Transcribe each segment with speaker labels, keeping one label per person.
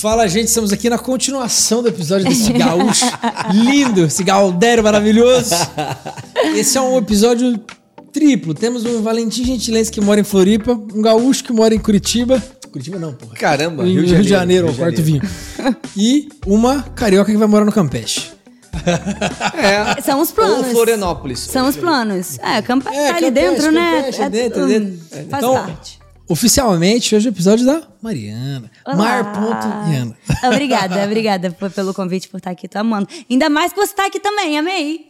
Speaker 1: Fala, gente, estamos aqui na continuação do episódio desse gaúcho lindo, esse galdério maravilhoso. Esse é um episódio triplo. Temos um Valentim Gentilense que mora em Floripa, um gaúcho que mora em Curitiba. Curitiba não, porra.
Speaker 2: Caramba,
Speaker 1: Em
Speaker 2: Rio de
Speaker 1: Rio de
Speaker 2: Janeiro.
Speaker 1: Janeiro, o quarto vinho. E uma carioca que vai morar no Campeche.
Speaker 2: É.
Speaker 3: São os planos.
Speaker 2: Ou Florianópolis.
Speaker 3: São os planos. É, campa
Speaker 1: É,
Speaker 3: tá ali
Speaker 1: Campeche,
Speaker 3: dentro, né?
Speaker 1: Campeche, é dentro, é dentro.
Speaker 3: Faz
Speaker 1: Então,
Speaker 3: parte.
Speaker 1: Oficialmente, hoje é o episódio da Mariana. Mar.Iana.
Speaker 3: Obrigada, obrigada por- pelo convite por estar aqui, tô amando. Ainda mais que você tá aqui também, amei.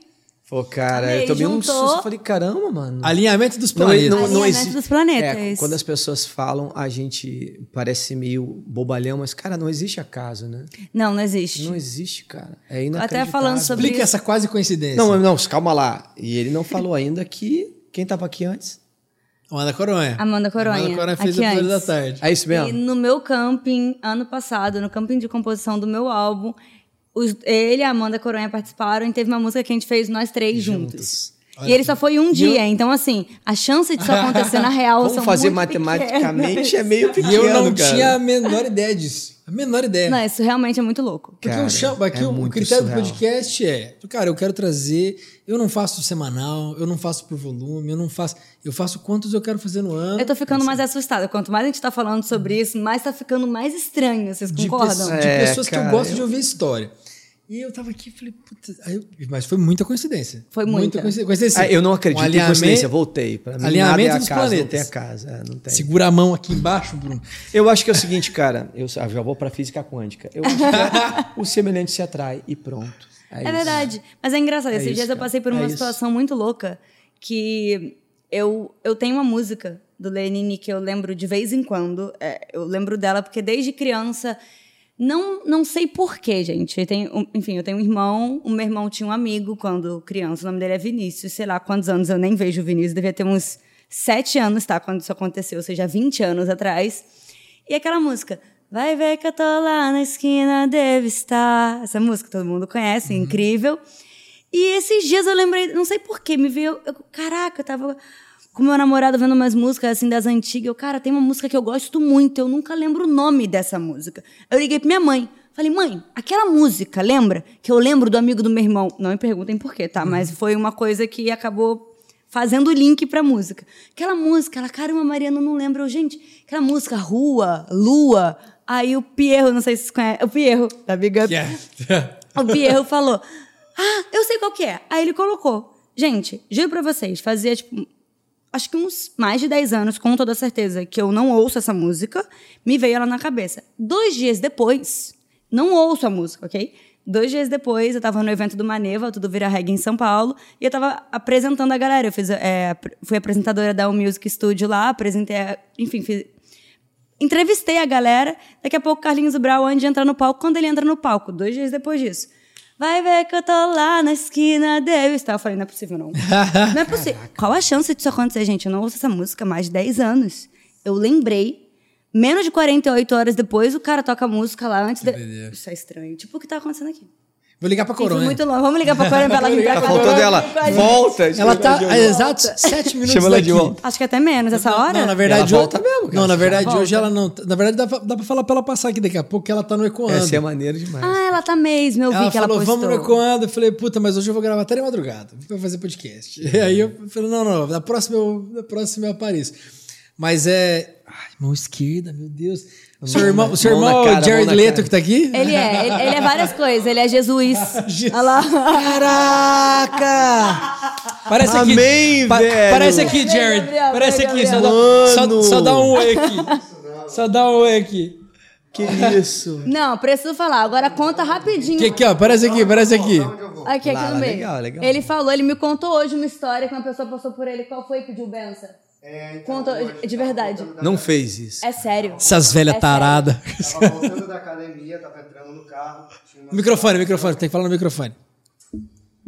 Speaker 2: Pô, cara,
Speaker 3: Amei,
Speaker 2: eu tomei um
Speaker 3: juntou.
Speaker 2: susto. Falei, caramba, mano.
Speaker 1: Alinhamento dos
Speaker 2: Não,
Speaker 1: planetas.
Speaker 2: não, não
Speaker 3: Alinhamento
Speaker 2: existe.
Speaker 3: dos planetas.
Speaker 2: É, quando as pessoas falam, a gente parece meio bobalhão, mas, cara, não existe acaso, né?
Speaker 3: Não, não existe.
Speaker 2: Não existe, cara. É inacreditável.
Speaker 3: até falando sobre
Speaker 1: Explica
Speaker 3: isso.
Speaker 1: essa quase coincidência.
Speaker 2: Não, não, calma lá. E ele não falou ainda que quem tava aqui antes.
Speaker 1: Amanda Coronha.
Speaker 3: Amanda Coronha,
Speaker 1: Amanda Coronha fez
Speaker 3: aqui
Speaker 1: o da tarde.
Speaker 2: É isso
Speaker 3: E
Speaker 2: mesmo?
Speaker 3: no meu camping, ano passado, no camping de composição do meu álbum, os- ele e a Amanda Coronha participaram e teve uma música que a gente fez nós três juntos.
Speaker 1: Olha
Speaker 3: E ele só foi um dia, então assim, a chance disso acontecer na real
Speaker 2: Vamos
Speaker 3: são
Speaker 2: fazer
Speaker 3: muito
Speaker 2: matematicamente,
Speaker 3: pequenas.
Speaker 2: é meio pequeno,
Speaker 1: E eu não
Speaker 2: cara.
Speaker 1: tinha a menor ideia disso. A menor ideia.
Speaker 3: Não, isso realmente é muito louco.
Speaker 1: Porque
Speaker 2: Cara,
Speaker 1: eu chamo, aqui
Speaker 2: é
Speaker 1: o critério
Speaker 2: surreal.
Speaker 1: do podcast é, cara, eu quero trazer, eu não faço semanal, eu não faço por volume, eu não faço, eu faço quantos eu quero fazer no ano.
Speaker 3: Eu tô ficando mais assustada. Quanto mais a gente tá falando sobre isso, mais tá ficando mais estranho. Vocês
Speaker 1: de,
Speaker 3: concordam?
Speaker 1: pe- de
Speaker 2: É,
Speaker 1: pessoas que eu
Speaker 2: cara,
Speaker 1: gosto
Speaker 2: eu-
Speaker 1: de ouvir história. E eu tava aqui e falei, puta, aí eu- mas foi muita coincidência.
Speaker 3: Foi muita.
Speaker 1: coincidência. coincidência
Speaker 2: Ah, eu não acredito
Speaker 1: Um
Speaker 2: em coincidência, voltei. Pra mim,
Speaker 1: alinhamento
Speaker 2: nada é
Speaker 1: dos
Speaker 2: acaso,
Speaker 1: planetas.
Speaker 2: Não tem acaso, é, não tem.
Speaker 1: Segura a mão aqui embaixo, Bruno.
Speaker 2: Eu acho que é o seguinte, cara, eu já vou pra física quântica. Eu acho que é, o semelhante se atrai e pronto. É,
Speaker 3: É
Speaker 2: isso.
Speaker 3: verdade. Mas é engraçado.
Speaker 2: É
Speaker 3: Esses
Speaker 2: isso,
Speaker 3: dias eu
Speaker 2: cara.
Speaker 3: passei por
Speaker 2: É
Speaker 3: uma
Speaker 2: isso.
Speaker 3: situação muito louca que eu, eu tenho uma música do Lenine que eu lembro de vez em quando. É, eu lembro dela porque desde criança. Não, não sei porquê, gente. Eu tenho, enfim, eu tenho um irmão. O meu irmão tinha um amigo quando criança. O nome dele é Vinícius. Sei lá quantos anos eu nem vejo o Vinícius. Devia ter uns sete anos, tá? Quando isso aconteceu. Ou seja, 20 anos atrás. E aquela música. Vai ver que eu tô lá na esquina, deve estar. Essa música todo mundo conhece, incrível. E esses dias eu lembrei, não sei porquê, me veio. eu- caraca, eu tava com meu namorado vendo umas músicas assim das antigas. Eu, cara, tem uma música que eu gosto muito, eu nunca lembro o nome dessa música. Eu liguei pra minha mãe. Falei, mãe, aquela música, lembra? Que eu lembro do amigo do meu irmão. Não me perguntem por quê, tá? Mas foi uma coisa que acabou fazendo link pra música. Aquela música, ela, caramba, Mariana, não lembro. Eu, gente, aquela música, Rua, Lua. Aí o Pierro, não sei se vocês conhecem, o Pierro, da Big Up.
Speaker 1: É.
Speaker 3: O Pierro falou: Ah, eu sei qual que é. Aí ele colocou. Gente, juro pra vocês, fazia tipo. Acho que uns mais de 10 anos, com toda certeza, que eu não ouço essa música, me veio ela na cabeça. Dois dias depois, não ouço a música, ok? Dois dias depois, eu tava no evento do Maneva, tudo vira reggae em São Paulo, e eu tava apresentando a galera. Eu fiz, é, fui apresentadora da Um Music Studio lá, apresentei, a- enfim, fiz, Entrevistei a galera. Daqui a pouco Carlinhos Brau antes de entrar no palco. Quando ele entra no palco, dois dias depois disso. Vai ver que eu tô lá na esquina, deve estar. Eu falei, não é possível, não. Não é possível. Qual a chance disso acontecer, gente? Eu não ouço essa música há mais de 10 anos. Eu lembrei. Menos de 48 horas depois, o cara toca a música lá antes de... Isso é estranho. Tipo, o que tá acontecendo aqui?
Speaker 1: Vou ligar pra Coronha.
Speaker 3: muito longe. Vamos ligar pra Coronha pra ela vir pra
Speaker 2: Tá
Speaker 3: cá.
Speaker 2: faltando ela.
Speaker 3: com a gente.
Speaker 2: Volta.
Speaker 1: Ela tá a exatos sete minutos
Speaker 2: Chama ela de volta.
Speaker 3: Acho que até menos essa hora.
Speaker 1: Não, na verdade,
Speaker 2: Ela
Speaker 1: hoje-
Speaker 2: volta mesmo.
Speaker 1: Não, na verdade, hoje ela não. Na verdade, dá pra, dá pra falar pra ela passar aqui daqui a pouco, que ela tá no Ecoando.
Speaker 2: Essa é maneira demais.
Speaker 3: Ah, ela tá mesmo. Eu vi
Speaker 1: Ela
Speaker 3: que ela
Speaker 1: falou,
Speaker 3: postou.
Speaker 1: vamos no Ecoando. Eu falei, puta, mas hoje eu vou gravar até de madrugada. Pra fazer podcast. E aí eu falei, não, não, da próxima eu, da próxima eu apareço. Mas é. Ai, mão esquerda, meu Deus. Seu irmão, o seu irmão é o Jared Leto que tá aqui?
Speaker 3: Ele é, ele, ele é várias coisas. Ele é Jesus. Olha lá.
Speaker 1: Caraca! Parece aqui.
Speaker 2: Amém, velho.
Speaker 1: Parece aqui, Jared.
Speaker 3: Gabriel,
Speaker 1: parece aqui. Só dá, só, só dá um oi aqui. Só dá um oi aqui.
Speaker 2: Que isso.
Speaker 3: Não, preciso falar. Agora conta rapidinho.
Speaker 1: Aqui, aqui, ó. Parece aqui, parece aqui.
Speaker 3: Aqui, aqui
Speaker 2: Lá,
Speaker 3: no meio.
Speaker 2: legal, legal.
Speaker 3: Ele falou, ele me contou hoje uma história que uma pessoa passou por ele. Qual foi que pediu benção?
Speaker 4: É, então,
Speaker 3: Conta
Speaker 4: hoje
Speaker 3: de
Speaker 4: tava
Speaker 3: verdade.
Speaker 2: Não fez isso.
Speaker 3: É sério.
Speaker 1: Essas velhas
Speaker 3: É
Speaker 1: taradas.
Speaker 4: Tava voltando da academia, tava entrando no carro.
Speaker 1: Microfone, microfone. Tem que falar no microfone.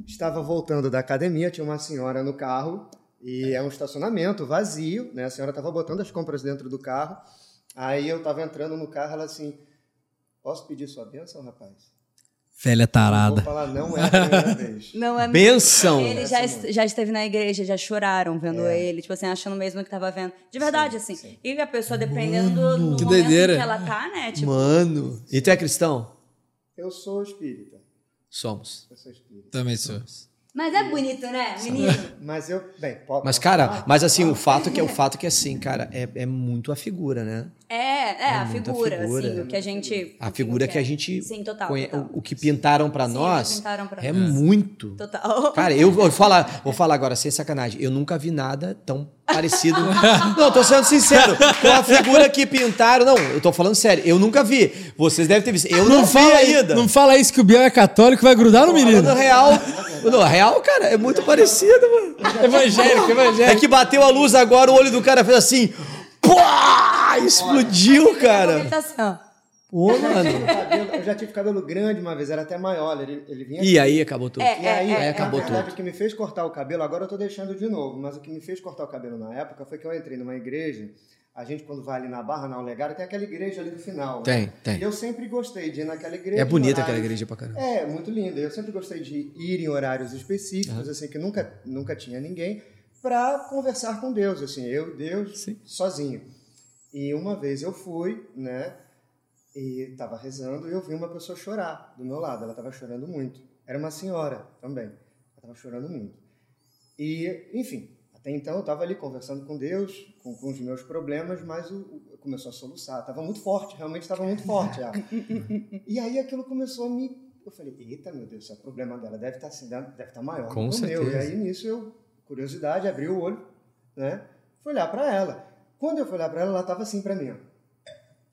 Speaker 4: Estava voltando da academia, tinha uma senhora no carro e é um estacionamento vazio, né? A senhora estava botando as compras dentro do carro. Aí eu estava entrando no carro, ela assim, posso pedir sua bênção, rapaz?
Speaker 1: Velha
Speaker 4: Vou
Speaker 1: tarada.
Speaker 4: falar, não é a primeira vez.
Speaker 3: Não é
Speaker 2: Benção.
Speaker 3: Ele já, est- já esteve na igreja, já choraram vendo ele, tipo assim, achando mesmo que tava vendo. De verdade, assim. E a pessoa, dependendo do, do
Speaker 1: que
Speaker 3: momento
Speaker 1: doideira.
Speaker 3: que ela tá, né? Tipo,
Speaker 2: Mano. E tu é cristão?
Speaker 4: Eu sou espírita.
Speaker 2: Somos.
Speaker 4: Eu sou espírita.
Speaker 1: Também sou.
Speaker 3: mas é bonito, né, menino?
Speaker 4: Mas eu, bem, po-
Speaker 2: Mas, cara, mas assim, o fato que é o fato que assim, cara, é, é muito a figura, né?
Speaker 3: É, é, a
Speaker 2: muita
Speaker 3: figura,
Speaker 2: figura.
Speaker 3: assim, o que a gente.
Speaker 2: A figura que a gente
Speaker 3: Sim, total.
Speaker 2: conhe-
Speaker 3: total.
Speaker 2: o, o que pintaram pra
Speaker 3: Sim,
Speaker 2: nós
Speaker 3: o que pintaram pra
Speaker 2: é
Speaker 3: nós.
Speaker 2: muito.
Speaker 3: Total.
Speaker 2: Cara, eu vou falar, vou falar agora sem sacanagem. Eu nunca vi nada tão parecido. Não, tô sendo sincero. Com a figura que pintaram, não, eu tô falando sério. Eu nunca vi. Vocês devem ter visto. Eu não, vi
Speaker 1: fala,
Speaker 2: ainda.
Speaker 1: não fala isso que o Biel é católico vai grudar no menino.
Speaker 2: Falando real. Não, real, cara, é muito parecido, mano.
Speaker 1: Evangélico,
Speaker 2: É
Speaker 1: evangélico.
Speaker 2: que bateu a luz agora, o olho do cara fez assim. Pá! Explodiu,
Speaker 3: Ele
Speaker 2: cara.
Speaker 3: tá assim, ó.
Speaker 2: Pô,
Speaker 4: O
Speaker 2: mano.
Speaker 4: cabelo- eu já tive cabelo grande uma vez, era até maior. Ele, ele vinha
Speaker 2: E aí acabou tudo.
Speaker 3: É,
Speaker 4: E aí,
Speaker 2: Aí acabou
Speaker 4: na verdade,
Speaker 2: tudo.
Speaker 4: o que me fez cortar o cabelo, agora eu tô deixando de novo, mas o que me fez cortar o cabelo na época foi que eu entrei numa igreja. A gente, quando vai ali na Barra, na Olegário, tem aquela igreja ali no final. né?
Speaker 2: Tem, tem.
Speaker 4: E eu sempre gostei de ir naquela igreja.
Speaker 2: É bonita aquela igreja pra caramba.
Speaker 4: É, muito linda. Eu sempre gostei de ir em horários específicos, assim, que nunca, nunca tinha ninguém, para conversar com Deus, assim, eu, Deus, sozinho. E uma vez eu fui, né, e estava rezando e eu vi uma pessoa chorar do meu lado. Ela estava chorando muito. Era uma senhora também. Ela estava chorando muito. E, enfim, até então eu estava ali conversando com Deus, com, com os meus problemas, mas o, o- começou a soluçar. Estava muito forte, realmente estava muito forte. já. e aí aquilo começou a me. Eu falei, eita, meu Deus, esse é o problema dela deve estar assim, deve estar maior
Speaker 2: Com
Speaker 4: do que o meu. E aí nisso eu, curiosidade, abri o olho, né? Fui olhar para ela. Quando eu fui olhar para ela, ela estava assim para mim, ó.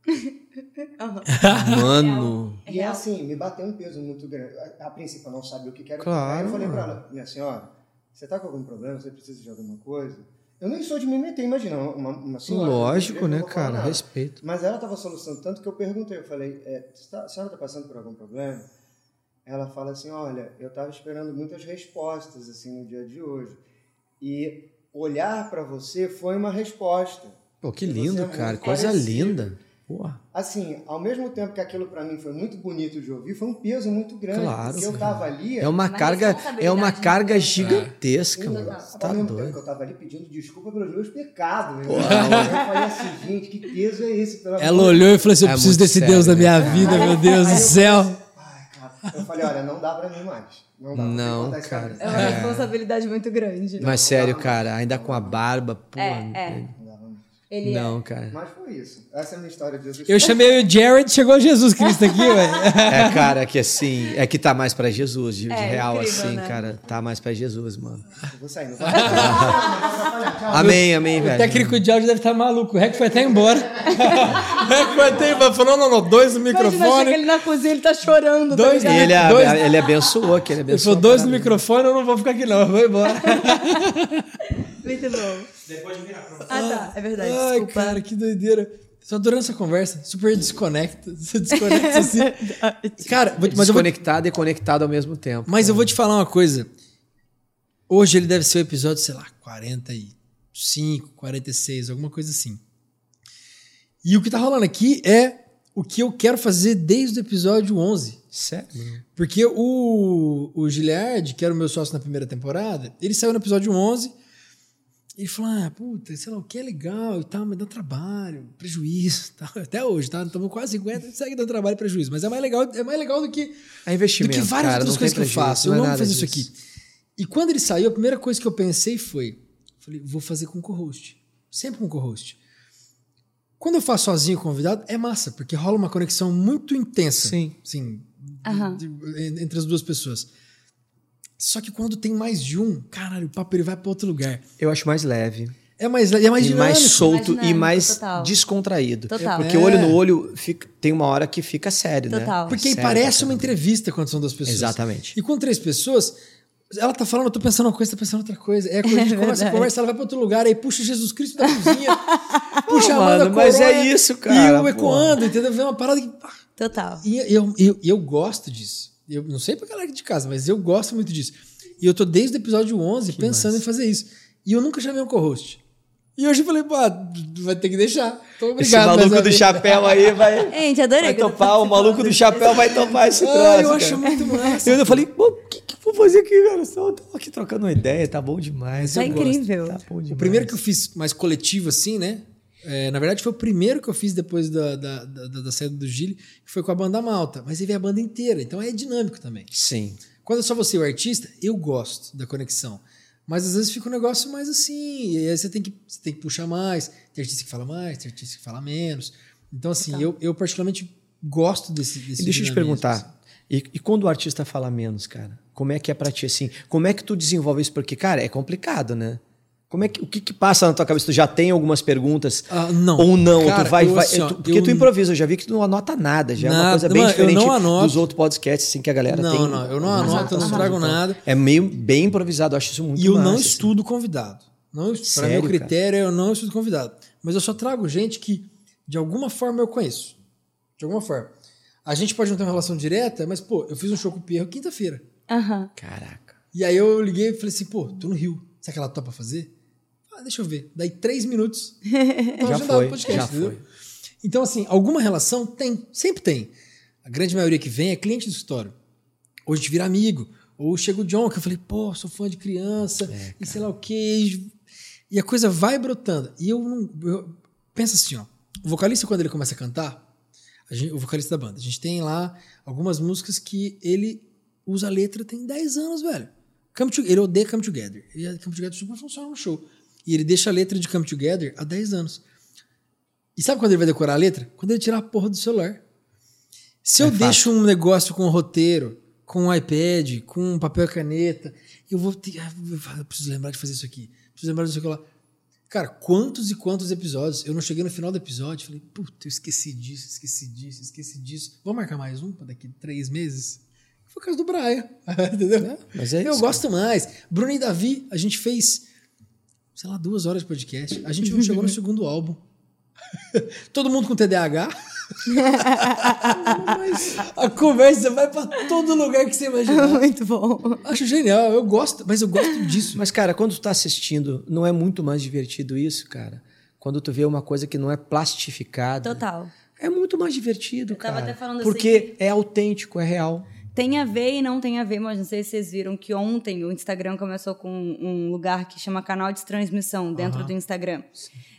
Speaker 2: Mano.
Speaker 3: É
Speaker 4: E é assim, me bateu um peso muito grande. A, a princípio eu não sabia o que era.
Speaker 2: Claro.
Speaker 4: Aí eu falei pra ela, minha senhora, você tá com algum problema? Você precisa de alguma coisa? Eu nem sou de me meter, imagina, uma, uma senhora.
Speaker 2: Lógico, né, cara?
Speaker 4: nada.
Speaker 2: Respeito.
Speaker 4: Mas ela estava solucionando tanto que eu perguntei, eu falei, é, "Você tá- a senhora está passando por algum problema? Ela fala assim, olha, eu estava esperando muitas respostas assim no dia de hoje. E olhar para você foi uma resposta.
Speaker 2: Pô, que
Speaker 4: é
Speaker 2: lindo,
Speaker 4: muito
Speaker 2: cara. Coisa linda. Porra.
Speaker 4: Assim, ao mesmo tempo que aquilo para mim foi muito bonito de ouvir, foi um peso muito grande.
Speaker 2: Claro,
Speaker 4: Porque eu tava ali.
Speaker 2: É uma carga, é uma carga gigantesca,
Speaker 4: eu-
Speaker 2: mano.
Speaker 4: ao
Speaker 2: Você tá
Speaker 4: mesmo tempo que
Speaker 2: doido.
Speaker 4: eu tava ali pedindo desculpa pelos meus pecados. Eu, eu falei assim, gente, que peso é esse? Pelo
Speaker 1: Ela
Speaker 4: de
Speaker 1: olhou e falou assim: Eu
Speaker 2: É
Speaker 1: preciso desse
Speaker 2: sério,
Speaker 1: Deus na
Speaker 2: né,
Speaker 1: minha vida, meu Deus do
Speaker 4: eu
Speaker 1: céu.
Speaker 4: falei assim, Ai, cara. Eu falei, olha, não dá pra mim mais. Não dá.
Speaker 2: Não, cara.
Speaker 3: É uma responsabilidade muito grande.
Speaker 2: Mas sério, cara, ainda com a barba, pô.
Speaker 3: É, é.
Speaker 4: Não dá pra mim.
Speaker 3: Ele
Speaker 2: Não, cara.
Speaker 4: Mas foi isso. Essa é a minha história de Jesus.
Speaker 1: Eu chamei o Jared, chegou Jesus Cristo aqui, ué.
Speaker 2: É, cara, que assim, é que tá mais pra Jesus, de, de
Speaker 3: É,
Speaker 2: real,
Speaker 3: incrível,
Speaker 2: assim,
Speaker 3: né?
Speaker 2: cara, tá mais pra Jesus, mano.
Speaker 4: Eu vou sair. Não vou.
Speaker 2: Amém, amém,
Speaker 1: O
Speaker 2: velho.
Speaker 1: técnico de áudio deve estar maluco. O Rec foi até embora. o Rec foi até embora. Falou: Não, não, não, dois no microfone.
Speaker 3: ele na cozinha, ele tá chorando.
Speaker 1: Dois
Speaker 3: tá
Speaker 2: E
Speaker 3: ligado?
Speaker 2: ele,
Speaker 1: Dois-
Speaker 2: ele abençoou, que ele
Speaker 1: Ele
Speaker 2: abençoou.
Speaker 1: falou: Dois no microfone, eu não vou ficar aqui, não. Eu vou embora.
Speaker 3: Muito bom.
Speaker 1: Depois de virar pra
Speaker 3: Ah, tá. É verdade.
Speaker 1: Ai,
Speaker 3: Desculpa.
Speaker 1: cara, que doideira. Tô adorando essa conversa. Super desconecta. Você desconecta assim. Cara, vou- mas eu, vou,
Speaker 2: Desconectado e conectado ao mesmo tempo.
Speaker 1: mas eu vou te falar uma coisa. Hoje ele deve ser o episódio, sei lá, 45, 46, alguma coisa assim. E o que tá rolando aqui é o que eu quero fazer desde o episódio 11.
Speaker 2: Sério?
Speaker 1: Porque o, o Giliard, que era o meu sócio na primeira temporada, ele saiu no episódio 11. Ele falou: Ah, puta, sei lá, o que é legal e tal, mas dá trabalho, prejuízo. Tal. Até hoje, tá? Estamos quase 50, segue dando trabalho e prejuízo. Mas é mais legal, é mais legal do que,
Speaker 2: É
Speaker 1: do
Speaker 2: investimento,
Speaker 1: que várias
Speaker 2: cara,
Speaker 1: outras
Speaker 2: não
Speaker 1: coisas que
Speaker 2: tem
Speaker 1: eu faço. Eu
Speaker 2: não é
Speaker 1: amo fazer isso
Speaker 2: disso.
Speaker 1: aqui. E quando ele saiu, a primeira coisa que eu pensei foi: falei, vou fazer com co-host. Sempre com co-host. Quando eu faço sozinho com o convidado, é massa, porque rola uma conexão muito intensa.
Speaker 2: Sim.
Speaker 1: Sim. De- de- entre as duas pessoas. Só que quando tem mais de um, caralho, o papo ele vai pra outro lugar.
Speaker 2: Eu acho mais leve.
Speaker 1: É mais, é mais
Speaker 2: e
Speaker 1: dinâmico.
Speaker 2: mais solto
Speaker 3: Mais
Speaker 2: e
Speaker 3: dinâmico,
Speaker 2: mais
Speaker 3: total.
Speaker 2: descontraído.
Speaker 3: Total.
Speaker 2: Porque
Speaker 1: É.
Speaker 2: olho no olho fica- tem uma hora que fica sério,
Speaker 3: Total.
Speaker 2: né?
Speaker 1: Porque aí
Speaker 2: Sério,
Speaker 1: parece uma entrevista quando são duas pessoas.
Speaker 2: Exatamente.
Speaker 1: E com três pessoas, ela tá falando, eu tô pensando uma coisa, tá pensando outra coisa. É, quando a gente
Speaker 3: É
Speaker 1: começa a
Speaker 3: verdade.
Speaker 1: conversa, ela vai pra outro lugar, aí puxa Jesus Cristo da cozinha, puxa a Amanda
Speaker 2: mano, mas é isso, cara,
Speaker 1: E o ecoando, entendeu? Vem uma parada que...
Speaker 3: Total.
Speaker 1: E eu, eu, eu gosto disso. Eu não sei pra galera de casa, mas eu gosto muito disso. E eu tô desde o episódio 11 pensando em fazer isso. E eu nunca chamei um co-host. E hoje eu falei, pô, vai ter que deixar. Então, obrigado.
Speaker 2: Esse maluco do
Speaker 1: vez.
Speaker 2: chapéu aí vai,
Speaker 3: Gente, adorei.
Speaker 2: vai
Speaker 3: que eu tô
Speaker 2: topar. O maluco do chapéu vai topar esse
Speaker 1: Ah,
Speaker 2: troço.
Speaker 1: eu acho
Speaker 2: cara.
Speaker 1: muito massa.
Speaker 2: Eu ainda falei, pô, o que, que eu vou fazer aqui, cara? Só tô aqui trocando uma ideia, tá bom demais.
Speaker 3: Tá
Speaker 2: eu gosto.
Speaker 3: incrível.
Speaker 2: Tá bom demais.
Speaker 1: O primeiro que eu fiz mais coletivo, assim, né? É, na verdade, foi o primeiro que eu fiz depois da, da, da, da saída do Gile, que foi com a banda Malta. Mas aí veio a banda inteira, então é dinâmico também.
Speaker 2: Sim.
Speaker 1: Quando é só você e o artista, eu gosto da conexão. Mas às vezes fica um negócio mais assim, e aí você tem que, você tem que puxar mais. Tem artista que fala mais, tem artista que fala menos. Então, assim, eu, eu particularmente gosto desse. desse
Speaker 2: E deixa eu te perguntar,
Speaker 1: assim.
Speaker 2: e, e quando o artista fala menos, cara? Como é que é pra ti assim? Como é que tu desenvolve isso? Porque, cara, é complicado, né? Como é que, o que, que passa na tua cabeça? Tu já tem algumas perguntas?
Speaker 1: Ah, não.
Speaker 2: Ou não?
Speaker 1: Cara,
Speaker 2: tu vai,
Speaker 1: eu,
Speaker 2: vai-
Speaker 1: assim, ó,
Speaker 2: tu- porque
Speaker 1: eu-
Speaker 2: tu improvisa, eu já vi que tu não anota nada, já é uma
Speaker 1: Nada.
Speaker 2: coisa bem
Speaker 1: Mano, eu
Speaker 2: diferente
Speaker 1: não anoto.
Speaker 2: dos outros podcasts assim que a galera
Speaker 1: Não,
Speaker 2: tem.
Speaker 1: não, eu não anoto, eu não
Speaker 2: anotações,
Speaker 1: trago
Speaker 2: então.
Speaker 1: nada.
Speaker 2: É meio bem improvisado, eu acho isso muito
Speaker 1: E eu não
Speaker 2: massa, assim.
Speaker 1: estudo convidado. Não, para meu
Speaker 2: cara?
Speaker 1: critério, eu não estudo convidado. Mas eu só trago gente que, de alguma forma, eu conheço. De alguma forma. A gente pode não ter uma relação direta, mas, pô, eu fiz um show com o Pierro quinta-feira.
Speaker 3: Aham.
Speaker 2: Caraca.
Speaker 1: E aí eu liguei e falei assim, pô, tô no Rio. Será que ela topa fazer? Ah, deixa eu ver. Daí três minutos.
Speaker 2: Já foi,
Speaker 1: o podcast,
Speaker 2: já
Speaker 1: entendeu?
Speaker 2: foi.
Speaker 1: Então, assim, alguma relação tem, sempre tem. A grande maioria que vem é cliente do escritório. Ou a gente vira amigo. Ou chega o John, que eu falei, pô, sou fã de criança,
Speaker 2: É,
Speaker 1: e sei lá o quê. E a coisa vai brotando. E eu não. Eu, pensa assim, ó. O vocalista, quando ele começa a cantar, a gente- o vocalista da banda, a gente tem lá algumas músicas que ele usa a letra tem 10 anos, velho. Come to- ele odeia Come Together. E Come Together super funciona no show. E ele deixa a letra de Come Together há 10 anos. E sabe quando ele vai decorar a letra? Quando ele tirar a porra do celular. Se eu
Speaker 2: É
Speaker 1: deixo um negócio com roteiro, com um iPad, com um papel e caneta, eu vou ter. ah, Eu preciso lembrar de fazer isso aqui. Preciso lembrar disso aqui lá. Cara, quantos e quantos episódios? Eu não cheguei no final do episódio e falei, puta, eu esqueci disso, esqueci disso, esqueci disso. Vamos marcar mais um para daqui três meses? Foi o caso do Brian. Entendeu?
Speaker 2: mas é
Speaker 1: eu
Speaker 2: isso,
Speaker 1: gosto mais. Bruno e Davi, a gente fez, sei lá, duas horas de podcast. A gente não chegou no segundo álbum. Todo mundo com TDAH. Mas a conversa vai pra todo lugar que você imaginar.
Speaker 3: Muito bom.
Speaker 1: Acho genial, eu gosto, mas eu gosto disso.
Speaker 2: Mas, cara, quando tu tá assistindo, não é muito mais divertido isso, cara? Quando tu vê uma coisa que não é plastificada.
Speaker 3: Total.
Speaker 2: É muito mais divertido,
Speaker 3: Eu tava
Speaker 2: cara.
Speaker 3: até falando
Speaker 2: porque
Speaker 3: assim
Speaker 2: é autêntico, é real.
Speaker 3: Tem a ver e não tem a ver, mas não sei se vocês viram que ontem o Instagram começou com um lugar que chama canal de transmissão dentro do Instagram.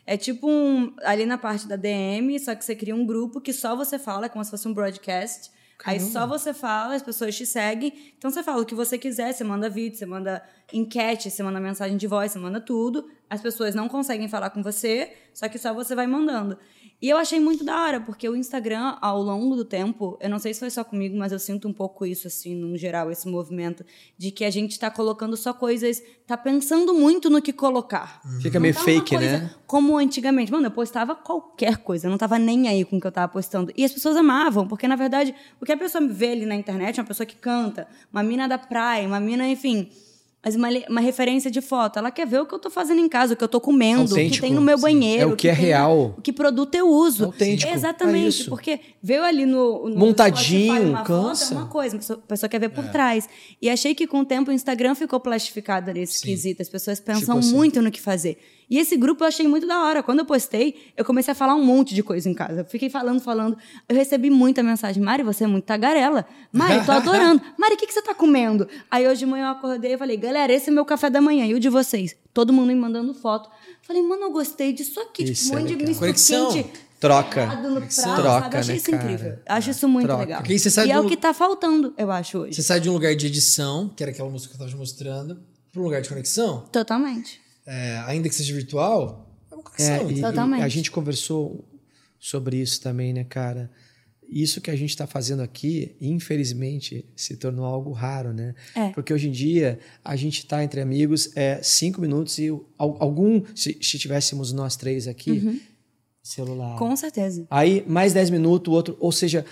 Speaker 3: É tipo um. Ali na parte da DM, só que você cria um grupo que só você fala, é como se fosse um broadcast. Aí só você fala, as pessoas te seguem. Então você fala o que você quiser, você manda vídeo, você manda enquete, você manda mensagem de voz, você manda tudo. As pessoas não conseguem falar com você, só que só você vai mandando. E eu achei muito da hora, porque o Instagram, ao longo do tempo, eu não sei se foi só comigo, mas eu sinto um pouco isso, assim, no geral, esse movimento, de que a gente tá colocando só coisas, tá pensando muito no que colocar.
Speaker 2: Fica
Speaker 3: Não
Speaker 2: meio
Speaker 3: tá
Speaker 2: fake, né?
Speaker 3: Como antigamente. Mano, eu postava qualquer coisa, eu não tava nem aí com o que eu tava postando. E as pessoas amavam, porque na verdade, o que a pessoa vê ali na internet uma pessoa que canta, uma mina da praia, uma mina, enfim. Mas uma, uma referência de foto. Ela quer ver o que eu tô fazendo em casa, o que eu tô comendo, o que
Speaker 2: Autêntico,
Speaker 3: tem no meu
Speaker 2: sim.
Speaker 3: banheiro.
Speaker 2: É o que é
Speaker 3: tem na-
Speaker 2: real.
Speaker 3: o que produto eu uso.
Speaker 2: Autêntico, é
Speaker 3: Exatamente.
Speaker 2: isso.
Speaker 3: porque veio ali no. no
Speaker 2: Montadinho,
Speaker 3: uma
Speaker 2: cansa.
Speaker 3: Foto, é uma coisa, a pessoa, quer ver por
Speaker 1: É.
Speaker 3: trás. E achei que com o tempo o Instagram ficou plastificado nesse quesito. As pessoas pensam
Speaker 2: assim.
Speaker 3: muito no que fazer. E esse grupo eu achei muito da hora. Quando eu postei, eu comecei a falar um monte de coisa em casa. Eu fiquei falando, falando. Eu recebi muita mensagem. Mari, você é muito tagarela. Mari, tô adorando. Mari, o que, que você tá comendo? Aí hoje de manhã eu acordei e falei, galera, esse é meu café da manhã. E o de vocês? Todo mundo me mandando foto. Falei, mano, eu gostei disso aqui.
Speaker 2: Isso
Speaker 3: tipo, um
Speaker 2: é
Speaker 3: monte de
Speaker 2: legal.
Speaker 3: misto
Speaker 1: Conexão.
Speaker 3: quente.
Speaker 2: Troca.
Speaker 3: no prato,
Speaker 2: Troca,
Speaker 3: sabe? Eu achei
Speaker 2: né,
Speaker 3: isso
Speaker 2: cara?
Speaker 3: incrível. Acho isso muito
Speaker 2: Troca.
Speaker 3: legal. E é
Speaker 1: do-
Speaker 3: o que tá faltando, eu acho, hoje.
Speaker 1: Você sai de um lugar de edição, que era aquela música que eu tava te mostrando, para um lugar de conexão,
Speaker 3: Totalmente.
Speaker 1: É, ainda que seja virtual, é uma conexão.
Speaker 2: É, e-
Speaker 1: entendeu?
Speaker 3: Totalmente.
Speaker 2: e a gente conversou sobre isso também, né, cara? Isso que a gente está fazendo aqui, infelizmente, se tornou algo raro, né?
Speaker 3: É.
Speaker 2: Porque hoje em dia a gente está entre amigos é cinco minutos e al- algum, se, se tivéssemos nós três aqui, celular.
Speaker 3: Uhum. Com certeza.
Speaker 2: Aí mais 10 minutos, o outro, ou seja,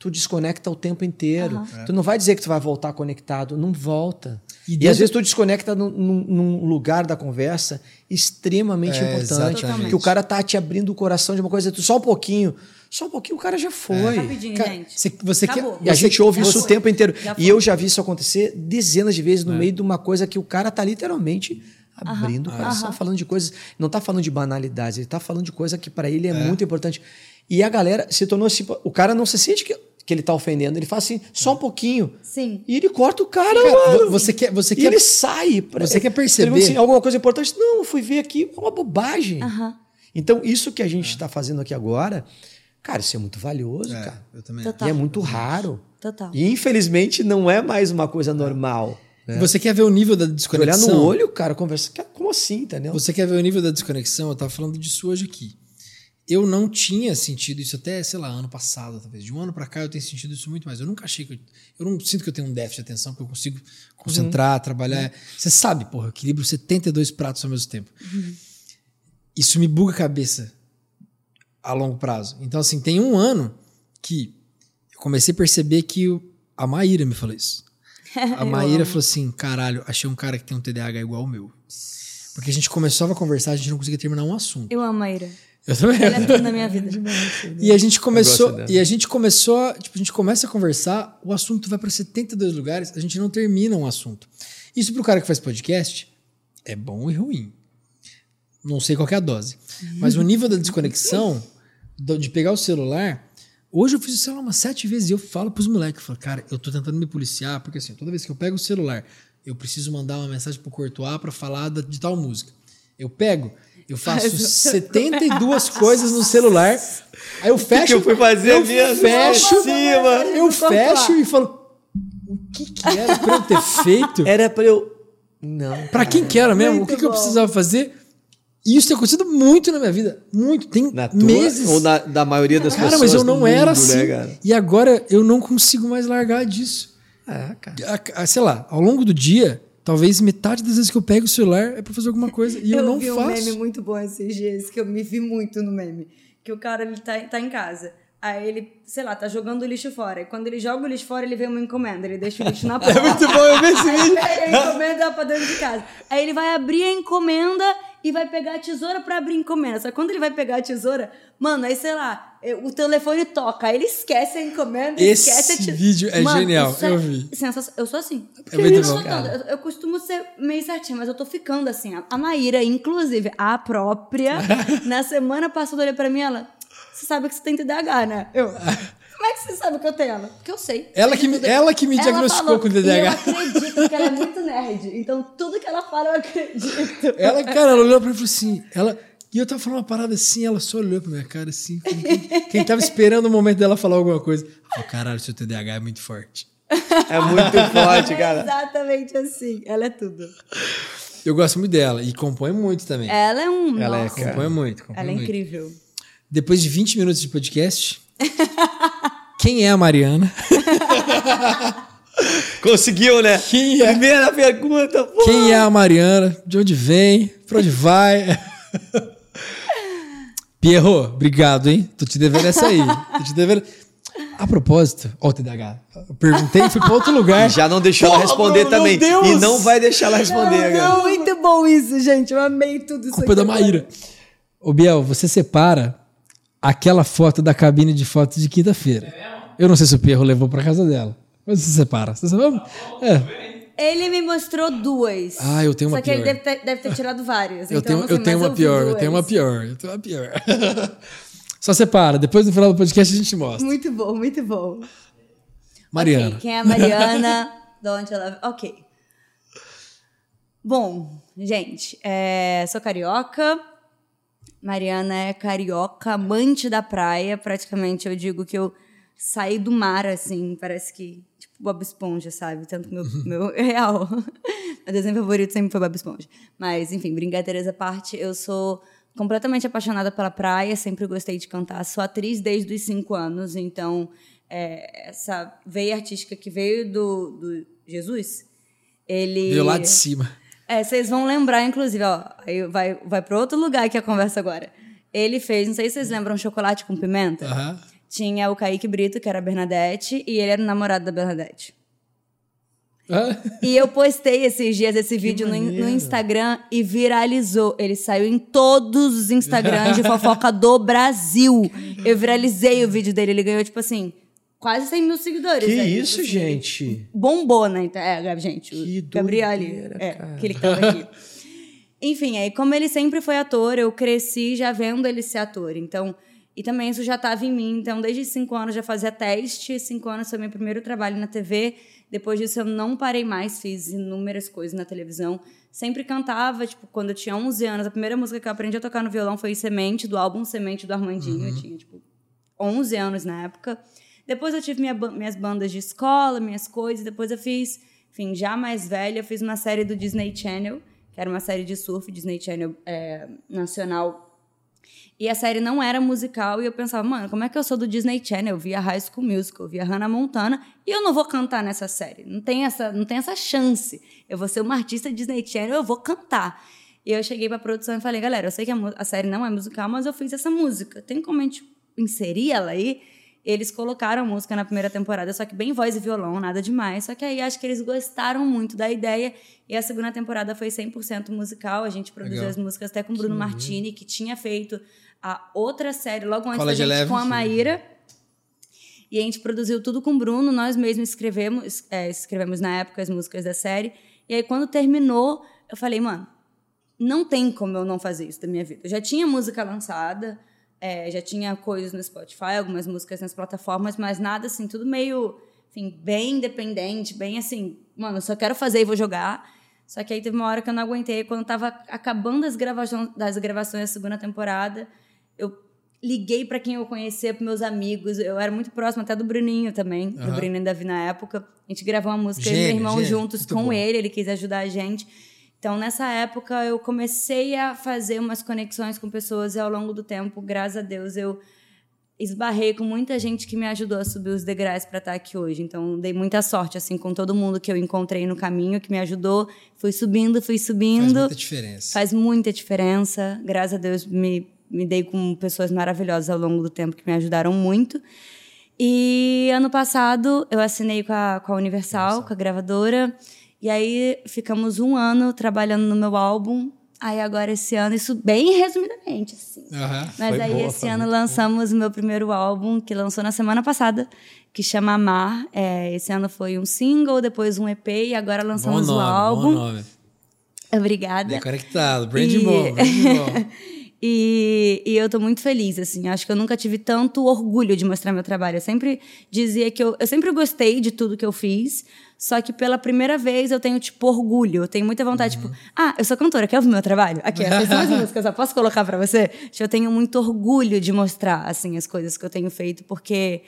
Speaker 2: tu desconecta o tempo inteiro. Tu não vai dizer que tu vai voltar conectado, não volta.
Speaker 1: E
Speaker 2: E, às vezes tu desconecta num, num- lugar da conversa extremamente
Speaker 1: É,
Speaker 2: importante,
Speaker 1: exatamente.
Speaker 2: que o cara tá te abrindo o coração de uma coisa, tu só um pouquinho, só um pouquinho o cara já foi.
Speaker 3: Rapidinho,
Speaker 1: Cara,
Speaker 3: gente.
Speaker 1: você, você quer.
Speaker 2: E a
Speaker 1: você-
Speaker 2: gente ouve isso
Speaker 1: você-
Speaker 2: o tempo inteiro. E
Speaker 3: foi.
Speaker 2: eu já vi isso acontecer dezenas de vezes no meio de uma coisa que o cara tá literalmente abrindo o coração, falando de coisas. Não tá falando de banalidades, ele tá falando de coisa que para ele é, muito importante. E a galera se tornou assim. O cara não se sente que, que ele tá ofendendo, ele faz assim, só um pouquinho.
Speaker 3: Sim.
Speaker 2: E ele corta o cara,
Speaker 1: Cara,
Speaker 2: mano.
Speaker 1: vo- você quer- você
Speaker 2: e
Speaker 1: quer-
Speaker 2: ele sai. pra-
Speaker 1: você quer perceber-
Speaker 2: assim, alguma coisa importante? Não, eu fui ver aqui, é uma bobagem. Então, isso que a gente está fazendo aqui agora, cara, isso é muito valioso, cara.
Speaker 1: eu também.
Speaker 3: Total.
Speaker 2: E é muito raro.
Speaker 3: Total.
Speaker 2: E infelizmente não é mais uma coisa normal.
Speaker 1: Você quer ver o nível da
Speaker 2: Olhar
Speaker 1: desconexão?
Speaker 2: no olho, cara, conversa. Como assim, entendeu?
Speaker 1: Você quer ver o nível da desconexão? Eu tava falando disso hoje aqui. Eu não tinha sentido isso até, sei lá, ano passado, talvez. De um ano pra cá eu tenho sentido isso muito mais. Eu nunca achei que. Eu, eu não sinto que eu tenho um déficit de atenção, que eu consigo concentrar, trabalhar. Você sabe, porra, eu equilibro 72 pratos ao mesmo tempo. Isso me buga a cabeça a longo prazo. Então, assim, tem um ano que eu comecei a perceber que o- a Maíra me falou isso. A Maíra falou assim: caralho, achei um cara que tem um TDAH igual ao meu. Porque a gente começava a conversar, a gente não conseguia terminar um assunto.
Speaker 3: Eu amo a Ira.
Speaker 1: Eu também.
Speaker 3: Ela é tudo na minha vida.
Speaker 1: E a gente começou, e a gente começou, a- tipo, a gente começa a conversar, o assunto vai para 72 lugares, a gente não termina um assunto. Isso pro cara que faz podcast é bom e ruim. Não sei qual que é a dose. Mas o nível da desconexão, de pegar o celular, hoje eu fiz o celular umas sete vezes e eu falo pros moleques, eu falo, cara, eu tô tentando me policiar, porque assim, toda vez que eu pego o celular, eu preciso mandar uma mensagem pro Courtois pra falar de tal música. Eu pego, eu faço 72 coisas no celular, aí eu fecho.
Speaker 2: que eu fui fazer
Speaker 1: eu
Speaker 2: mesmo?
Speaker 1: fecho,
Speaker 2: cima.
Speaker 1: eu fecho e falo, o que que era pra eu ter feito?
Speaker 2: Era pra eu. Não.
Speaker 1: Pra quem que era mesmo? o que, que eu precisava fazer? E isso tem acontecido muito na minha vida. Muito. Tem
Speaker 2: Na tua,
Speaker 1: meses.
Speaker 2: Ou na, da maioria das
Speaker 1: Cara,
Speaker 2: pessoas.
Speaker 1: mas eu não era
Speaker 2: mundo,
Speaker 1: assim.
Speaker 2: Né, cara?
Speaker 1: e agora eu não consigo mais largar disso.
Speaker 2: É, cara.
Speaker 1: Sei lá, ao longo do dia, talvez metade das vezes que eu pego o celular é pra fazer alguma coisa. E eu, não
Speaker 3: vi um
Speaker 1: faço.
Speaker 3: meme muito bom esses dias, que eu me vi muito no meme. Que o cara, ele tá, tá em casa. Aí ele, sei lá, tá jogando o lixo fora. E quando ele joga o lixo fora, ele vê uma encomenda. Ele deixa o lixo na porta.
Speaker 1: É muito bom eu ver esse vídeo.
Speaker 3: pega a encomenda pra dentro de casa. Aí ele vai abrir a encomenda e vai pegar a tesoura pra abrir encomenda. Só quando ele vai pegar a tesoura, mano, aí sei lá, eh, o telefone toca. Aí ele esquece a encomenda,
Speaker 1: Esse
Speaker 3: esquece a tesoura.
Speaker 1: vídeo é genial,
Speaker 3: isso
Speaker 1: eu vi.
Speaker 3: sensacional. Eu sou assim.
Speaker 1: É muito
Speaker 3: Eu
Speaker 1: bom.
Speaker 3: Eu, eu costumo ser meio certinha, mas eu tô ficando assim. A Maíra, inclusive, a própria, na semana passada olhou pra mim ela. Você sabe que você tem TDAH, né? Eu. Como é que você sabe que eu tenho ela? Porque eu sei.
Speaker 1: Ela que me- ela que me
Speaker 3: Ela
Speaker 1: diagnosticou
Speaker 3: falou,
Speaker 1: com TDAH.
Speaker 3: E eu acredito que ela é muito nerd. Então tudo que ela fala eu acredito.
Speaker 1: Ela, cara, ela olhou pra mim e falou assim. Ela, e eu tava falando uma parada assim, ela só olhou pra minha cara assim. como quem, quem tava esperando o momento dela falar alguma coisa. Falou, caralho, seu TDAH é muito forte.
Speaker 2: É muito forte,
Speaker 3: É
Speaker 2: cara.
Speaker 3: exatamente assim. Ela é tudo.
Speaker 1: Eu gosto muito dela. E compõe muito também.
Speaker 3: Ela é um.
Speaker 2: Ela é.
Speaker 1: Compõe muito. Compõe
Speaker 3: Ela é
Speaker 1: muito.
Speaker 3: incrível.
Speaker 1: Depois de 20 minutos de podcast, quem é a Mariana?
Speaker 2: Conseguiu, né?
Speaker 1: Quem é?
Speaker 2: Primeira pergunta, pô.
Speaker 1: Quem é a Mariana? De onde vem? Pra onde vai? Pierro, obrigado, hein? Tô te devendo essa aí. Tô te devendo. A propósito, ó o TDAH. Eu perguntei e fui pra outro lugar.
Speaker 2: Já não deixou ela
Speaker 1: Porra,
Speaker 2: responder
Speaker 1: Bruno,
Speaker 2: também.
Speaker 1: meu!
Speaker 2: E não vai deixar ela responder, cara.
Speaker 3: Muito bom isso, gente. Eu amei tudo isso.
Speaker 1: Culpa da. Maíra. Ô, Biel, você separa aquela foto da cabine de fotos de quinta-feira. Eu não sei se o Pierro levou pra casa dela. Mas você separa. Você separa? É.
Speaker 3: Ele me mostrou duas.
Speaker 1: Ah, eu tenho uma
Speaker 3: Só que ele
Speaker 1: pior.
Speaker 3: deve ter, deve ter tirado várias.
Speaker 1: Eu
Speaker 3: então
Speaker 1: tenho,
Speaker 3: não sei,
Speaker 1: eu tenho uma pior, eu tenho uma pior, eu tenho uma pior. Só separa, depois no final do podcast a gente mostra.
Speaker 3: Muito bom, muito bom.
Speaker 1: Mariana.
Speaker 3: Ok, quem é a Mariana? de onde ela. Ok. Bom, gente, é, sou carioca. Mariana é carioca, amante da praia. Praticamente eu digo que eu saí do mar, assim, parece que. Tipo Bob Esponja, sabe? Tanto que meu, meu é real. Meu desenho favorito sempre foi Bob Esponja. Mas, enfim, brincadeiras à parte, eu sou completamente apaixonada pela praia, sempre gostei de cantar. Sou atriz desde os cinco anos, então é, essa veia artística que veio do, do Jesus, ele.
Speaker 1: Veio lá de cima.
Speaker 3: É, vocês vão lembrar, inclusive, ó, aí vai, vai para outro lugar que a conversa agora. Ele fez, não sei se vocês lembram, chocolate com pimenta.
Speaker 1: Aham.
Speaker 3: Tinha o Kaique Brito, que era a Bernadette, e ele era o namorado da Bernadette. E eu postei esses dias esse vídeo no, no Instagram e viralizou. Ele saiu em todos os Instagrams de fofoca do Brasil. Eu viralizei o vídeo dele. Ele ganhou, tipo assim, quase 100 mil seguidores.
Speaker 2: Que
Speaker 3: aí,
Speaker 2: isso,
Speaker 3: tipo assim.
Speaker 2: gente?
Speaker 3: bombou na internet. É, gente,
Speaker 2: Que
Speaker 3: o Gabriel
Speaker 2: doideira,
Speaker 3: É,
Speaker 2: cara.
Speaker 3: aquele que tava aqui. Enfim, aí como ele sempre foi ator, eu cresci já vendo ele ser ator. Então, e também isso já estava em mim. Então, desde cinco anos já fazia teste. Cinco anos foi meu primeiro trabalho na TV. Depois disso, eu não parei mais. Fiz inúmeras coisas na televisão. Sempre cantava, tipo, quando eu tinha 11 anos. A primeira música que eu aprendi a tocar no violão foi Semente, do álbum Semente do Armandinho. Eu tinha, tipo, 11 anos na época. Depois eu tive minha, minhas bandas de escola, minhas coisas. Depois eu fiz, enfim, já mais velha, eu fiz uma série do Disney Channel, que era uma série de surf, Disney Channel é, nacional. E a série não era musical e eu pensava, mano, como é que eu sou do Disney Channel? Eu via High School Musical, eu via Hannah Montana e eu não vou cantar nessa série. Não tem essa, não tem essa chance. Eu vou ser uma artista Disney Channel, eu vou cantar. E eu cheguei pra produção e falei, galera, eu sei que a, a série não é musical, mas eu fiz essa música. Tem como a gente inserir ela aí? Eles colocaram a música na primeira temporada, só que bem voz e violão, nada demais. Só que aí acho que eles gostaram muito da ideia. E a segunda temporada foi 100% musical. A gente produziu
Speaker 1: Legal.
Speaker 3: as músicas até com o Bruno Martini, que tinha feito a outra série logo antes
Speaker 1: College
Speaker 3: da gente
Speaker 1: Eleven,
Speaker 3: com a. Maíra. E a gente produziu tudo com o Bruno, nós mesmos escrevemos, é, escrevemos na época as músicas da série. E aí, quando terminou, eu falei, mano, não tem como eu não fazer isso da minha vida. Eu já tinha música lançada, é, já tinha coisas no Spotify, algumas músicas nas plataformas, mas nada assim, tudo meio, enfim, bem independente, bem assim, mano, eu só quero fazer e vou jogar. Só que aí teve uma hora que eu não aguentei, quando tava acabando as gravações, das gravações da segunda temporada, eu liguei para quem eu conhecia, para meus amigos. Eu era muito próxima até do Bruninho também, do
Speaker 1: Aham.
Speaker 3: Bruninho e Davi na época. A gente gravou uma música, eu e
Speaker 1: Gênio,
Speaker 3: meu irmão
Speaker 1: gênio.
Speaker 3: juntos
Speaker 1: Muito
Speaker 3: com
Speaker 1: bom.
Speaker 3: ele, ele quis ajudar a gente. Então, nessa época, eu comecei a fazer umas conexões com pessoas e ao longo do tempo, graças a Deus, eu esbarrei com muita gente que me ajudou a subir os degraus para estar aqui hoje. Então, dei muita sorte assim com todo mundo que eu encontrei no caminho, que me ajudou. Fui subindo, fui
Speaker 1: Faz
Speaker 3: subindo.
Speaker 1: muita diferença.
Speaker 3: Faz muita diferença. Graças a Deus me, me dei com pessoas maravilhosas ao longo do tempo que me ajudaram muito. E ano passado eu assinei com a, com a Universal, com a gravadora. E aí ficamos um ano trabalhando no meu álbum. Aí agora esse ano, isso bem resumidamente, assim.
Speaker 1: Aham.
Speaker 3: Mas aí
Speaker 2: boa,
Speaker 3: esse ano lançamos o meu primeiro álbum, que lançou na semana passada, que chama Amar. É, esse ano foi um single, depois um EP e agora lançamos
Speaker 1: nome,
Speaker 3: o álbum.
Speaker 1: bom nome.
Speaker 3: Obrigada.
Speaker 1: Bem conectado. Brand
Speaker 3: E-
Speaker 1: bom, brand bom.
Speaker 3: E, e eu tô muito feliz, assim. Acho que eu nunca tive tanto orgulho de mostrar meu trabalho. Eu sempre dizia que eu, eu sempre gostei de tudo que eu fiz, só que pela primeira vez eu tenho, tipo, orgulho. Eu tenho muita vontade,
Speaker 1: Uhum.
Speaker 3: tipo, ah, eu sou cantora, quer ouvir meu trabalho? Aqui, essas são as músicas, eu posso colocar pra você? Tipo, Eu tenho muito orgulho de mostrar, assim, as coisas que eu tenho feito, porque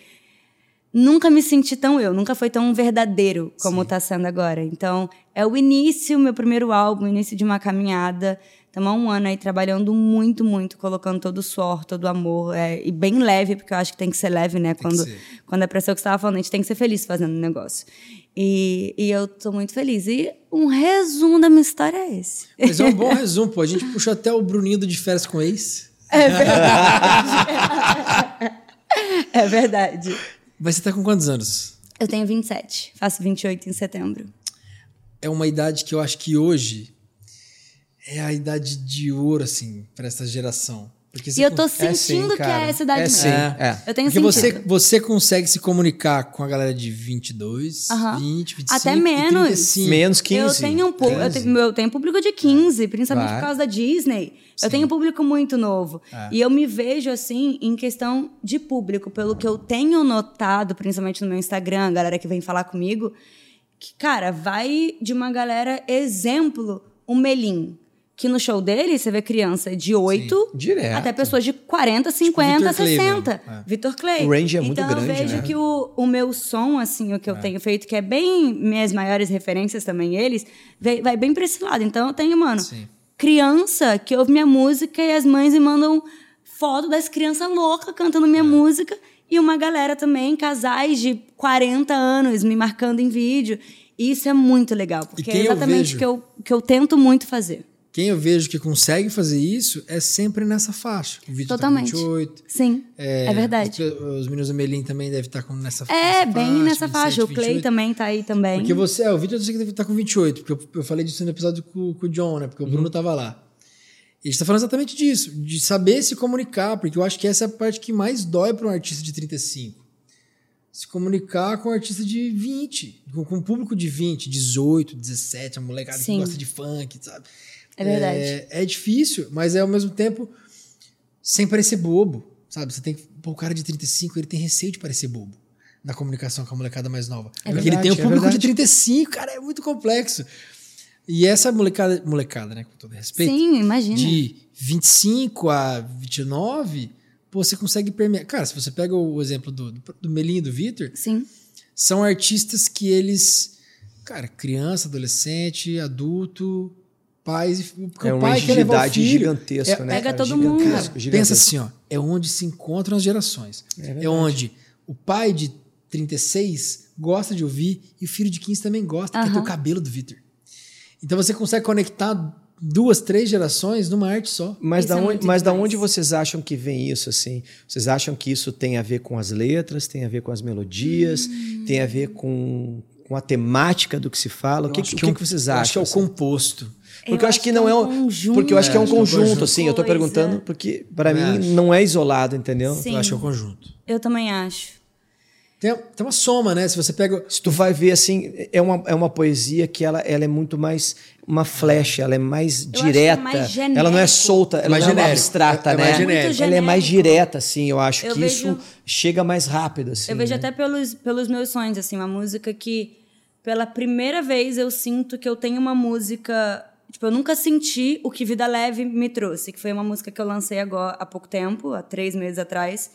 Speaker 3: nunca me senti tão eu, nunca foi tão verdadeiro como tá sendo agora. Então, é o início, meu primeiro álbum, o início de uma caminhada. Estamos há um ano aí trabalhando muito, muito, colocando todo o suor, todo o amor. é, e bem leve, porque eu acho que tem que ser leve, né? Quando, quando é pra ser o que você estava falando, a gente tem que ser feliz fazendo o negócio. E, e eu tô muito feliz. E um resumo da minha história é esse.
Speaker 1: Mas é um bom resumo, pô. A gente puxou até o Bruninho do de férias com ex.
Speaker 3: É verdade.
Speaker 1: Mas você tá com quantos anos?
Speaker 3: Eu tenho 27, faço 28 em setembro.
Speaker 1: É uma idade que eu acho que hoje é a idade de ouro, assim, pra essa geração. Porque
Speaker 3: E eu tô
Speaker 2: É
Speaker 3: sentindo
Speaker 2: sim,
Speaker 3: que é essa idade
Speaker 2: É
Speaker 3: mesmo.
Speaker 2: sim, é.
Speaker 3: Eu tenho
Speaker 1: Porque
Speaker 3: sentido.
Speaker 1: você, você consegue se comunicar com a galera de 22,
Speaker 3: Aham.
Speaker 1: 20, 25
Speaker 3: Até
Speaker 1: e
Speaker 3: menos.
Speaker 1: 35.
Speaker 2: Menos 15.
Speaker 3: Eu tenho, um pu- eu,
Speaker 1: 15.
Speaker 3: tenho, eu tenho público de 15, principalmente
Speaker 2: Vai.
Speaker 3: por causa da Disney.
Speaker 1: Sim.
Speaker 3: Eu tenho um público muito novo.
Speaker 1: É.
Speaker 3: E eu me vejo assim em questão de público, pelo que eu tenho notado, principalmente no meu Instagram, a galera que vem falar comigo, que, cara, vai de uma galera exemplo, o Melim. Que no show dele você vê criança de 8
Speaker 2: Direto.
Speaker 3: até pessoas de 40, 50,
Speaker 1: Vitor Clay
Speaker 3: 60.
Speaker 1: mesmo, é.
Speaker 3: Vitor Clay.
Speaker 2: O range é muito
Speaker 3: então
Speaker 2: grande,
Speaker 3: eu vejo
Speaker 2: né?
Speaker 3: que o, o meu som, assim, o que eu tenho feito, que é bem minhas maiores referências também, eles, vai, bem pra esse lado. Então eu tenho, mano,
Speaker 1: Sim.
Speaker 3: criança que ouve minha música e as mães me mandam foto das crianças loucas cantando
Speaker 1: É.
Speaker 3: minha música. E uma galera também, casais de 40 anos, me marcando em vídeo. E isso é muito legal, porque é exatamente o que eu, que eu tento muito fazer.
Speaker 1: Quem eu vejo que consegue fazer isso é sempre nessa faixa. O Vitor
Speaker 3: Totalmente.
Speaker 1: tá com 28.
Speaker 3: Sim, é, verdade.
Speaker 1: Os, os meninos do Melim também devem estar com nessa
Speaker 3: É,
Speaker 1: nessa
Speaker 3: bem nessa
Speaker 1: 27,
Speaker 3: faixa. O Clay
Speaker 1: 28.
Speaker 3: também tá aí também.
Speaker 1: Porque você, é, o Vitor eu sei que deve estar com 28, porque eu, eu falei disso no episódio com, com o John, né? Porque o Bruno tava lá. E a gente tá falando exatamente disso, de saber se comunicar, porque eu acho que essa é a parte que mais dói para um artista de 35. se comunicar com um artista de 20, com, com um público de 20, 18, 17, uma molecada
Speaker 3: Sim.
Speaker 1: que gosta de funk, sabe?
Speaker 3: É verdade.
Speaker 1: É, é difícil, mas é ao mesmo tempo sem parecer bobo, sabe? Você tem que. Pô, o cara de 35, ele tem receio de parecer bobo na comunicação com a molecada mais nova. Porque ele
Speaker 2: verdade,
Speaker 1: tem o
Speaker 2: é
Speaker 1: público de
Speaker 2: verdade.
Speaker 1: 35, cara, é muito complexo. E essa molecada, molecada, né, com todo respeito,
Speaker 3: Sim, imagina.
Speaker 1: de 25 a 29, pô, você consegue permear. Cara, se você pega o exemplo do, do, do Melinho e do Vitor,
Speaker 3: Sim.
Speaker 1: são artistas que eles. Cara, criança, adolescente, adulto, pais. e- Porque
Speaker 2: É
Speaker 1: o
Speaker 2: uma
Speaker 1: pai quer levar o filho.
Speaker 2: gigantesca,
Speaker 1: É-
Speaker 2: né?
Speaker 3: Pega
Speaker 2: cara?
Speaker 3: todo mundo.
Speaker 2: Gigantesco,
Speaker 1: Cara,
Speaker 2: gigantesco.
Speaker 1: pensa assim, ó, é onde se encontram as gerações. É,
Speaker 2: verdade.
Speaker 1: onde o pai de 36 gosta de ouvir e o filho de 15 também gosta, quer ter o cabelo do Vitor. Então você consegue conectar duas, três gerações numa arte só.
Speaker 2: Mas,
Speaker 3: Isso
Speaker 2: da
Speaker 3: é
Speaker 2: onde, mas da onde vocês acham que vem isso, assim? Vocês acham que isso tem a ver com as letras, tem a ver com as melodias,
Speaker 3: Hum.
Speaker 2: tem a ver com, com a temática do que se fala? O que, o que,
Speaker 1: um-
Speaker 2: que vocês acham?
Speaker 1: Acho que é o
Speaker 2: assim?
Speaker 1: composto.
Speaker 2: Porque eu, acho que não é um
Speaker 3: conjunto
Speaker 2: porque eu acho que é um
Speaker 1: É, que é um
Speaker 2: conjunto,
Speaker 1: conjunto.
Speaker 2: assim. Eu tô perguntando porque para mim
Speaker 1: acho.
Speaker 2: não é isolado, entendeu?
Speaker 3: Sim.
Speaker 1: Eu acho que é o conjunto.
Speaker 3: Eu também acho.
Speaker 1: Tem, tem uma soma, né? Se você pega.
Speaker 2: Se tu vai ver assim, é uma, é uma poesia que ela, ela é muito mais uma flecha, ela é mais
Speaker 3: acho que é
Speaker 2: direta.
Speaker 3: mais
Speaker 2: ela não é solta, ela
Speaker 1: mais
Speaker 2: não é
Speaker 1: genérico.
Speaker 2: abstrata,
Speaker 1: É- é
Speaker 2: né?
Speaker 1: mais
Speaker 3: genérico.
Speaker 2: Ela é mais direta, assim. Eu acho
Speaker 3: Eu
Speaker 2: que
Speaker 3: vejo-
Speaker 2: isso chega mais rápido, assim.
Speaker 3: Eu vejo
Speaker 2: né?
Speaker 3: até pelos, pelos meus sonhos, assim, uma música que, pela primeira vez, eu sinto que eu tenho uma música. Tipo, eu nunca senti o que Vida Leve me trouxe, que foi uma música que eu lancei agora há pouco tempo, há três meses atrás.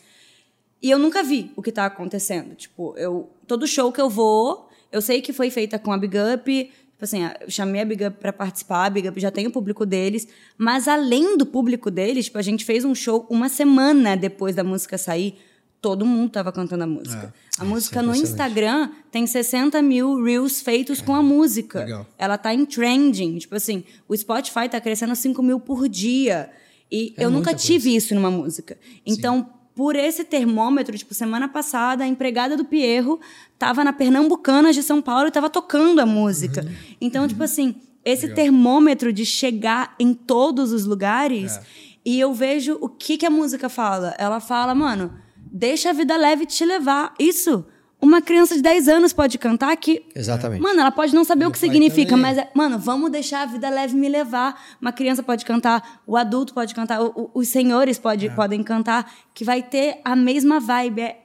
Speaker 3: E eu nunca vi o que tá acontecendo. Tipo, eu. Todo show que eu vou, eu sei que foi feita com a Big Up. Tipo assim, eu chamei a Big Up pra participar, a Big Up já tem o público deles. Mas além do público deles, tipo, a gente fez um show uma semana depois da música sair. Todo mundo tava cantando a música. a música no
Speaker 2: impressionante.
Speaker 3: Instagram tem 60 mil reels feitos com a música.
Speaker 1: legal.
Speaker 3: Ela tá em trending. Tipo assim, o Spotify tá crescendo 5 mil por dia. E
Speaker 1: É
Speaker 3: eu nunca tive isso numa música. Então, por esse termômetro, tipo, semana passada, a empregada do Pierro tava na Pernambucanas de São Paulo e tava tocando a música.
Speaker 1: Uhum.
Speaker 3: Então, tipo assim, esse termômetro de chegar em todos os lugares,
Speaker 1: É.
Speaker 3: e eu vejo o que, que a música fala. Ela fala, mano, deixa a vida leve te levar. Isso. Uma criança de 10 anos pode cantar que
Speaker 2: Exatamente.
Speaker 3: Mano, ela pode não saber o que significa,
Speaker 1: também.
Speaker 3: mas, é, mano, vamos deixar a vida leve me levar. Uma criança pode cantar, o adulto pode cantar, o- o- os senhores pode, podem cantar, que vai ter a mesma vibe. É-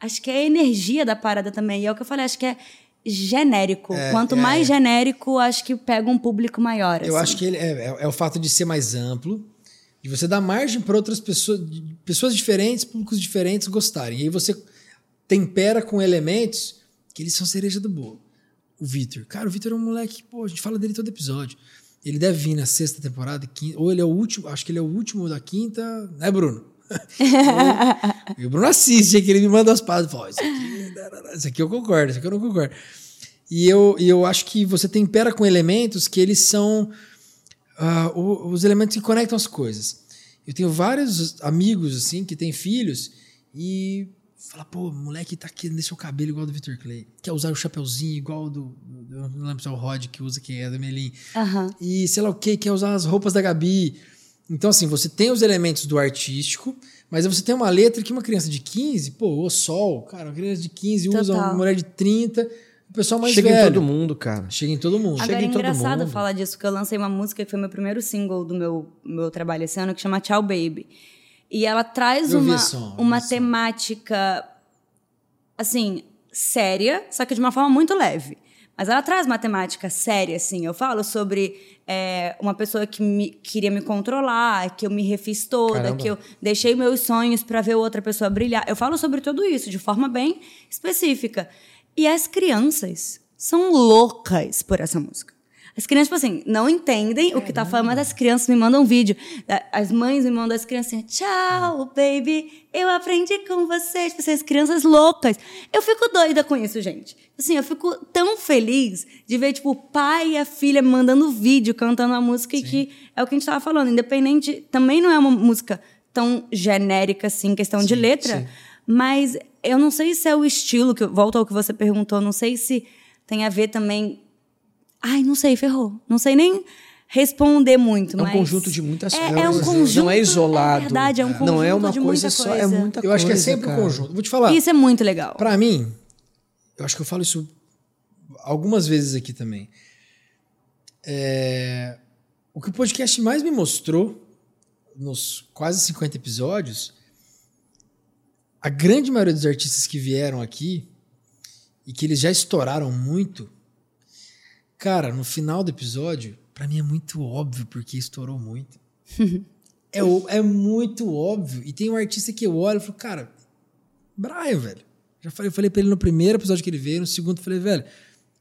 Speaker 3: acho que é a energia da parada também. E é o que eu falei, acho que é genérico. Quanto
Speaker 1: é.
Speaker 3: mais genérico, acho que pega um público maior.
Speaker 1: Eu
Speaker 3: assim.
Speaker 1: acho que ele é, é- é o fato de ser mais amplo, de você dar margem para outras pessoas, pessoas diferentes, públicos diferentes gostarem. E aí você tempera com elementos que eles são cereja do bolo. O Vitor. Cara, o Vitor é um moleque, pô, a gente fala dele todo episódio. Ele deve vir na sexta temporada, quinta, ou ele é o último, acho que ele é o último da quinta, né, Bruno? e o Bruno assiste, é que ele me manda as padas. Fala, "Ó, isso aqui, isso aqui eu concordo, isso aqui eu não concordo. E eu, e eu acho que você tempera com elementos que eles são o- os elementos que conectam as coisas. Eu tenho vários amigos assim que têm filhos e fala, pô, moleque tá querendo deixar o cabelo igual do Victor Clay. Quer usar o chapeuzinho igual do, do. Eu não lembro se é o Rod que usa, que é do Melim.
Speaker 3: Aham.
Speaker 1: E sei lá o que, quer usar as roupas da Gabi. Então, assim, você tem os elementos do artístico, mas você tem uma letra que uma criança de 15, pô, o sol, cara, uma criança de 15 usa uma
Speaker 3: Total.
Speaker 1: mulher de 30, o pessoal mais
Speaker 2: Chega
Speaker 1: velho.
Speaker 2: em todo mundo, cara.
Speaker 1: Chega em todo mundo.
Speaker 2: Chega
Speaker 3: Agora é
Speaker 2: em todo
Speaker 3: engraçado
Speaker 2: mundo.
Speaker 3: falar disso, porque eu lancei uma música que foi meu primeiro single do meu, meu trabalho esse ano, que chama Tchau Baby. E ela traz
Speaker 1: Eu
Speaker 3: uma,
Speaker 1: som,
Speaker 3: uma temática, assim, séria, só que de uma forma muito leve. Mas ela traz uma temática séria, assim. Eu falo sobre é, uma pessoa que me, queria me controlar, que eu me refiz toda,
Speaker 2: Caramba.
Speaker 3: que eu deixei meus sonhos para ver outra pessoa brilhar. Eu falo sobre tudo isso de forma bem específica. E as crianças são loucas por essa música. As crianças, tipo assim, não entendem o que tá falando, mas as crianças me mandam vídeo. A- As mães me mandam as crianças assim, tchau, baby, eu aprendi com você. Tipo assim, as crianças loucas. Eu fico doida com isso, gente. Assim, eu fico tão feliz de ver, tipo, o pai e a filha mandando vídeo, cantando a música, e que é o que a gente tava falando. Independente, também não é uma música tão genérica, assim, questão de letra, mas eu não sei se é o estilo, que volta ao que você perguntou, não sei se tem a ver também Ai, não sei, ferrou. Não sei nem responder muito,
Speaker 2: É um conjunto de muitas
Speaker 3: é,
Speaker 2: coisas.
Speaker 3: É um conjunto...
Speaker 2: Não é isolado.
Speaker 3: É verdade, é um conjunto
Speaker 2: Não é uma
Speaker 3: de
Speaker 2: coisa
Speaker 3: muita
Speaker 2: só,
Speaker 3: coisa.
Speaker 2: é muita
Speaker 1: Eu acho que é
Speaker 2: coisa,
Speaker 1: sempre
Speaker 2: cara.
Speaker 1: um conjunto. Vou te falar.
Speaker 3: Isso é muito legal.
Speaker 1: Pra mim, eu acho que eu falo isso algumas vezes aqui também. É, o que o podcast mais me mostrou nos quase 50 episódios, a grande maioria dos artistas que vieram aqui e que eles já estouraram muito, cara, no final do episódio, pra mim é muito óbvio porque estourou muito. é, é muito óbvio. E tem um artista que eu olho e falo, cara, Brian, velho. Já falei, eu falei pra ele no primeiro episódio que ele veio, no segundo eu falei, velho,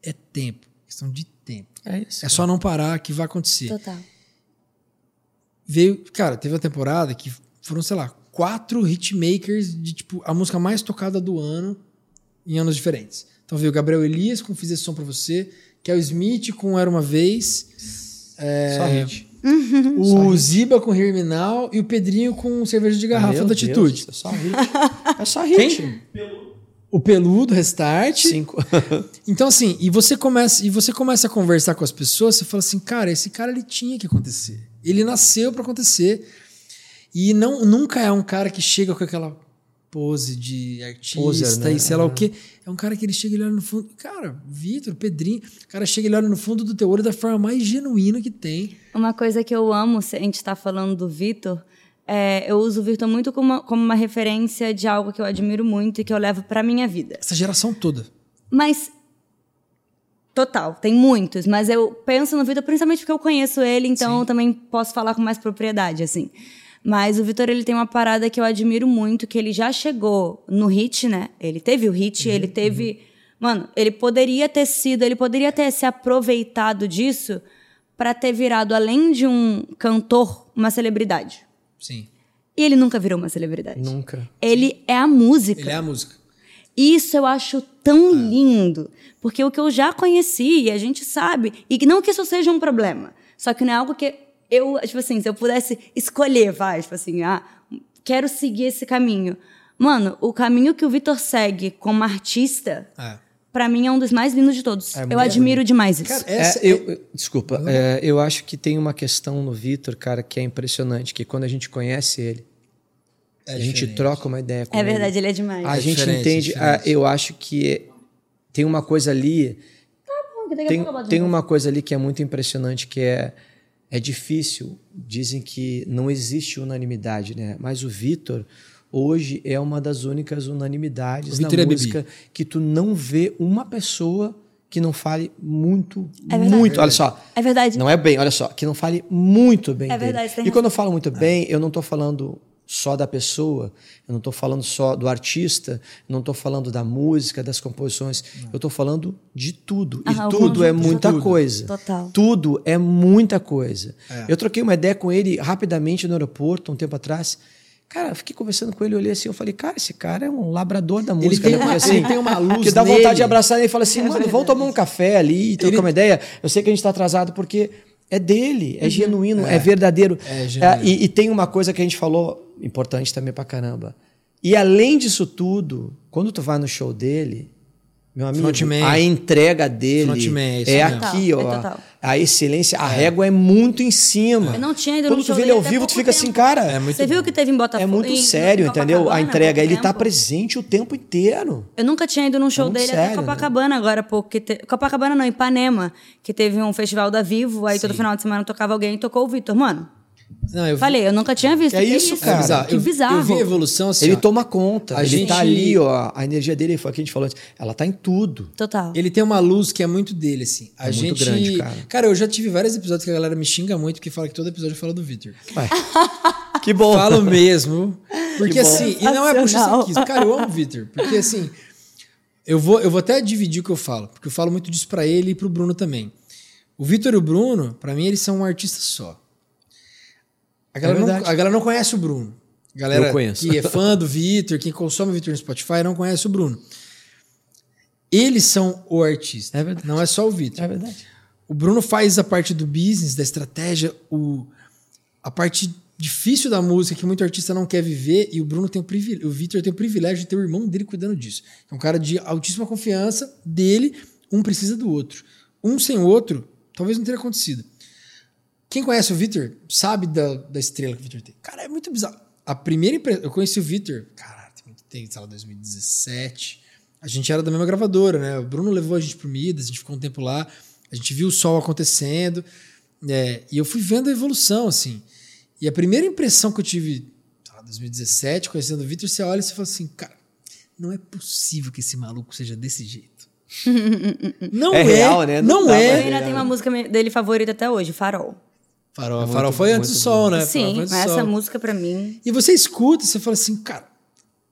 Speaker 1: é tempo, questão de tempo.
Speaker 2: É isso.
Speaker 1: É só não parar que vai acontecer.
Speaker 3: Total.
Speaker 1: Veio, cara, teve uma temporada que foram, sei lá, quatro hitmakers de tipo a música mais tocada do ano em anos diferentes. Então veio o Gabriel Elias com Fiz esse som pra você, Kel Smith com Era uma vez,
Speaker 2: Só hit.
Speaker 1: o Ziba com Hear Me Now e o Pedrinho com Cerveja de Garrafa
Speaker 2: Meu
Speaker 1: da
Speaker 2: Deus,
Speaker 1: Atitude.
Speaker 2: é só hit. É só hit.
Speaker 1: O Peludo, Restart.
Speaker 2: Cinco.
Speaker 1: Então, assim, e você começa e você começa a conversar com as pessoas, você fala assim, cara, esse cara ele tinha que acontecer. Ele nasceu pra acontecer. E não nunca é um cara que chega com aquela pose de artista
Speaker 2: Poser, né?
Speaker 1: e sei lá o quê. É um cara que ele chega e olha no fundo. Cara, Vitor, Pedrinho, o cara chega e olha no fundo do teu olho da forma mais genuína que tem.
Speaker 3: Uma coisa que eu amo, se a gente está falando do Vitor, é, eu uso o Vitor muito como uma, como uma referência de algo que eu admiro muito e que eu levo para minha vida.
Speaker 1: Essa geração toda.
Speaker 3: Mas. Total, tem muitos, mas eu penso no Vitor principalmente porque eu conheço ele, então eu também posso falar com mais propriedade, assim. Mas o Vitor, ele tem uma parada que eu admiro muito, que ele já chegou no hit, né? Ele teve o hit, ele teve. Mano, ele poderia ter sido, ele poderia ter se aproveitado disso para ter virado, além de um cantor, uma celebridade.
Speaker 1: Sim.
Speaker 3: E ele nunca virou uma celebridade.
Speaker 2: Nunca.
Speaker 3: Ele é a música.
Speaker 1: Ele é a música.
Speaker 3: Isso eu acho tão lindo, porque o que eu já conheci, e a gente sabe, e não que isso seja um problema, só que não é algo que eu, tipo assim, se eu pudesse escolher, vai, tipo assim, ah, quero seguir esse caminho. Mano, o caminho que o Vitor segue como artista,
Speaker 1: É.
Speaker 3: pra mim é um dos mais lindos de todos.
Speaker 2: É
Speaker 3: eu admiro demais isso.
Speaker 1: Cara,
Speaker 2: É,
Speaker 1: Essa
Speaker 2: eu, eu- desculpa, é, eu acho que tem uma questão no Vitor, cara, que é impressionante, que quando a gente conhece ele,
Speaker 1: É
Speaker 2: a gente
Speaker 1: diferente.
Speaker 2: troca uma ideia com
Speaker 3: é
Speaker 2: ele.
Speaker 3: verdade, ele é demais.
Speaker 2: A
Speaker 1: É
Speaker 2: gente
Speaker 1: é
Speaker 2: entende, ah, eu acho que é- tem uma coisa ali, tem, tem uma coisa ali que é muito impressionante, que é é difícil. Dizem que não existe unanimidade, né? Mas o Vitor hoje é uma das únicas unanimidades na
Speaker 1: é
Speaker 2: música que tu não vê uma pessoa que não fale muito,
Speaker 3: É verdade.
Speaker 2: muito. Olha só,
Speaker 3: É verdade.
Speaker 2: não é bem, olha só, que não fale muito bem
Speaker 3: É
Speaker 2: dele.
Speaker 3: verdade, tem
Speaker 2: E quando eu falo muito bem, eu não estou falando só da pessoa, eu não estou falando só do artista, não estou falando da música, das composições, eu estou falando de tudo.
Speaker 3: Ah,
Speaker 2: e tudo é muita
Speaker 1: Tudo.
Speaker 2: coisa.
Speaker 3: Total.
Speaker 2: Tudo é muita coisa.
Speaker 1: É.
Speaker 2: Eu troquei uma ideia com ele rapidamente no aeroporto, um tempo atrás. Cara, fiquei conversando com ele, olhei assim, eu falei, cara, esse cara é um labrador da música.
Speaker 1: tem
Speaker 2: né? assim,
Speaker 1: ele tem uma luz
Speaker 2: Que dá vontade
Speaker 1: nele.
Speaker 2: de abraçar ele e falar assim, mano, vamos tomar um café ali e trocar
Speaker 1: Ele-
Speaker 2: uma ideia. Eu sei que a gente está atrasado porque é dele, é genuíno, é, verdadeiro.
Speaker 1: É genuíno.
Speaker 2: e, e tem uma coisa que a gente falou, importante também pra caramba. E além disso tudo, quando tu vai no show dele, meu amigo,
Speaker 1: Frontman.
Speaker 2: a entrega dele
Speaker 1: Frontman, é
Speaker 2: é aqui, ó.
Speaker 3: é.
Speaker 2: A excelência, a régua é muito em cima.
Speaker 3: Eu não tinha ido
Speaker 2: Quando tu vê ele ao vivo, tu fica assim,
Speaker 3: tempo.
Speaker 2: cara,
Speaker 1: É muito
Speaker 3: Você viu
Speaker 1: bom.
Speaker 3: que teve em Botafogo?
Speaker 2: é muito
Speaker 3: em-
Speaker 2: sério,
Speaker 3: em
Speaker 2: entendeu? A entrega, ele tá
Speaker 3: tempo?
Speaker 2: presente o tempo inteiro.
Speaker 3: Eu nunca tinha ido num show dele
Speaker 2: sério,
Speaker 3: até
Speaker 2: né?
Speaker 3: Copacabana agora, porque te... Copacabana não, Ipanema, que teve um festival da Vivo, aí todo final de semana tocava alguém e tocou o Vitor. Mano,
Speaker 1: Não, eu vi-
Speaker 3: falei, eu nunca tinha visto.
Speaker 2: É isso,
Speaker 1: É
Speaker 2: cara.
Speaker 1: bizarro.
Speaker 3: Que
Speaker 1: eu,
Speaker 3: bizarro.
Speaker 1: Eu vi a evolução assim.
Speaker 2: Ele
Speaker 1: ó.
Speaker 2: toma conta,
Speaker 1: A gente-
Speaker 2: tá ali, ó, a energia dele, foi o que a gente falou antes, ela tá em tudo.
Speaker 3: Total.
Speaker 1: Ele tem uma luz que é muito dele, assim. A
Speaker 2: É muito
Speaker 1: gente.
Speaker 2: grande, cara.
Speaker 1: eu já tive vários episódios que a galera me xinga muito porque fala que todo episódio fala do Victor.
Speaker 2: Que bom.
Speaker 1: Falo mesmo. Porque
Speaker 2: Que bom.
Speaker 1: assim, e não é puxa saquismo. Cara, eu amo o Victor. Porque assim, eu vou, eu vou até dividir o que eu falo. Porque eu falo muito disso pra ele e pro Bruno também. O Victor e o Bruno, pra mim, eles são um artista só. A galera, não,
Speaker 2: verdade.
Speaker 1: a galera não conhece o Bruno. A galera
Speaker 2: Eu conheço.
Speaker 1: que é fã do Victor, quem consome o Victor no Spotify, não conhece o Bruno. Eles são o artista.
Speaker 2: É verdade.
Speaker 1: Não é só o Victor.
Speaker 2: É verdade.
Speaker 1: O Bruno faz a parte do business, da estratégia, o, a parte difícil da música que muito artista não quer viver, e o Bruno tem o privilégio, o Victor tem o privilégio de ter o irmão dele cuidando disso. É um cara de altíssima confiança dele, um precisa do outro. Um sem o outro, talvez não teria acontecido. Quem conhece o Victor sabe da, da estrela que o Victor tem. Cara, é muito bizarro. A primeira impressão. Eu conheci o Victor, caralho, tem muito tempo, sei lá, 2017. a gente era da mesma gravadora, né? O Bruno levou a gente pro Midas, a gente ficou um tempo lá, a gente viu o sol acontecendo, é, e eu fui vendo a evolução, assim. E a primeira impressão que eu tive, sei lá, 2017, conhecendo o Vitor, você olha e você fala assim, cara, não é possível que esse maluco seja desse jeito.
Speaker 2: não é, é real, né?
Speaker 1: Não, não é.
Speaker 3: Ainda tem uma música dele favorita até hoje, Farol.
Speaker 1: Farol, muito, Farol foi antes do sol, né?
Speaker 3: Sim, mas essa música para mim.
Speaker 1: E você escuta, você fala assim, cara,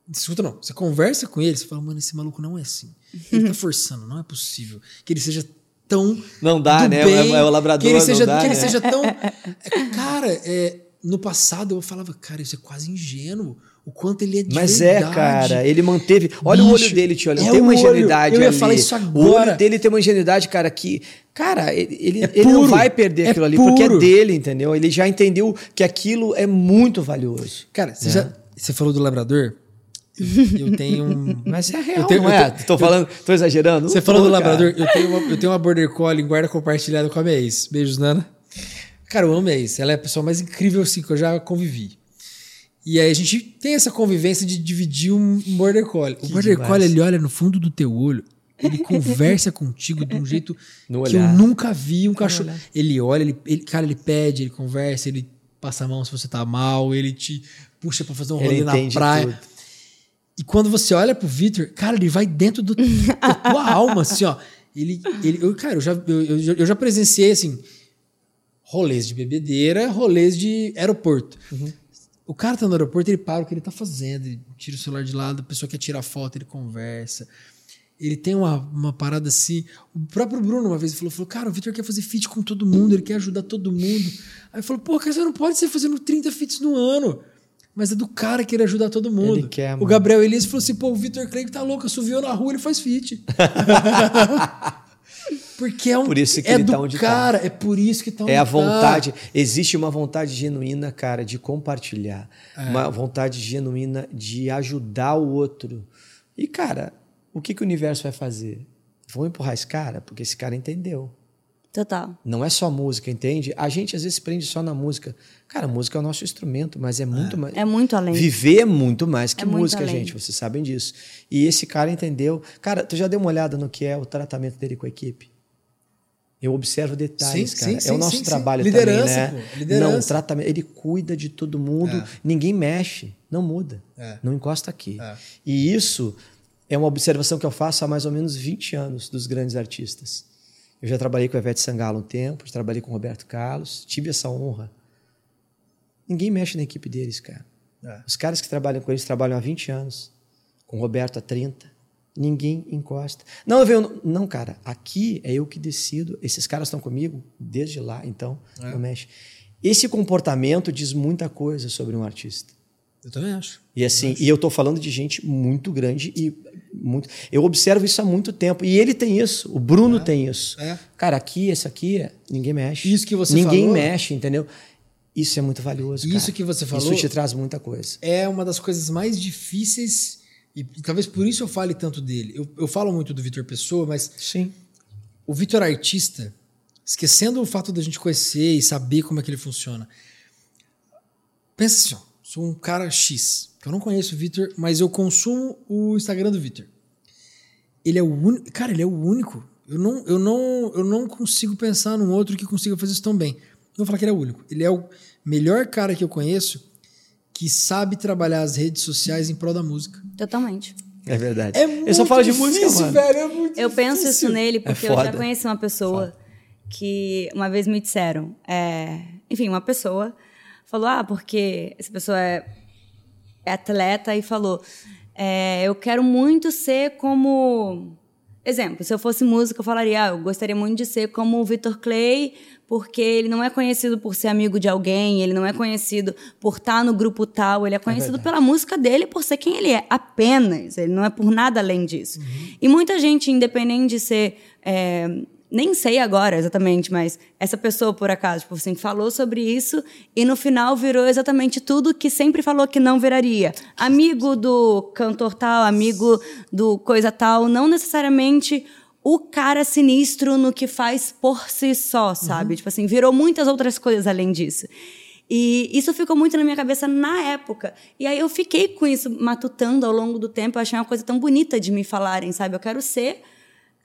Speaker 1: escuta não, você conversa com ele, você fala, mano, esse maluco não é assim. Ele tá forçando, não é possível que ele seja tão
Speaker 2: Não dá, né? Bem, é, o labrador,
Speaker 1: que ele seja,
Speaker 2: dá,
Speaker 1: que
Speaker 2: né?
Speaker 1: ele seja tão é, cara, é, no passado eu falava, cara, isso é quase ingênuo. O quanto ele é de
Speaker 2: Mas
Speaker 1: verdade.
Speaker 2: é, cara, ele manteve. Olha Bicho, o olho dele, tio. Ele
Speaker 1: é
Speaker 2: tem uma ingenuidade.
Speaker 1: Eu ia
Speaker 2: ali.
Speaker 1: falar isso agora.
Speaker 2: O olho dele tem uma ingenuidade, cara, que. Cara, ele, é ele não vai perder
Speaker 1: é
Speaker 2: aquilo ali,
Speaker 1: puro.
Speaker 2: porque é dele, entendeu? Ele já entendeu que aquilo é muito valioso.
Speaker 1: Cara, você, já, você falou do labrador? Eu, eu tenho um.
Speaker 2: Mas é real, tenho, não é? Tô falando, tô exagerando.
Speaker 1: Você falou do labrador, eu tenho, uma, eu tenho uma border collie em guarda compartilhada com a minha ex. Beijos, Nana. Cara, eu amo a ex. Ela é a pessoa mais incrível assim que eu já convivi. E aí a gente tem essa convivência de dividir um, border collie. O border demais. collie, ele olha no fundo do teu olho, ele conversa contigo de um jeito
Speaker 2: no
Speaker 1: que eu nunca vi um cachorro. Ele olha, ele, ele, cara, ele pede, ele conversa, ele passa a mão se você tá mal, ele te puxa para fazer um rolê na praia. Tudo. E quando você olha pro Victor, cara, ele vai dentro do, da tua alma, assim, ó. Ele, ele, eu, cara, eu já, eu, eu já presenciei, assim, rolês de bebedeira, rolês de aeroporto. Uhum. O cara tá no aeroporto, ele para o que ele tá fazendo, ele tira o celular de lado, a pessoa quer tirar foto, ele conversa. Ele tem uma, uma parada assim. O próprio Bruno, uma vez, falou: falou Cara, o Victor quer fazer feat com todo mundo, ele quer ajudar todo mundo. Aí falou: Pô, cara, você não pode ser fazendo 30 feats no ano. Mas é do cara querer ajudar todo mundo.
Speaker 2: Ele quer,
Speaker 1: o Gabriel Elias falou assim: Pô, o Victor Clay tá louco, subiu na rua, ele faz feat. Porque é um
Speaker 2: por isso que
Speaker 1: é
Speaker 2: ele
Speaker 1: do
Speaker 2: tá onde
Speaker 1: cara,
Speaker 2: tá.
Speaker 1: é por isso que tá onde
Speaker 2: É a
Speaker 1: tá.
Speaker 2: vontade, existe uma vontade genuína, cara, de compartilhar,
Speaker 1: É.
Speaker 2: uma vontade genuína de ajudar o outro. E cara, o que que o universo vai fazer? Vão empurrar esse cara, porque esse cara entendeu.
Speaker 3: Total.
Speaker 2: Não é só música, entende? A gente às vezes prende só na música. Cara, a música é o nosso instrumento, mas é muito mais.
Speaker 3: É muito além.
Speaker 2: Viver é muito mais que
Speaker 3: É
Speaker 2: música, gente. Vocês sabem disso. E esse cara entendeu. Cara, tu já deu uma olhada no que é o tratamento dele com a equipe? Eu observo detalhes,
Speaker 1: Sim,
Speaker 2: cara.
Speaker 1: sim,
Speaker 2: é
Speaker 1: sim,
Speaker 2: o nosso trabalho.
Speaker 1: Liderança,
Speaker 2: também, né?
Speaker 1: pô, liderança.
Speaker 2: Não, tratamento. Ele cuida de todo mundo.
Speaker 1: É.
Speaker 2: Ninguém mexe, não muda.
Speaker 1: É.
Speaker 2: Não encosta aqui.
Speaker 1: É.
Speaker 2: E isso é uma observação que eu faço há mais ou menos 20 anos dos grandes artistas. Eu já trabalhei com a Ivete Sangalo um tempo, já trabalhei com o Roberto Carlos, tive essa honra. Ninguém mexe na equipe deles, cara.
Speaker 1: É.
Speaker 2: Os caras que trabalham com eles trabalham há 20 anos, com o Roberto há 30. Ninguém encosta. Não, eu venho. Não, cara, aqui é eu que decido. Esses caras estão comigo desde lá, então
Speaker 1: É.
Speaker 2: não mexe. Esse comportamento diz muita coisa sobre um artista.
Speaker 1: Eu também acho.
Speaker 2: E assim, e eu tô falando de gente muito grande e muito. Eu observo isso há muito tempo. E ele tem isso, o Bruno tem isso.
Speaker 1: É.
Speaker 2: Cara, aqui, esse aqui, ninguém mexe.
Speaker 1: Isso que você
Speaker 2: Ninguém
Speaker 1: falou-
Speaker 2: mexe, entendeu? Isso é muito valioso.
Speaker 1: Isso
Speaker 2: cara.
Speaker 1: que você falou-
Speaker 2: Isso te traz muita coisa.
Speaker 1: é uma das coisas mais difíceis e, e talvez por isso eu fale tanto dele. Eu, eu falo muito do Vitor Pessoa, mas
Speaker 2: Sim.
Speaker 1: o Vitor artista, esquecendo o fato da gente conhecer e saber como é que ele funciona. Pensa assim, ó, sou um cara X, que eu não conheço o Vitor, mas eu consumo o Instagram do Vitor. Ele é o único, cara, ele é o único. Eu não, eu não, eu não consigo pensar num outro que consiga fazer isso tão bem. Não vou falar que ele é o único. Ele é o melhor cara que eu conheço que sabe trabalhar as redes sociais em prol da música.
Speaker 3: Totalmente.
Speaker 2: É verdade.
Speaker 1: É
Speaker 2: eu só falo de
Speaker 1: difícil,
Speaker 2: música, mano.
Speaker 1: velho. É muito
Speaker 3: Eu penso
Speaker 1: difícil.
Speaker 3: isso nele porque eu
Speaker 2: foda.
Speaker 3: já conheci uma pessoa que uma vez me disseram, é, enfim, uma pessoa falou, ah, porque essa pessoa é, é atleta e falou, é, eu quero muito ser como, exemplo, se eu fosse música eu falaria, ah, eu gostaria muito de ser como o Victor Clay, porque ele não é conhecido por ser amigo de alguém, ele não é conhecido por estar no grupo tal, ele é conhecido pela música dele por ser quem ele é, apenas. Ele não é por nada além disso. E muita gente, independente de ser. é, nem sei agora exatamente, mas essa pessoa, por acaso, tipo assim, falou sobre isso e no final virou exatamente tudo que sempre falou que não viraria. Amigo do cantor tal, amigo do coisa tal, não necessariamente o cara sinistro no que faz por si só, sabe? Tipo assim, virou muitas outras coisas além disso. E isso ficou muito na minha cabeça na época. E aí eu fiquei com isso matutando ao longo do tempo. Eu achei uma coisa tão bonita de me falarem, sabe? Eu quero ser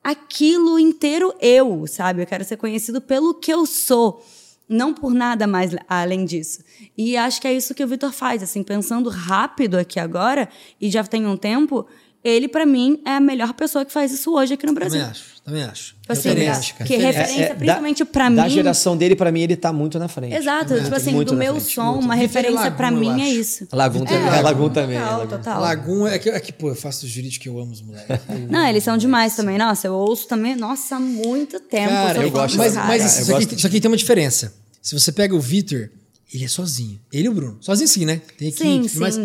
Speaker 3: aquilo inteiro eu, sabe? Eu quero ser conhecido pelo que eu sou, não por nada mais além disso. E acho que é isso que o Vitor faz, assim, pensando rápido aqui agora, e já tem um tempo, ele, para mim, é a melhor pessoa que faz isso hoje aqui no Brasil.
Speaker 1: Também acho, também acho.
Speaker 3: Tipo assim, também acho, cara. Que referência, é, é, principalmente para mim.
Speaker 2: Da geração dele, para mim, ele tá muito na frente.
Speaker 3: Exato, é, tipo assim, do meu frente, som, muito. uma referência para mim é isso.
Speaker 2: Lagum também. É, Lagum também. Total,
Speaker 3: Lagum. total.
Speaker 1: Lagum é que, é que, pô, eu faço jurídico que eu amo os moleques.
Speaker 3: Não, eles são demais também. Nossa, eu ouço também, nossa, há muito tempo.
Speaker 1: Cara, eu, gosto. Mas, mas isso, aqui, isso aqui tem uma diferença. Se você pega o Vitor, ele é sozinho. Ele e o Bruno. Sozinho sim, né? Tem equipe,
Speaker 3: sim,
Speaker 1: mas...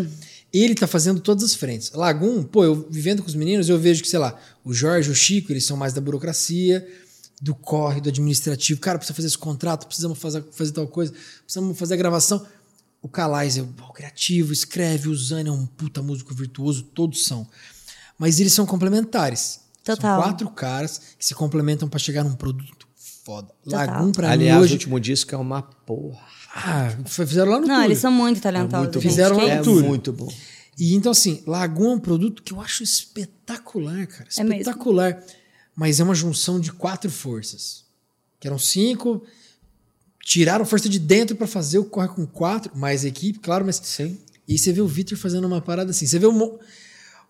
Speaker 1: Ele tá fazendo todas as frentes. Lagum, pô, eu vivendo com os meninos, eu vejo que, sei lá, o Jorge, o Chico, eles são mais da burocracia, do corre, do administrativo. Cara, precisa fazer esse contrato, precisamos fazer, fazer tal coisa, precisamos fazer a gravação. O Calais é o criativo, escreve, o Zane é um puta músico virtuoso, todos são. Mas eles são complementares.
Speaker 3: Total.
Speaker 1: São quatro caras que se complementam para chegar num produto foda.
Speaker 3: Total.
Speaker 1: Lagum, pra
Speaker 2: Aliás,
Speaker 1: mim hoje...
Speaker 2: o último disco é uma porra.
Speaker 1: Ah, fizeram lá no
Speaker 3: Não,
Speaker 1: Túlio.
Speaker 3: eles são muito talentosos.
Speaker 2: É muito.
Speaker 1: Fizeram lá no
Speaker 2: É
Speaker 1: Túlio.
Speaker 2: muito bom.
Speaker 1: E então, assim, Lagoon é um produto que eu acho espetacular, cara.
Speaker 3: É mesmo.
Speaker 1: Espetacular. Mas é uma junção de quatro forças. Que eram cinco. Tiraram força de dentro para fazer o corre com quatro, mais equipe, claro, mas.
Speaker 2: Sim.
Speaker 1: E aí você vê o Victor fazendo uma parada assim. Você vê mo-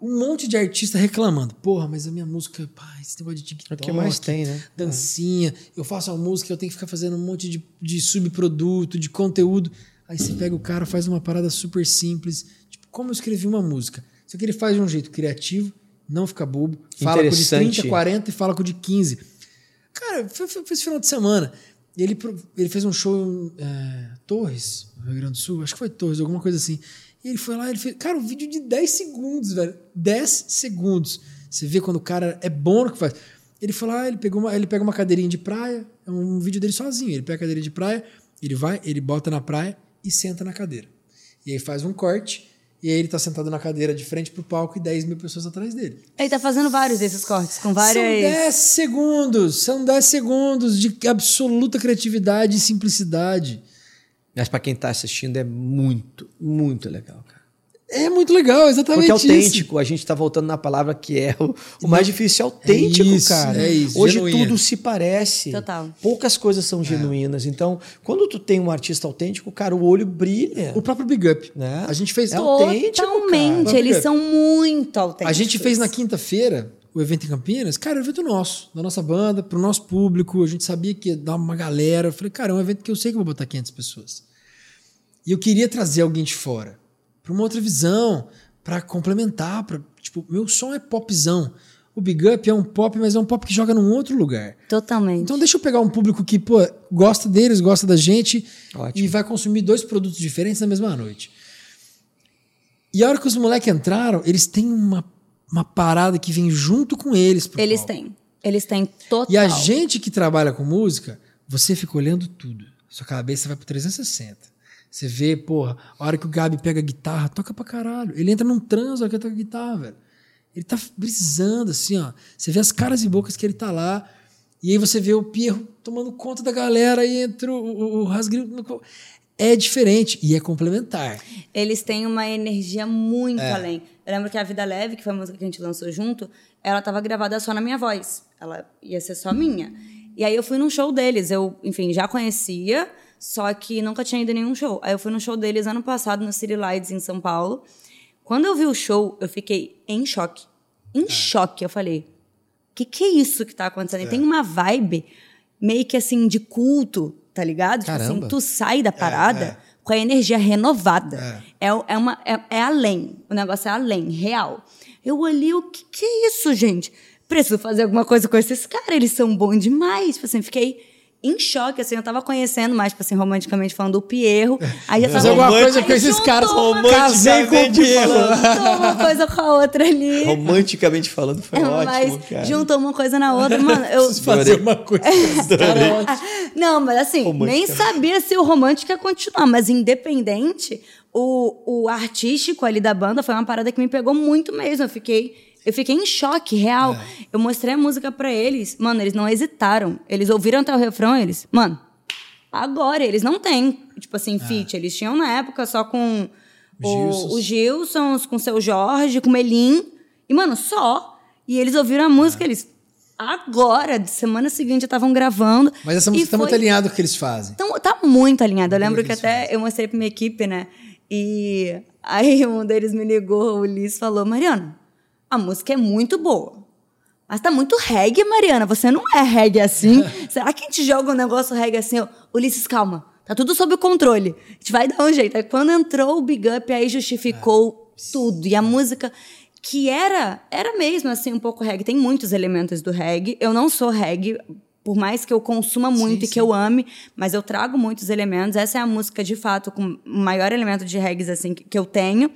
Speaker 1: um monte de artista reclamando. Porra, mas a minha música, pá, esse negócio de
Speaker 2: É
Speaker 1: TikTok.
Speaker 2: o que mais tem, né?
Speaker 1: Dancinha. Eu faço uma música, eu tenho que ficar fazendo um monte de, de subproduto, de conteúdo. Aí você pega o cara, faz uma parada super simples. Tipo, como eu escrevi uma música? Só que ele faz de um jeito criativo, não fica bobo. Fala com o de
Speaker 2: Interessante.
Speaker 1: 30, 40 e fala com o de 15. Cara, foi, foi, foi esse final de semana. Ele, ele fez um show em é, Torres, no Rio Grande do Sul. Acho que foi Torres, alguma coisa assim. E ele foi lá, ele fez. Cara, um vídeo de 10 segundos, velho. 10 segundos. Você vê quando o cara é bom no que faz. Ele foi lá, ele, pegou uma, ele pega uma cadeirinha de praia, é um vídeo dele sozinho. Ele pega a cadeirinha de praia, ele vai, ele bota na praia e senta na cadeira. E aí faz um corte, e aí ele tá sentado na cadeira de frente pro palco e 10 mil pessoas atrás dele.
Speaker 3: Ele tá fazendo vários desses cortes, com várias.
Speaker 1: São 10 segundos, são 10 segundos de absoluta criatividade e simplicidade.
Speaker 2: Mas pra quem tá assistindo é muito, muito legal, cara.
Speaker 1: É muito legal, exatamente
Speaker 2: Porque é
Speaker 1: isso.
Speaker 2: autêntico, a gente tá voltando na palavra que é o, o mais difícil, é autêntico,
Speaker 1: É isso,
Speaker 2: cara.
Speaker 1: é isso,
Speaker 2: Hoje
Speaker 1: genuíno.
Speaker 2: tudo se parece.
Speaker 3: Total.
Speaker 2: Poucas coisas são genuínas. Então, quando tu tem um artista autêntico, cara, o olho brilha.
Speaker 1: O próprio Big Up.
Speaker 2: Né?
Speaker 1: A gente fez.
Speaker 2: É autêntico,
Speaker 3: Totalmente.
Speaker 1: cara.
Speaker 3: Eles são muito autênticos.
Speaker 1: A gente fez na quinta-feira o evento em Campinas. Cara, é um evento nosso, da nossa banda, pro nosso público. A gente sabia que ia dar uma galera. Eu falei, cara, é um evento que eu sei que eu vou botar 500 pessoas. E eu queria trazer alguém de fora, pra uma outra visão, pra complementar. Pra, tipo, meu som é popzão. O Big Up é um pop, mas é um pop que joga num outro lugar.
Speaker 3: Totalmente.
Speaker 1: Então deixa eu pegar um público que, pô, gosta deles, gosta da gente
Speaker 2: Ótimo.
Speaker 1: e vai consumir dois produtos diferentes na mesma noite. E a hora que os moleques entraram, eles têm uma, uma parada que vem junto com eles. pro
Speaker 3: Eles
Speaker 1: palco.
Speaker 3: têm. Eles têm total.
Speaker 1: E a gente que trabalha com música, você fica olhando tudo. Sua cabeça vai pro 360. Você vê, porra, a hora que o Gabi pega a guitarra, toca pra caralho. Ele entra num transe a hora que ele toca a guitarra, velho. Ele tá brisando, assim, ó. Você vê as caras e bocas que ele tá lá. E aí você vê o Pierro tomando conta da galera e entra o, o, o Rasgrilo. no- É diferente e é complementar.
Speaker 3: Eles têm uma energia muito
Speaker 1: É.
Speaker 3: além. Eu lembro que a Vida Leve, que foi a música que a gente lançou junto, ela tava gravada só na minha voz. Ela ia ser só minha. E aí eu fui num show deles. Eu, enfim, já conhecia, só que nunca tinha ido em nenhum show. Aí eu fui no show deles ano passado, no City Lights, em São Paulo. Quando eu vi o show, eu fiquei em choque. Em choque. Eu falei, o que, que é isso que tá acontecendo? E tem uma vibe meio que assim de culto, tá ligado? Tipo assim,
Speaker 2: Caramba.
Speaker 3: tu sai da parada com a energia renovada. É, é, uma, é, é além. O negócio é além, real. Eu olhei, o que, que é isso, gente? Preciso fazer alguma coisa com esses caras, eles são bons demais. Tipo assim, fiquei em choque, assim, eu tava conhecendo mais, tipo assim, romanticamente falando do Pierro. Aí
Speaker 1: Fazer
Speaker 3: tava
Speaker 1: alguma coisa com esses caras. Casei com o
Speaker 2: romanticamente
Speaker 1: Pierro.
Speaker 3: Juntou uma coisa com a outra ali.
Speaker 2: Romanticamente falando, foi
Speaker 3: mas
Speaker 2: ótimo, cara.
Speaker 3: juntou uma coisa na outra, mano. Eu,
Speaker 1: Preciso fazer
Speaker 2: Adorei.
Speaker 1: uma coisa. é ótimo.
Speaker 3: Não, mas assim,
Speaker 2: Romântica.
Speaker 3: nem sabia se o romântico ia continuar, mas independente, o, o artístico ali da banda foi uma parada que me pegou muito mesmo. Eu fiquei, eu fiquei em choque, real. Eu mostrei a música pra eles, mano, eles não hesitaram. Eles ouviram até o refrão, eles, mano, agora. Eles não têm, tipo assim, ah. feat. Eles tinham na época só com o, o Gilson, com o seu Jorge, com o Melim. E, mano, só. E eles ouviram a música, ah. eles agora, de semana seguinte, já estavam gravando.
Speaker 1: Mas essa música tá foi... muito alinhada com o que eles fazem.
Speaker 3: Então, tá muito alinhada. Eu lembro que, que até fazem. eu mostrei pra minha equipe, né? E aí um deles me ligou, o Ulisses falou, Mariana, a música é muito boa. Mas tá muito reggae, Mariana. Você não é reggae assim. Será que a gente joga um negócio reggae assim? Ulisses, calma. Tá tudo sob controle. A gente vai dar um jeito. Aí quando entrou o Big Up, aí justificou é. tudo. E a música que era, era mesmo assim um pouco reggae. Tem muitos elementos do reggae. Eu não sou reggae, por mais que eu consuma muito sim, e que sim. eu ame, mas eu trago muitos elementos. Essa é a música de fato com o maior elemento de reggae assim que, que eu tenho.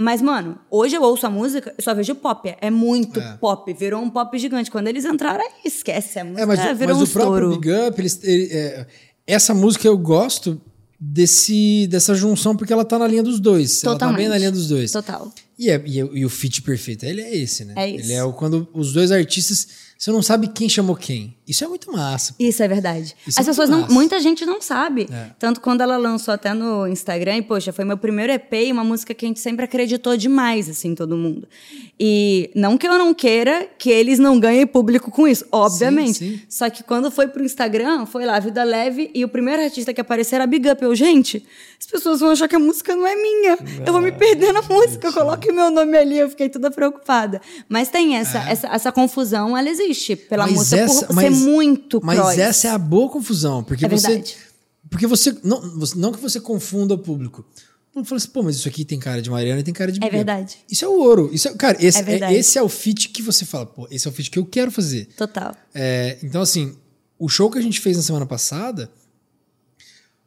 Speaker 3: Mas, mano, hoje eu ouço a música, eu só vejo pop. É muito é. pop. Virou um pop gigante. Quando eles entraram, aí esquece. A música é, mas, virou mas um o próprio
Speaker 1: Big Up, eles, ele, é, essa música eu gosto desse, dessa junção porque ela tá na linha dos dois. Totalmente. Ela tá bem na linha dos dois.
Speaker 3: Total.
Speaker 1: E, é, e, é, e o fit perfeito, ele é esse, né?
Speaker 3: É isso.
Speaker 1: Ele é o, quando os dois artistas você não sabe quem chamou quem. Isso é muito massa.
Speaker 3: Isso é verdade. Isso As é pessoas não, muita gente não sabe. É. Tanto quando ela lançou até no Instagram, e poxa, foi meu primeiro EP e uma música que a gente sempre acreditou demais, assim, todo mundo. E não que eu não queira que eles não ganhem público com isso, obviamente. Sim, sim. Só que quando foi pro Instagram, foi lá, Vida Leve, e o primeiro artista que apareceu era Big Up. Eu, gente, as pessoas vão achar que a música não é minha. Não, eu vou me perder na música. Coloque meu nome ali. Eu fiquei toda preocupada. Mas tem essa, é. essa, essa confusão, ela existe pela mas música essa, por mas, ser muito
Speaker 1: Mas cross. essa é a boa confusão. Porque é você. Verdade. Porque você não, não que você confunda o público. Não fala assim, pô, mas isso aqui tem cara de Mariana e tem cara de
Speaker 3: Miguel. É verdade.
Speaker 1: Isso é o ouro. Isso é, cara, esse é, é, esse é o fit que você fala, pô, esse é o fit que eu quero fazer.
Speaker 3: Total.
Speaker 1: É, então, assim, o show que a gente fez na semana passada,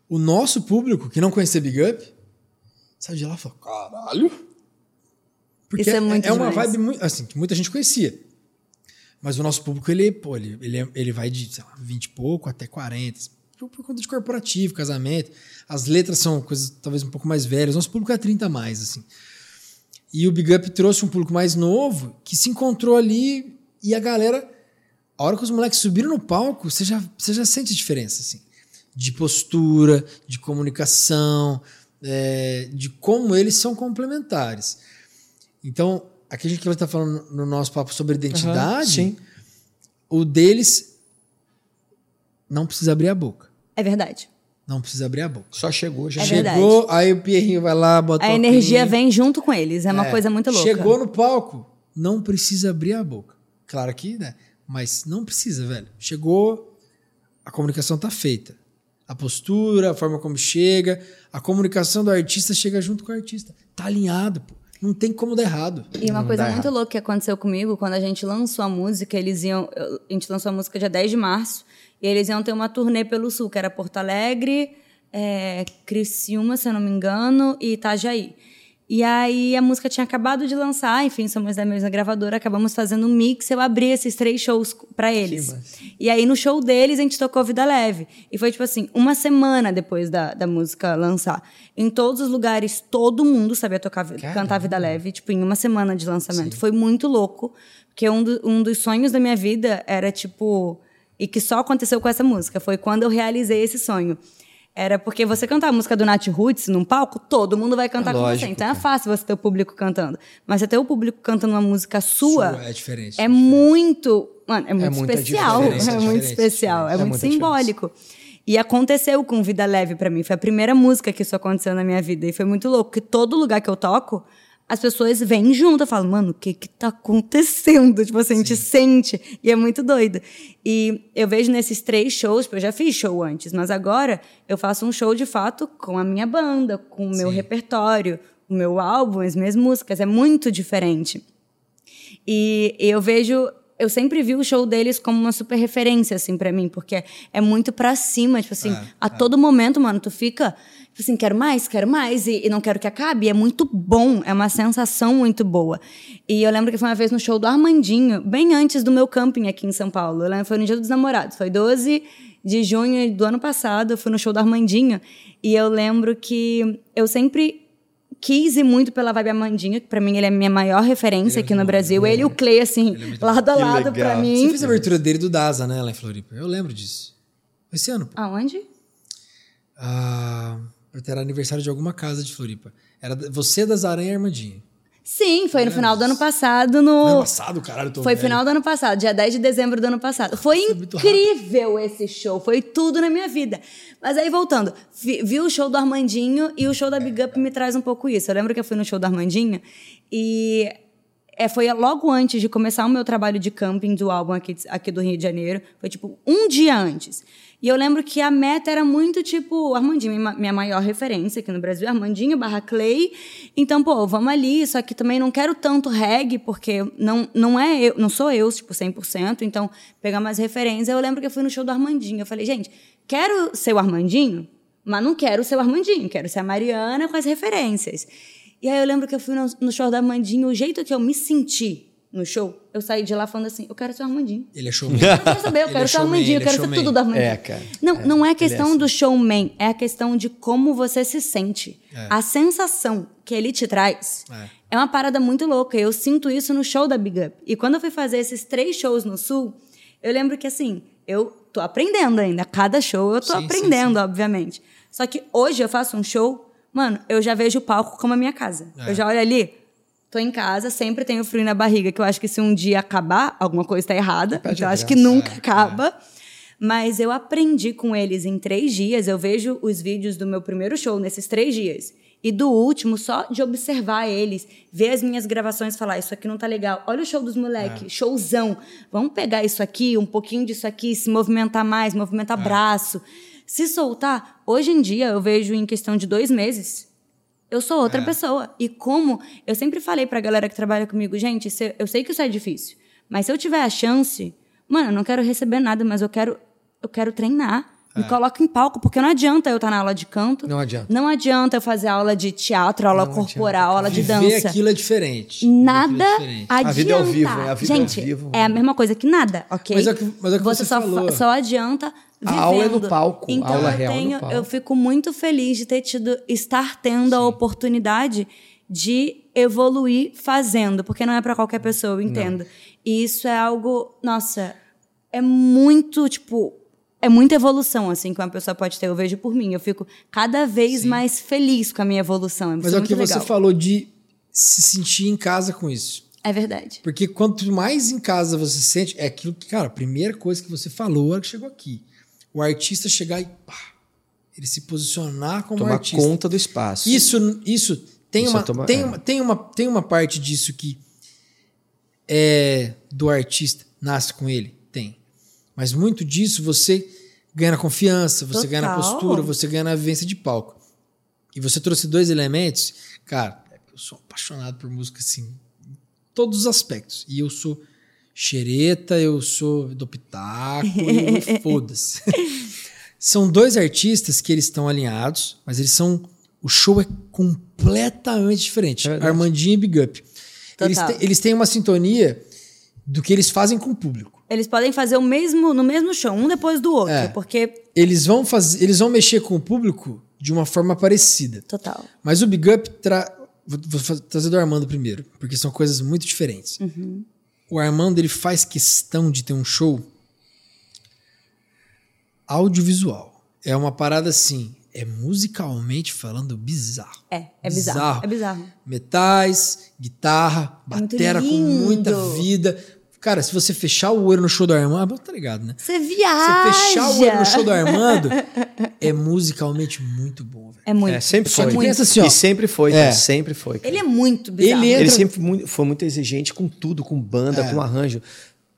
Speaker 1: o nosso público, que não conhecia Big Up, saiu de lá e falou, caralho. Porque
Speaker 3: é, muito
Speaker 1: é uma vibe assim, que muita gente conhecia. Mas o nosso público, ele, pô, ele, ele, ele vai de, sei lá, 20 e pouco até 40. Por, por conta de corporativo, casamento. As letras são coisas talvez um pouco mais velhas. Nosso público é 30 a mais, assim. E o Big Up trouxe um público mais novo que se encontrou ali e a galera. A hora que os moleques subiram no palco, você já, você já sente a diferença, assim. De postura, de comunicação, é, de como eles são complementares. Então, aqui a gente vai estar falando no nosso papo sobre identidade. Uhum, o deles não precisa abrir a boca.
Speaker 3: É verdade.
Speaker 1: Não precisa abrir a boca.
Speaker 2: Só chegou, já
Speaker 3: é
Speaker 1: chegou. Verdade. Aí o Pierrinho vai lá, bota
Speaker 3: a energia vem junto com eles. É uma é, coisa muito louca.
Speaker 1: Chegou no palco, não precisa abrir a boca. Claro que, né? Mas não precisa, velho. Chegou, a comunicação tá feita. A postura, a forma como chega, a comunicação do artista chega junto com o artista. Tá alinhado, pô. Não tem como dar errado.
Speaker 3: E uma
Speaker 1: não
Speaker 3: coisa muito errado. louca que aconteceu comigo, quando a gente lançou a música, eles iam. A gente lançou a música dia 10 de março, e eles iam ter uma turnê pelo sul, que era Porto Alegre, é, Criciúma, se eu não me engano, e Itajaí. E aí a música tinha acabado de lançar, enfim, somos da mesma gravadora, acabamos fazendo um mix, eu abri esses três shows para eles. E aí no show deles a gente tocou Vida Leve. E foi tipo assim, uma semana depois da, da música lançar. Em todos os lugares, todo mundo sabia tocar, cantar Vida Leve, tipo, em uma semana de lançamento. Sim. Foi muito louco, porque um, do, um dos sonhos da minha vida era tipo. E que só aconteceu com essa música. Foi quando eu realizei esse sonho era porque você cantar a música do Nat Roots num palco, todo mundo vai cantar é com você. Então é fácil você ter o público cantando. Mas você ter o público cantando uma música sua.
Speaker 1: sua é diferente.
Speaker 3: É, é muito. Mano, é muito é especial. É, muito especial. É, muito simbólico. E aconteceu com Vida Leve para mim. Foi a primeira música que isso aconteceu na minha vida. E foi muito louco, porque todo lugar que eu toco, as pessoas vêm junto e falam, mano, o que que tá acontecendo? Tipo assim, a gente sente. E é muito doido. E eu vejo nesses três shows, porque eu já fiz show antes, mas agora eu faço um show de fato com a minha banda, com o meu Sim. repertório, o meu álbum, as minhas músicas. É muito diferente. E eu vejo eu sempre vi o show deles como uma super referência, assim, para mim, porque é muito pra cima, tipo assim, é, a é. todo momento, mano, tu fica assim, quero mais, quero mais, e, e, não quero que acabe. É muito bom, é uma sensação muito boa. E eu lembro que foi uma vez no show do Armandinho, bem antes do meu camping aqui em São Paulo. Eu lembro, foi no Dia dos Namorados, foi 12 de junho do ano passado, eu fui no show do Armandinho. E eu lembro que eu sempre quis ir muito pela vibe Armandinho, que pra mim ele é a minha maior referência ele aqui no Brasil. Ele e o Clay, assim, é lado a lado pra mim.
Speaker 1: Você fez a abertura dele do Daza, né, lá em Floripa? Eu lembro disso. Esse ano. Pô.
Speaker 3: Aonde?
Speaker 1: Ah, ter aniversário de alguma casa de Floripa. Era você das Aranha Armandinho.
Speaker 3: Sim, foi no final do ano passado. No...
Speaker 1: Ano passado, caralho, tô
Speaker 3: Foi
Speaker 1: velho.
Speaker 3: final do ano passado, dia 10 de dezembro do ano passado. Foi
Speaker 1: Foi muito
Speaker 3: incrível esse show, foi tudo na minha vida. Mas aí, voltando, vi, vi o show do Armandinho e o show da Big Up me traz um pouco isso. Eu lembro que eu fui no show do Armandinho e é, foi logo antes de começar o meu trabalho de camping do álbum aqui, aqui do Rio de Janeiro. Foi tipo um dia antes. E eu lembro que a meta era muito tipo, Armandinho, minha- maior referência aqui no Brasil, Armandinho barra Clay. Então, pô, vamos ali, só que também não quero tanto reggae, porque não, não é eu, não sou eu, tipo, 100%, então pegar mais referências. Eu lembro que eu fui no show do Armandinho. Eu falei, gente, quero ser o Armandinho, mas não quero ser o Armandinho, quero ser a Mariana com as referências. E aí eu lembro que eu fui no, no show do Armandinho, o jeito que eu me senti no show, eu saí de lá falando assim, eu quero ser o Armandinho.
Speaker 1: Ele é showman.
Speaker 3: Eu quero saber, eu quero
Speaker 1: é
Speaker 3: ser
Speaker 1: showman,
Speaker 3: Armandinho, eu
Speaker 1: é
Speaker 3: quero ser tudo do Armandinho.
Speaker 2: É, cara.
Speaker 3: Não, não é questão
Speaker 2: assim.
Speaker 3: do showman, é a questão de como você se sente.
Speaker 1: É.
Speaker 3: A sensação que ele te traz
Speaker 1: É.
Speaker 3: é. uma parada muito louca. Eu sinto isso no show da Big Up. E quando eu fui fazer esses três shows no Sul, eu lembro que assim, eu tô aprendendo ainda. Cada show eu tô
Speaker 1: Sim, sim,
Speaker 3: aprendendo,
Speaker 1: sim.
Speaker 3: obviamente. Só que hoje eu faço um show, mano, eu já vejo o palco como a minha casa.
Speaker 1: É.
Speaker 3: Eu já olho ali, tô em casa, sempre tenho frio na barriga, que eu acho que se um dia acabar, alguma coisa tá errada. Então eu acho que nunca
Speaker 1: É,
Speaker 3: acaba. Mas eu aprendi com eles em três dias. Eu vejo os vídeos do meu primeiro show nesses três dias. E do último, só de observar eles, ver as minhas gravações falar: Isso aqui não tá legal. Olha o show dos moleques, showzão. Vamos pegar isso aqui, um pouquinho disso aqui, se movimentar mais, movimentar braço. Se soltar, hoje em dia eu vejo em questão de dois meses, eu sou outra pessoa. E como eu sempre falei pra galera que trabalha comigo, gente, se- eu sei que isso é difícil, mas se eu tiver a chance, mano, eu não quero receber nada, mas eu quero eu quero treinar. Me coloca em palco, porque não adianta eu estar na aula de canto.
Speaker 2: Não adianta.
Speaker 3: Não adianta eu fazer aula de teatro, aula
Speaker 2: Não
Speaker 3: corporal, aula de
Speaker 1: Viver
Speaker 3: dança.
Speaker 1: aquilo é diferente. Viver
Speaker 3: Nada
Speaker 1: é diferente.
Speaker 3: adianta.
Speaker 2: A vida é ao vivo, né? A vida é ao
Speaker 3: Gente,
Speaker 2: vivo.
Speaker 3: é a mesma coisa que nada, ok?
Speaker 1: Mas é o que- mas é que você
Speaker 3: só,
Speaker 1: falou.
Speaker 3: só adianta
Speaker 2: A
Speaker 3: vivendo.
Speaker 2: aula é no palco, a
Speaker 3: Então
Speaker 2: aula
Speaker 3: eu
Speaker 2: real é no
Speaker 3: tenho,
Speaker 2: palco.
Speaker 3: eu fico muito feliz de ter tido, estar tendo a oportunidade de evoluir fazendo, porque não é para qualquer pessoa, eu entendo. E isso é algo, nossa, é muito, tipo, é muita evolução, assim, que uma pessoa pode ter. Eu vejo por mim. Eu fico cada vez mais feliz com a minha evolução. É
Speaker 1: Mas é o que você falou de se sentir em casa com isso.
Speaker 3: É verdade.
Speaker 1: Porque quanto mais em casa você se sente, é aquilo que, cara, a primeira coisa que você falou hora que chegou aqui. O artista chegar e pá, ele se posicionar como
Speaker 2: Tomar
Speaker 1: artista.
Speaker 2: conta do espaço.
Speaker 1: Isso, isso tem,
Speaker 2: Isso
Speaker 1: uma,
Speaker 2: é tomar-
Speaker 1: tem,
Speaker 2: é.
Speaker 1: uma, tem, uma, tem uma parte disso que é do artista, nasce com ele? Tem. Mas muito disso você ganha na confiança, você ganha na
Speaker 3: Total.
Speaker 1: postura, você ganha na vivência de palco. E você trouxe dois elementos, cara, é eu sou apaixonado por música assim, em todos os aspectos. E eu sou xereta, eu sou do pitaco, e foda-se. São dois artistas que eles estão alinhados, mas eles são. O show é completamente diferente.
Speaker 2: É.
Speaker 1: Armandinho e Big Up. Eles, têm- eles têm uma sintonia do que eles fazem com o público.
Speaker 3: Eles podem fazer o mesmo no mesmo show, um depois do outro,
Speaker 1: É.
Speaker 3: porque
Speaker 1: Eles vão fazer, eles vão mexer com o público de uma forma parecida.
Speaker 3: total.
Speaker 1: Mas o Big Up tra... vou, vou trazer do Armando primeiro, porque são coisas muito diferentes. O Armando ele faz questão de ter um show audiovisual. É uma parada assim, é musicalmente falando bizarro.
Speaker 3: É, é bizarro. É bizarro.
Speaker 1: Metais, guitarra,
Speaker 3: É
Speaker 1: batera com muita vida. Cara, se você fechar o olho no show do Armando, tá ligado, né?
Speaker 3: Você
Speaker 1: Você
Speaker 3: viaja.
Speaker 1: fechar o olho no show do Armando, é musicalmente muito bom, velho.
Speaker 3: É muito.
Speaker 2: É, sempre
Speaker 1: Só
Speaker 2: foi.
Speaker 1: que pensa assim, ó.
Speaker 2: E sempre foi,
Speaker 1: É.
Speaker 2: cara, sempre foi. cara.
Speaker 3: Ele é muito bizarro.
Speaker 1: Ele entra-
Speaker 2: Ele sempre foi muito exigente com tudo, com banda,
Speaker 1: É.
Speaker 2: com arranjo.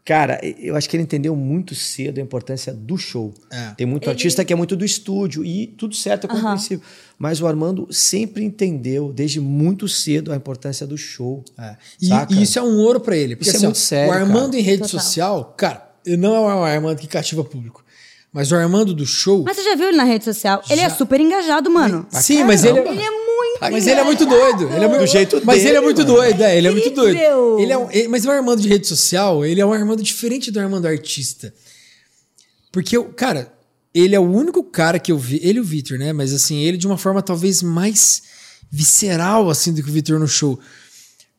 Speaker 2: Cara, eu acho que ele entendeu muito cedo a importância do show.
Speaker 1: É.
Speaker 2: Tem muito artista que é muito do estúdio e tudo certo é compreensível. Mas o Armando sempre entendeu, desde muito cedo, a importância do show.
Speaker 1: É. E, e isso é um ouro pra ele. Porque,
Speaker 2: Isso é
Speaker 1: assim, ó,
Speaker 2: muito sério,
Speaker 1: O Armando
Speaker 2: cara.
Speaker 1: em rede
Speaker 3: Total.
Speaker 1: social, cara, ele não é o Armando que cativa público. Mas o Armando do show.
Speaker 3: Mas você já viu ele na rede social? Ele é super engajado, mano.
Speaker 1: sim, mas ele.
Speaker 3: Ele é muito
Speaker 1: Mas ele é muito doido. Ele é muito,
Speaker 2: Do jeito
Speaker 1: mas
Speaker 2: dele,
Speaker 1: ele é muito
Speaker 2: mano.
Speaker 1: doido, é, ele é muito doido. Ele é um- ele- mas o Armando de rede social, ele é um Armando diferente do Armando artista. Porque, eu, cara, ele é o único cara que eu vi, ele e o Vitor, né? Mas assim, ele de uma forma talvez mais visceral assim do que o Vitor no show.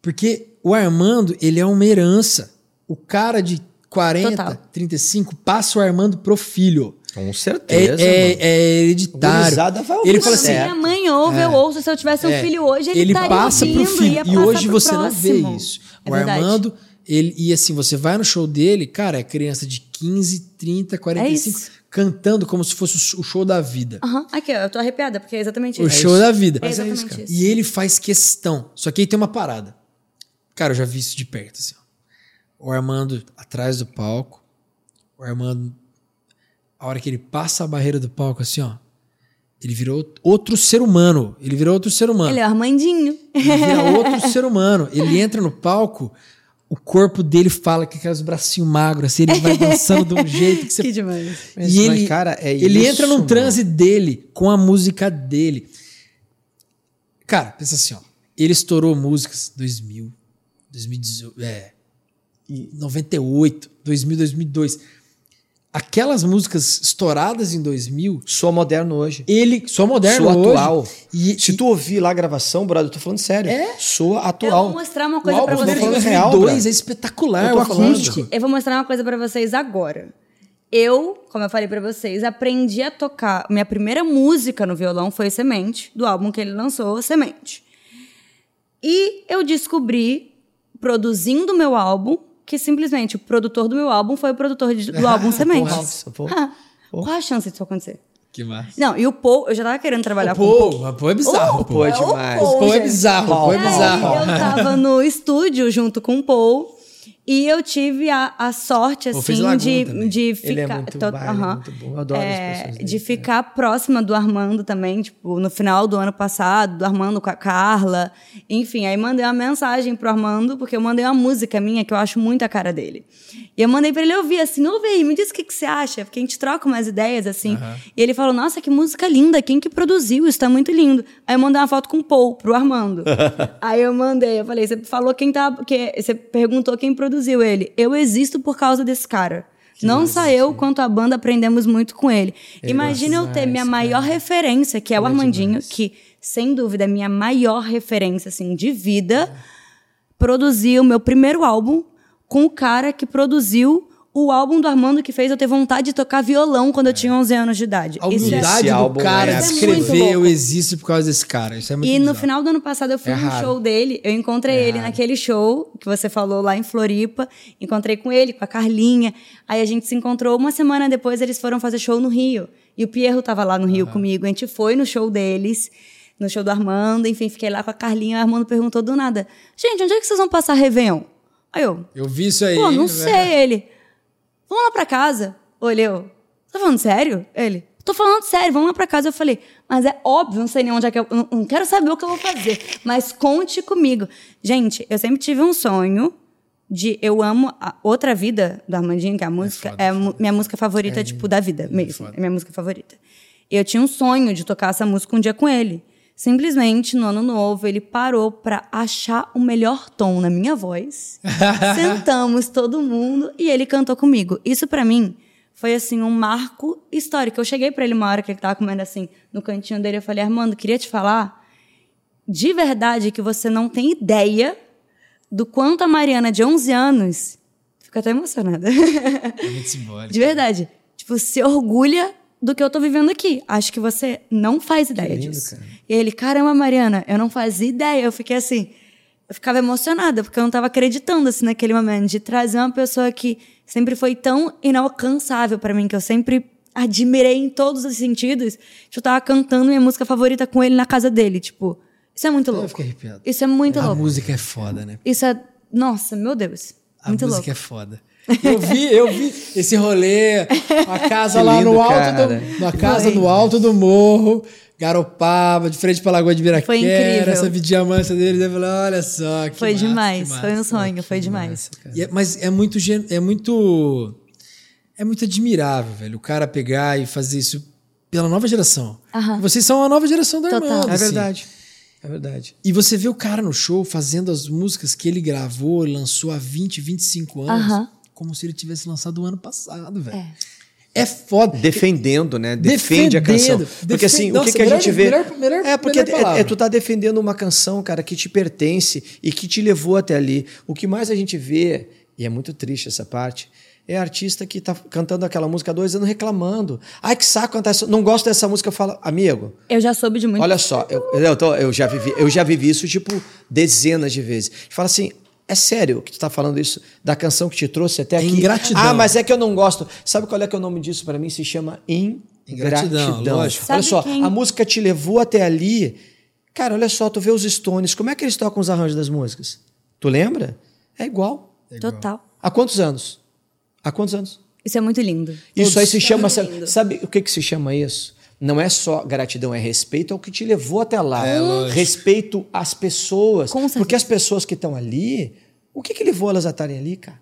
Speaker 1: Porque o Armando, ele é uma herança. O cara de 40,
Speaker 3: Total.
Speaker 1: 35 passa o Armando pro filho.
Speaker 2: Com certeza.
Speaker 1: É, é, é hereditário.
Speaker 2: Vai ouvir
Speaker 1: ele fala assim:
Speaker 3: minha mãe ouve, eu ouço. Se eu tivesse um
Speaker 1: é,
Speaker 3: filho hoje, ele,
Speaker 1: ele
Speaker 3: estaria
Speaker 1: passa
Speaker 3: ouvindo,
Speaker 1: pro filho. E hoje você
Speaker 3: próximo.
Speaker 1: não vê isso.
Speaker 3: É
Speaker 1: o. Armando, ele, e assim, você vai no show dele, cara, é criança de 15, 30, 45,
Speaker 3: isso.
Speaker 1: cantando como se fosse o show da vida.
Speaker 3: Aham. Aqui, ó, eu tô arrepiada, porque é exatamente
Speaker 1: O
Speaker 3: isso.
Speaker 1: show da vida.
Speaker 3: É
Speaker 2: Mas é
Speaker 3: exatamente
Speaker 2: isso, cara.
Speaker 3: isso.
Speaker 1: E ele faz questão. Só que aí tem uma parada. Cara, eu já vi isso de perto, assim. ó. O Armando atrás do palco. O Armando, a hora que ele passa a barreira do palco, assim, ó. Ele virou outro ser humano. Ele virou outro ser humano.
Speaker 3: Ele é o Armandinho.
Speaker 1: Ele vira outro ser humano. Ele entra no palco, o corpo dele fala com aqueles bracinhos magros, assim, ele vai dançando de um jeito que você
Speaker 3: Que demais.
Speaker 1: E
Speaker 2: mas,
Speaker 1: ele,
Speaker 2: cara, é
Speaker 1: ele
Speaker 2: isso,
Speaker 1: entra num
Speaker 2: mano.
Speaker 1: transe dele, com a música dele. Cara, pensa assim, ó. Ele estourou músicas 2000, 2018, é, e 98, 2000, 2002. Aquelas músicas estouradas em 2000,
Speaker 2: Sou moderno hoje.
Speaker 1: ele só moderno
Speaker 2: Sou
Speaker 1: hoje.
Speaker 2: atual.
Speaker 1: E,
Speaker 2: Se tu ouvir lá a gravação, brother, eu tô falando sério.
Speaker 1: É?
Speaker 2: Sou
Speaker 3: Eu
Speaker 2: atual.
Speaker 3: vou mostrar uma
Speaker 1: o
Speaker 3: coisa
Speaker 1: de
Speaker 3: vocês.
Speaker 2: real,
Speaker 1: 2002
Speaker 2: bro.
Speaker 1: é espetacular,
Speaker 2: Eu
Speaker 1: o
Speaker 2: tô falando.
Speaker 1: acústico.
Speaker 3: Eu vou mostrar uma coisa pra vocês agora. Eu, como eu falei pra vocês, aprendi a tocar. Minha primeira música no violão foi Semente, do álbum que ele lançou, Semente. E eu descobri, produzindo o meu álbum, que simplesmente o produtor do meu álbum foi o produtor de- do álbum Semente.
Speaker 2: Nossa, pô.
Speaker 3: Ah, Qual a chance disso acontecer?
Speaker 1: Que massa.
Speaker 3: Não, e o Paul, eu já tava querendo trabalhar
Speaker 1: O
Speaker 3: com o Paul.
Speaker 1: Paul, o Paul é bizarro.
Speaker 3: O
Speaker 1: Paul.
Speaker 2: Pô, é
Speaker 3: É
Speaker 2: demais.
Speaker 3: Paul,
Speaker 1: O Paul é bizarro, o Paul é
Speaker 2: Paul.
Speaker 1: bizarro.
Speaker 3: Aí eu tava no estúdio junto com o Paul e eu tive a, a sorte, assim, de,
Speaker 1: também.
Speaker 3: de ficar.
Speaker 2: Ele é muito
Speaker 3: to-
Speaker 2: baile, é
Speaker 3: aham.
Speaker 2: muito bom. Eu adoro as
Speaker 3: É,
Speaker 2: pessoas dele.
Speaker 3: De ficar próxima do Armando também, tipo, no final do ano passado, do Armando com a Carla. Enfim, aí mandei uma mensagem pro Armando, porque eu mandei uma música minha que eu acho muito a cara dele. E eu mandei pra ele ouvir, assim, ouve aí, me diz o que, que você acha, porque a gente troca umas ideias, assim. E ele falou, nossa, que música linda, quem que produziu? Isso tá muito lindo. Aí eu mandei uma foto com o Paul pro Armando. aí eu mandei, eu falei, você falou quem tá. Que, você perguntou quem produziu ele. Eu existo por causa desse cara. Não só eu, quanto a banda aprendemos muito com ele. Imagina eu ter minha maior referência, que é o Armandinho, que, sem dúvida, é minha maior referência, assim, de vida, produzir o meu primeiro álbum com o cara que produziu o álbum do Armando que fez eu ter vontade de tocar violão quando eu tinha 11 anos de idade.
Speaker 1: A
Speaker 3: é-
Speaker 1: humildade
Speaker 2: Esse
Speaker 1: do
Speaker 2: álbum
Speaker 1: cara
Speaker 2: é
Speaker 1: de escrever eu existo por causa desse cara. Isso é muito
Speaker 3: E no
Speaker 1: bizarro.
Speaker 3: final do ano passado eu fui
Speaker 1: É
Speaker 3: num
Speaker 1: raro.
Speaker 3: show dele. Eu encontrei ele naquele show que você falou lá em Floripa. Encontrei com ele, com a Carlinha. Aí a gente se encontrou uma semana depois, eles foram fazer show no Rio. E o Pierro tava lá no Rio comigo. A gente foi no show deles, no show do Armando. Enfim, fiquei lá com a Carlinha. O Armando perguntou do nada: Gente, onde é que vocês vão passar Réveillon? Aí eu,
Speaker 1: Eu vi isso aí.
Speaker 3: Pô, não
Speaker 1: né?
Speaker 3: sei. Ele, vamos lá pra casa. Olha, eu, tá falando sério? Ele, tô falando sério, vamos lá pra casa. Eu falei, mas é óbvio, não sei nem onde é que eu. Não, não quero saber o que eu vou fazer, mas conte comigo. Gente, eu sempre tive um sonho de. Eu amo a Outra Vida do Armandinho, que é a música.
Speaker 1: foda,
Speaker 3: É, a mu- minha música favorita, tipo, da vida mesmo.
Speaker 1: foda.
Speaker 3: É minha música favorita. Eu tinha um sonho de tocar essa música um dia com ele. Simplesmente, no ano novo, ele parou pra achar o melhor tom na minha voz. Sentamos todo mundo e ele cantou comigo. Isso pra mim foi assim um marco histórico. Eu cheguei pra ele uma hora que ele tava comendo assim no cantinho dele, eu falei: "Armando, queria te falar de verdade que você não tem ideia do quanto a Mariana de 11 anos fica até emocionada.
Speaker 1: É muito simbólico.
Speaker 3: De verdade. Tipo, se orgulha do que eu tô vivendo aqui. Acho que você não faz ideia
Speaker 2: lindo,
Speaker 3: disso.
Speaker 2: cara.
Speaker 3: E ele, caramba, Mariana, eu não fazia ideia. Eu fiquei assim, eu ficava emocionada, porque eu não tava acreditando, assim, naquele momento, de trazer uma pessoa que sempre foi tão inalcançável pra mim, que eu sempre admirei em todos os sentidos. que Eu tava cantando minha música favorita com ele na casa dele, tipo. Isso é muito
Speaker 1: Eu
Speaker 3: louco.
Speaker 1: fiquei arrepiado.
Speaker 3: Isso é muito
Speaker 1: a
Speaker 3: louco.
Speaker 1: música é foda, né?
Speaker 3: Isso é. Nossa, meu Deus.
Speaker 1: A
Speaker 3: Muito
Speaker 1: música
Speaker 3: louco.
Speaker 1: é foda. Eu vi, eu vi esse rolê, a casa
Speaker 2: Que
Speaker 1: lá
Speaker 2: lindo,
Speaker 1: no alto
Speaker 2: cara.
Speaker 1: do, na casa
Speaker 3: Foi.
Speaker 1: no alto do morro, Garopaba, de frente pra Lagoa de Viraquera,
Speaker 3: Foi incrível.
Speaker 1: essa videamância dele, eu falei, olha só, que
Speaker 3: Foi
Speaker 1: massa,
Speaker 3: demais,
Speaker 1: que massa.
Speaker 3: foi um sonho, foi demais.
Speaker 1: E é- mas é muito, é muito, é muito admirável, velho, o cara pegar e fazer isso pela nova geração.
Speaker 3: Aham.
Speaker 1: Vocês são a nova geração da
Speaker 3: Total.
Speaker 1: Armando,
Speaker 2: É
Speaker 1: assim.
Speaker 2: verdade. É verdade.
Speaker 1: E você vê o cara no show fazendo as músicas que ele gravou, lançou há 20, 25 anos,
Speaker 3: Aham.
Speaker 1: Como se ele tivesse lançado o ano passado, velho.
Speaker 3: É.
Speaker 1: É foda.
Speaker 2: Defendendo, né? Defende a canção.
Speaker 1: Defendendo.
Speaker 2: Porque assim,
Speaker 1: Defen-
Speaker 2: o que,
Speaker 1: Nossa,
Speaker 2: que a
Speaker 1: melhor-
Speaker 2: gente vê.
Speaker 1: melhor- melhor-
Speaker 2: é porque é- é, tu tá defendendo uma canção, cara, que te pertence e que te levou até ali. O que mais a gente vê, e é muito triste essa parte, é artista que tá cantando aquela música há dois anos reclamando. Ai, que saco cantar isso. Não gosto dessa música. Eu falo, amigo.
Speaker 3: Eu já soube de muito.
Speaker 2: Olha só, eu, eu, tô, eu, já vivi, eu já vivi isso, tipo, dezenas de vezes. Fala assim. É sério que tu tá falando isso da canção que te trouxe até aqui?
Speaker 1: ingratidão.
Speaker 2: Ah, mas é que eu não gosto. Sabe qual é que é o nome disso para mim? Se chama ingratidão.
Speaker 1: Ingratidão, lógico.
Speaker 2: Olha só,
Speaker 3: quem-
Speaker 2: a música te levou até ali. Cara, olha só, tu vê os Stones, como é que eles tocam os arranjos das músicas? Tu lembra? É igual.
Speaker 3: Total.
Speaker 2: Há quantos anos? Há quantos anos?
Speaker 3: Isso é muito lindo.
Speaker 2: Isso aí se chama.
Speaker 3: muito
Speaker 2: Sabe, sabe o que, que se chama isso? Não é só gratidão, é respeito ao que te levou até lá. respeito às pessoas. Porque as pessoas que estão ali, o que, que levou elas a estarem ali, cara?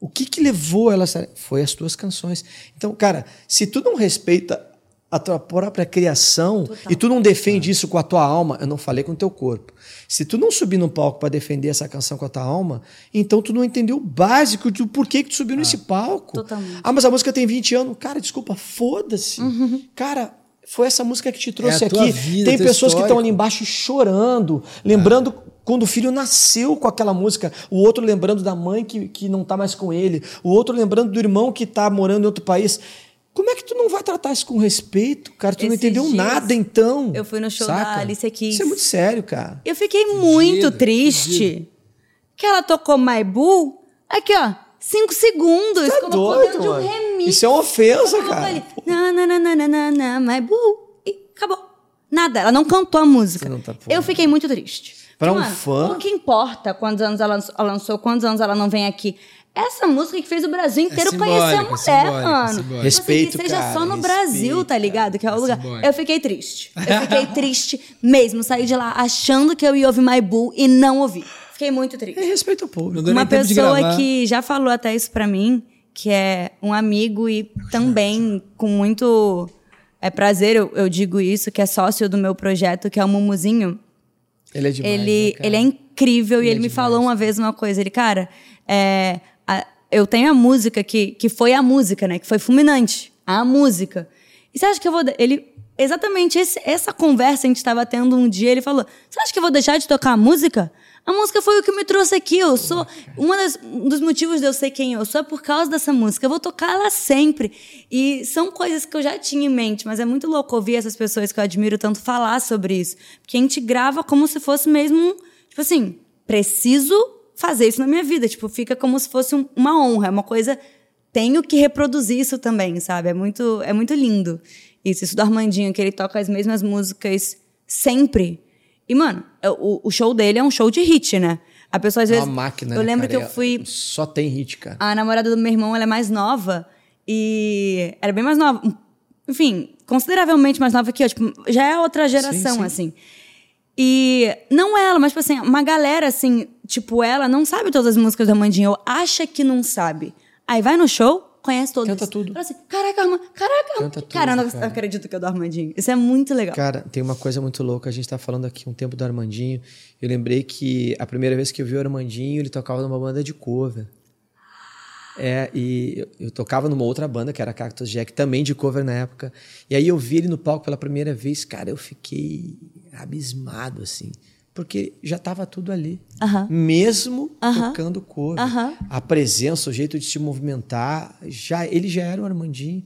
Speaker 2: O que, que levou elas a estarem? Foi as tuas canções. Então, cara, se tu não respeita a tua própria criação e tu não defende isso com a tua alma, eu não falei com o teu corpo. Se tu não subir no palco para defender essa canção com a tua alma, então tu não entendeu o básico do porquê que tu subiu nesse palco.
Speaker 3: Totalmente.
Speaker 2: Ah, mas a música tem 20 anos. Cara, desculpa, foda-se. Cara, foi essa música que te trouxe
Speaker 1: É
Speaker 2: aqui.
Speaker 1: vida,
Speaker 2: tem
Speaker 1: teu
Speaker 2: pessoas que estão
Speaker 1: histórico.
Speaker 2: ali embaixo chorando, lembrando quando o filho nasceu com aquela música, o outro lembrando da mãe que, que não tá mais com ele, o outro lembrando do irmão que tá morando em outro país. Como é que tu não vai tratar isso com respeito, cara? Tu não
Speaker 3: Esses
Speaker 2: entendeu
Speaker 3: dias,
Speaker 2: nada, então.
Speaker 3: eu fui no show da Alicia Keys.
Speaker 2: Isso é muito sério, cara.
Speaker 3: Eu fiquei muito triste que ela tocou My Boo. Aqui, ó. Cinco segundos.
Speaker 2: Tá
Speaker 3: colocou
Speaker 2: doido,
Speaker 3: dentro de um
Speaker 2: mano.
Speaker 3: remix.
Speaker 2: Isso é uma ofensa, cara.
Speaker 3: na, na, na, na, na, na, My Boo. E acabou. Nada. Ela não cantou a música.
Speaker 2: Você não tá-
Speaker 3: eu fiquei muito triste.
Speaker 2: Pra
Speaker 3: Porque,
Speaker 2: um
Speaker 3: mano,
Speaker 2: fã-
Speaker 3: O que importa quantos anos ela lançou, quantos anos ela não vem aqui? Essa música que fez o Brasil inteiro
Speaker 1: simbólica,
Speaker 3: conhecer a
Speaker 1: é
Speaker 3: mulher,
Speaker 1: simbólica,
Speaker 3: mano.
Speaker 1: simbólica.
Speaker 3: Tipo assim,
Speaker 2: Respeito,
Speaker 3: que seja
Speaker 2: cara,
Speaker 3: só no
Speaker 2: respeito,
Speaker 3: Brasil, tá ligado? Que é o lugar.
Speaker 1: simbólica.
Speaker 3: Eu fiquei triste. Eu fiquei triste mesmo. Saí de lá achando que eu ia ouvir My Boo e não ouvi. Fiquei muito
Speaker 2: É
Speaker 3: triste.
Speaker 2: respeito ao público.
Speaker 3: Uma pessoa que já falou até isso pra mim, que é um amigo e também com muito é, prazer, eu, eu digo isso, que é sócio do meu projeto, que é o Mumuzinho.
Speaker 2: Ele é demais.
Speaker 3: ele,
Speaker 2: né,
Speaker 3: ele é incrível e
Speaker 2: Ele
Speaker 3: ele
Speaker 2: é
Speaker 3: me
Speaker 2: demais.
Speaker 3: falou uma vez uma coisa. Ele, cara, é, eu tenho a música que, que foi a música, né? Que foi fulminante. A música. E você acha que eu vou. Ele. Exatamente esse- essa conversa a gente estava tendo um dia. Ele falou: Você acha que eu vou deixar de tocar a música? A música foi o que me trouxe aqui. Eu sou. Uma das, um dos motivos de eu ser quem eu sou é por causa dessa música. Eu vou tocar ela sempre. E são coisas que eu já tinha em mente, mas é muito louco ouvir essas pessoas que eu admiro tanto falar sobre isso. Porque a gente grava como se fosse mesmo. um- Tipo assim, preciso fazer isso na minha vida. Tipo, fica como se fosse um- uma honra. É uma coisa. Tenho que reproduzir isso também, sabe? É muito, é muito lindo. Isso, isso do Armandinho, que ele toca as mesmas músicas sempre. E, mano, é- o, o show dele é um show de hit, né? A pessoa às
Speaker 2: É
Speaker 3: vezes.
Speaker 2: uma máquina.
Speaker 3: Eu
Speaker 2: né,
Speaker 3: lembro
Speaker 2: cara?
Speaker 3: que eu fui.
Speaker 2: Só tem hit, cara.
Speaker 3: A namorada do meu irmão, ela é mais nova. E era bem mais nova. Enfim, consideravelmente mais nova que eu. Tipo, já é outra geração,
Speaker 2: Sim, sim.
Speaker 3: assim. E não ela, mas, tipo assim, uma galera, assim, tipo, ela não sabe todas as músicas do Armandinho, ou acha que não sabe. Aí vai no show, conhece todas.
Speaker 2: Canta tudo.
Speaker 3: Fala assim, caraca, Armand, caraca.
Speaker 2: Canta tudo,
Speaker 3: cara, eu não
Speaker 2: cara.
Speaker 3: acredito que é do Armandinho. Isso é muito legal.
Speaker 2: Cara, tem uma coisa muito louca. A gente tá falando aqui um tempo do Armandinho. Eu lembrei que a primeira vez que eu vi o Armandinho, ele tocava numa banda de cover. É, e eu, eu tocava numa outra banda, que era Cactus Jack, também de cover na época. E aí eu vi ele no palco pela primeira vez, cara, eu fiquei abismado, assim. Porque já tava tudo ali.
Speaker 3: Aham.
Speaker 2: Mesmo
Speaker 3: Aham.
Speaker 2: tocando cover.
Speaker 3: Aham.
Speaker 2: A presença, o jeito de se movimentar, já, ele já era o Armandinho.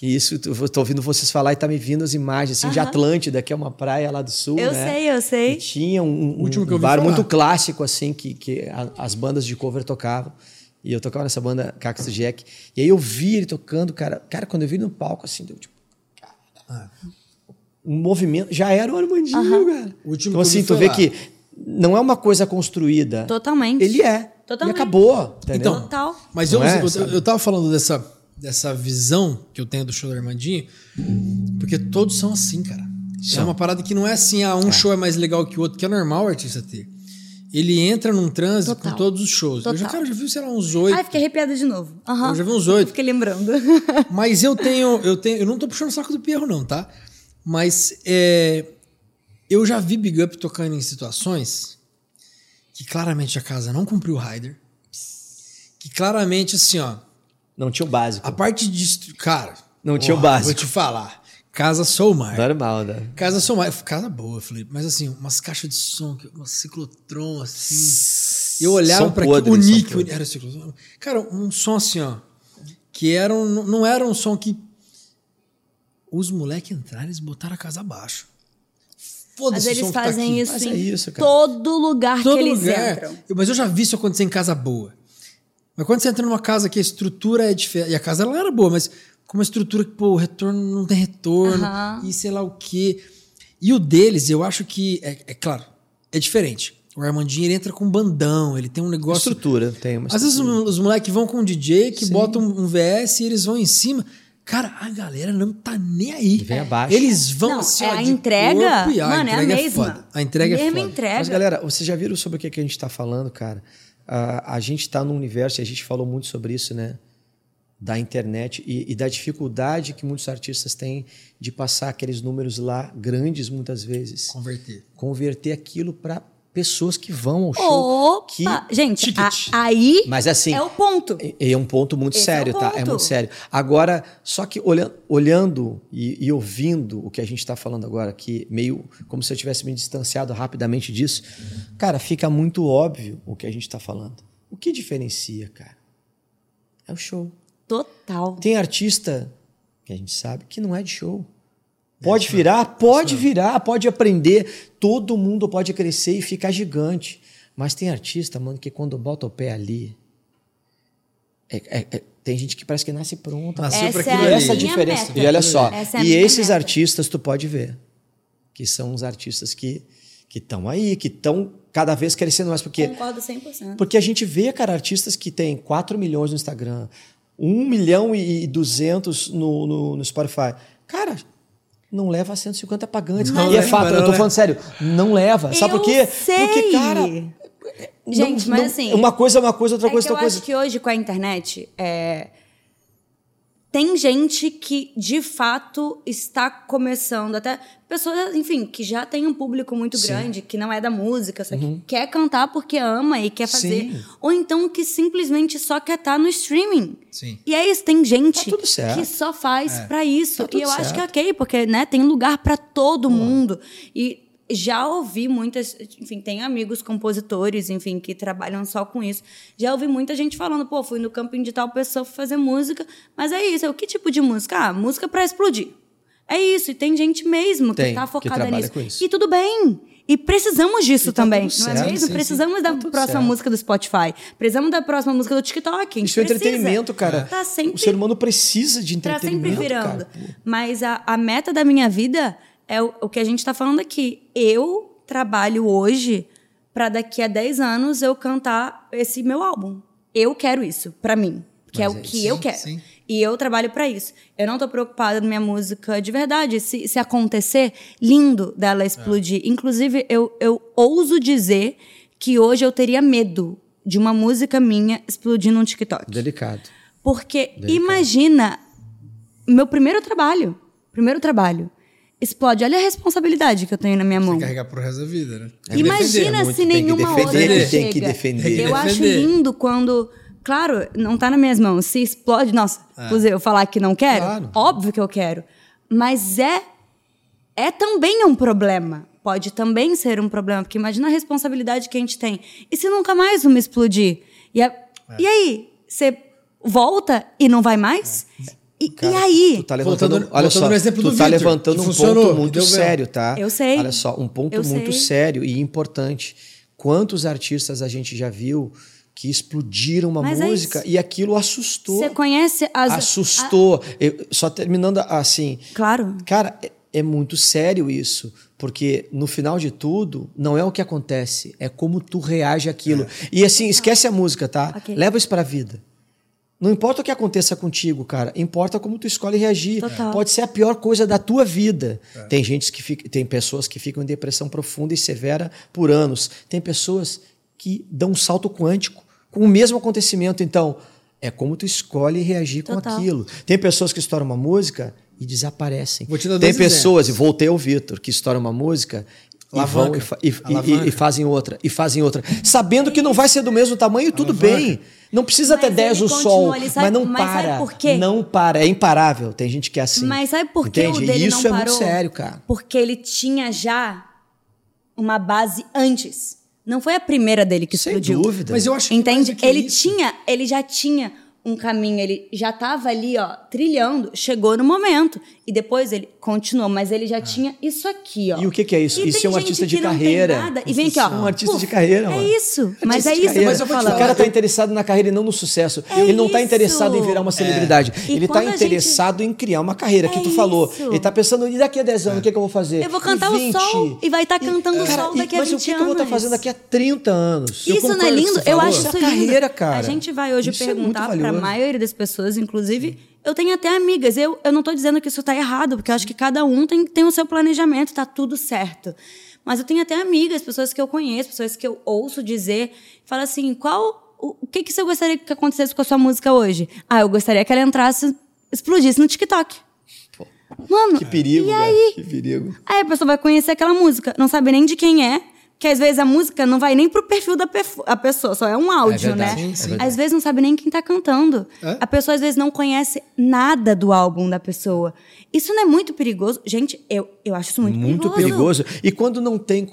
Speaker 2: E isso, eu tô ouvindo vocês falar e tá me vindo as imagens assim, de
Speaker 3: Aham.
Speaker 2: Atlântida, que é uma praia lá do sul.
Speaker 3: Eu
Speaker 2: né?
Speaker 3: sei, eu sei.
Speaker 2: E tinha um, um, um bar
Speaker 1: falar.
Speaker 2: muito clássico, assim, que, que a- as bandas de cover tocavam. E eu tocava nessa banda Cactus Jack. E aí eu vi ele tocando, cara. Cara, quando eu vi no palco, assim, deu tipo. cara, um movimento. Já era o Armandinho, cara.
Speaker 1: O último
Speaker 2: então, assim, tu vê
Speaker 1: lá.
Speaker 2: que não é uma coisa construída.
Speaker 3: Totalmente.
Speaker 2: Ele é.
Speaker 3: Totalmente.
Speaker 2: E acabou. Entendeu?
Speaker 1: Então,
Speaker 3: Total.
Speaker 1: Mas eu,
Speaker 2: é,
Speaker 1: eu, eu tava falando dessa, dessa visão que eu tenho do show do Armandinho, porque todos são assim, cara. É
Speaker 2: São.
Speaker 1: uma parada que não é assim, ah, um show é mais legal que o outro, que é normal o artista ter. Ele entra num transe
Speaker 3: Total.
Speaker 1: com todos os shows. Eu já,
Speaker 3: Total.
Speaker 1: cara, já vi, sei lá, uns oito.
Speaker 3: Ai, fiquei arrepiada de novo. Aham.
Speaker 1: Eu já vi uns oito.
Speaker 3: Fiquei lembrando.
Speaker 1: Mas eu tenho, eu tenho, eu não tô puxando o saco do Pierro não, tá? Mas é, eu já vi Big Up tocando em situações que claramente a casa não cumpriu o rider, que claramente assim, ó,
Speaker 2: Não tinha o básico.
Speaker 1: a parte de cara,
Speaker 2: Não tinha o básico.
Speaker 1: Vou te falar. Casa Soulmar.
Speaker 2: Normal, né?
Speaker 1: Casa Soulmar, casa boa, Felipe, mas assim, umas caixas de som, umas ciclotron assim, Eu olhava para o Nick, o, era assim, cara, um som assim, ó, que era um, não era um som que os moleques entraram, eles botaram a casa abaixo.
Speaker 3: Foda-se Mas eles tá fazem tá isso Mas em é isso, todo lugar todo que eles lugar. entram.
Speaker 1: Mas eu já vi isso acontecer em casa boa. Mas quando você entra numa casa que a estrutura é diferente, e a casa ela era boa, mas com uma estrutura que, pô, o retorno não tem retorno, e sei lá o quê. E o deles, eu acho que, é, é claro, é diferente. O Armandinho ele entra com bandão, ele tem um negócio.
Speaker 2: Estrutura, tem uma
Speaker 1: Às vezes os moleques vão com um DJ que Sim. botam um VS e eles vão em cima. Cara, a galera não tá nem aí.
Speaker 2: Vem abaixo.
Speaker 1: Eles vão não, assim,
Speaker 3: é a entrega,
Speaker 1: corpo, a
Speaker 3: mano,
Speaker 1: entrega
Speaker 3: é a mesma.
Speaker 1: É a entrega é foda.
Speaker 3: entrega.
Speaker 2: Mas galera, vocês já viram sobre o que, que a gente tá falando, cara? Uh, a gente está num universo, e a gente falou muito sobre isso, né? Da internet e, e, da dificuldade que muitos artistas têm de passar aqueles números lá grandes, muitas vezes.
Speaker 1: Converter.
Speaker 2: Converter aquilo para pessoas que vão ao show.
Speaker 3: Opa! Que... Gente, a, aí
Speaker 2: Mas, assim,
Speaker 3: é o ponto.
Speaker 2: É, é um ponto muito Esse sério, é tá? É muito sério. Agora, só que olhando, olhando e, e ouvindo o que a gente está falando agora aqui, meio como se eu tivesse me distanciado rapidamente disso, cara, fica muito óbvio o que a gente está falando. O que diferencia, cara? É o show.
Speaker 3: Total.
Speaker 2: Tem artista que a gente sabe que não é de show. Pode virar? Pode virar, pode aprender. Todo mundo pode crescer e ficar gigante. Mas tem artista, mano, que quando bota o pé ali. É, é, é, tem gente que parece que nasce pronta.
Speaker 3: Nasceu essa é essa diferença.
Speaker 2: Meta. E olha só, é e esses meta. artistas tu pode ver. Que são os artistas que que estão aí, que estão cada vez crescendo mais. Porque,
Speaker 3: Concordo 100%.
Speaker 2: Porque a gente vê, cara, artistas que têm 4 milhões no Instagram, 1 milhão e 200 no, no, no Spotify. Cara, não leva 150 pagantes. Não, e é fato, eu tô falando sério, não leva. Sabe por quê?
Speaker 3: Sei.
Speaker 2: Porque, cara.
Speaker 3: Gente, não, mas não, assim.
Speaker 2: Uma coisa é uma coisa, outra
Speaker 3: é
Speaker 2: coisa é
Speaker 3: outra
Speaker 2: coisa.
Speaker 3: Eu acho que hoje com a internet, é, tem gente que de fato está começando, até pessoas, enfim, que já tem um público muito Sim. grande, que não é da música, só uhum. que quer cantar porque ama e quer fazer. Sim. Ou então que simplesmente só quer estar tá no streaming.
Speaker 1: Sim.
Speaker 3: E é isso, tem gente tá que só faz é. para isso. Tá e eu certo. acho que é ok, porque né, tem lugar para todo mundo. E já ouvi muitas, enfim, tem amigos compositores, enfim, que trabalham só com isso. Já ouvi muita gente falando, pô, fui no camping de tal pessoa fazer música, mas é isso, é o que tipo de música? Ah, música para explodir. É isso, e tem gente mesmo tem, que tá focada que nisso. Isso. E tudo bem. E precisamos disso tá também, não certo, é mesmo? Sim, precisamos sim. da tá próxima certo. música do Spotify. Precisamos da próxima música do TikTok.
Speaker 2: Isso é entretenimento, cara.
Speaker 3: Tá sempre,
Speaker 2: o ser humano precisa de entretenimento. Tá sempre virando. Cara.
Speaker 3: Mas a, a meta da minha vida é o, o que a gente está falando aqui. Eu trabalho hoje para daqui a 10 anos eu cantar esse meu álbum. Eu quero isso para mim, que é é o que eu quero. Sim. E eu trabalho para isso. Eu não tô preocupada na minha música de verdade. Se, se acontecer, lindo dela explodir. É. Inclusive, eu, eu ouso dizer que hoje eu teria medo de uma música minha explodir no TikTok.
Speaker 2: Delicado.
Speaker 3: Porque Delicado. imagina meu primeiro trabalho. Primeiro trabalho explode. Olha a responsabilidade que eu tenho na minha mão. Você
Speaker 1: carregar pro resto da vida, né?
Speaker 3: É Imagina se nenhuma
Speaker 2: defender,
Speaker 3: outra
Speaker 2: tem
Speaker 3: chega.
Speaker 2: Que defender.
Speaker 3: Eu acho lindo quando... Claro, não tá nas minhas mãos. Se explode, nossa, é. eu falar que não quero, claro. óbvio que eu quero. Mas é é também um problema. Pode também ser um problema, porque imagina a responsabilidade que a gente tem. E se nunca mais uma explodir? E, a, é. e aí, você volta e não vai mais? É. E, Cara, e aí?
Speaker 2: Tu tá levantando, voltando, olha só, exemplo tu tá Victor, levantando um ponto muito sério, tá?
Speaker 3: Eu sei.
Speaker 2: Olha só, um ponto Eu muito sei. sério e importante. Quantos artistas a gente já viu que explodiram uma Mas música é e aquilo assustou.
Speaker 3: Você conhece as
Speaker 2: assustou. A... Eu, só terminando assim.
Speaker 3: Claro.
Speaker 2: Cara, é, é muito sério isso, porque no final de tudo não é o que acontece, é como tu reage àquilo. É. E assim, esquece a música, tá? Okay. Leva isso para a vida. Não importa o que aconteça contigo, cara. Importa como tu escolhe reagir.
Speaker 3: Total.
Speaker 2: Pode ser a pior coisa da tua vida. É. Tem gente que fica, tem pessoas que ficam em depressão profunda e severa por anos. Tem pessoas que dão um salto quântico o mesmo acontecimento. Então, é como tu escolhe reagir Total. com aquilo. Tem pessoas que estouram uma música e desaparecem. Tem pessoas, exemplos. e voltei ao Vitor, que estouram uma música e vão e, e, e, fazem outra, e fazem outra. Sabendo que não vai ser do mesmo tamanho, tudo bem. Não precisa mas ter 10 o sol, sabe, mas não mas para. por quê? Não para, é imparável. Tem gente que é assim.
Speaker 3: Mas sabe por que o dele
Speaker 2: Isso
Speaker 3: não
Speaker 2: é muito sério, cara.
Speaker 3: Porque ele tinha já uma base antes. Não foi a primeira dele que
Speaker 2: Sem
Speaker 3: explodiu.
Speaker 2: dúvida.
Speaker 1: Mas eu acho que
Speaker 3: Entende?
Speaker 1: que
Speaker 3: Ele
Speaker 1: isso.
Speaker 3: tinha, ele já tinha um caminho, ele já estava ali, ó, trilhando, chegou no momento e depois ele continuou, mas ele já tinha isso aqui, ó.
Speaker 2: E o que que é isso?
Speaker 3: E
Speaker 2: Isso é um artista de
Speaker 3: que
Speaker 2: carreira.
Speaker 3: nada, e vem aqui, ó.
Speaker 2: É um artista
Speaker 3: puf,
Speaker 2: de carreira, mano.
Speaker 3: É isso, mas
Speaker 2: Artista
Speaker 3: é isso que eu
Speaker 1: vou te
Speaker 3: falando.
Speaker 2: O cara tá interessado na carreira e não no sucesso.
Speaker 3: É
Speaker 2: ele não tá
Speaker 3: isso.
Speaker 2: interessado em virar uma celebridade.
Speaker 3: E
Speaker 2: Ele tá
Speaker 3: a gente-
Speaker 2: interessado em criar uma carreira, que
Speaker 3: É
Speaker 2: tu falou.
Speaker 3: isso.
Speaker 2: Ele tá pensando, e daqui a 10 anos, o que, que eu vou fazer?
Speaker 3: Eu vou cantar o sol e vai estar cantando o sol daqui a
Speaker 2: Mas
Speaker 3: 20
Speaker 2: o que, que eu vou estar
Speaker 3: anos.
Speaker 2: fazendo daqui a 30 anos?
Speaker 3: Isso não é
Speaker 1: que
Speaker 3: lindo? Eu acho
Speaker 2: Isso é
Speaker 3: lindo.
Speaker 2: carreira, cara.
Speaker 3: A gente vai hoje
Speaker 2: é
Speaker 3: perguntar para a
Speaker 2: valioso.
Speaker 3: maioria das pessoas, inclusive, eu tenho até amigas. Eu, eu não tô dizendo que isso tá errado, porque eu acho que cada um tem, tem o seu planejamento, tá tudo certo. Mas eu tenho até amigas, pessoas que eu conheço, pessoas que eu ouço dizer, fala assim, qual o, o que que você gostaria que acontecesse com a sua música hoje? Ah, eu gostaria que ela entrasse, explodisse no TikTok. Mano,
Speaker 2: Que perigo,
Speaker 3: e aí?
Speaker 2: Que perigo.
Speaker 3: Aí a pessoa vai conhecer aquela música, não sabe nem de quem é, que às vezes a música não vai nem pro perfil da a pessoa, só é um áudio,
Speaker 2: verdade,
Speaker 3: né?
Speaker 2: é verdade.
Speaker 3: Às vezes não sabe nem quem tá cantando.
Speaker 1: É?
Speaker 3: A pessoa às vezes não conhece nada do álbum da pessoa. Isso não é muito perigoso? Gente, eu, eu acho isso muito,
Speaker 2: Muito perigoso. E quando não tem,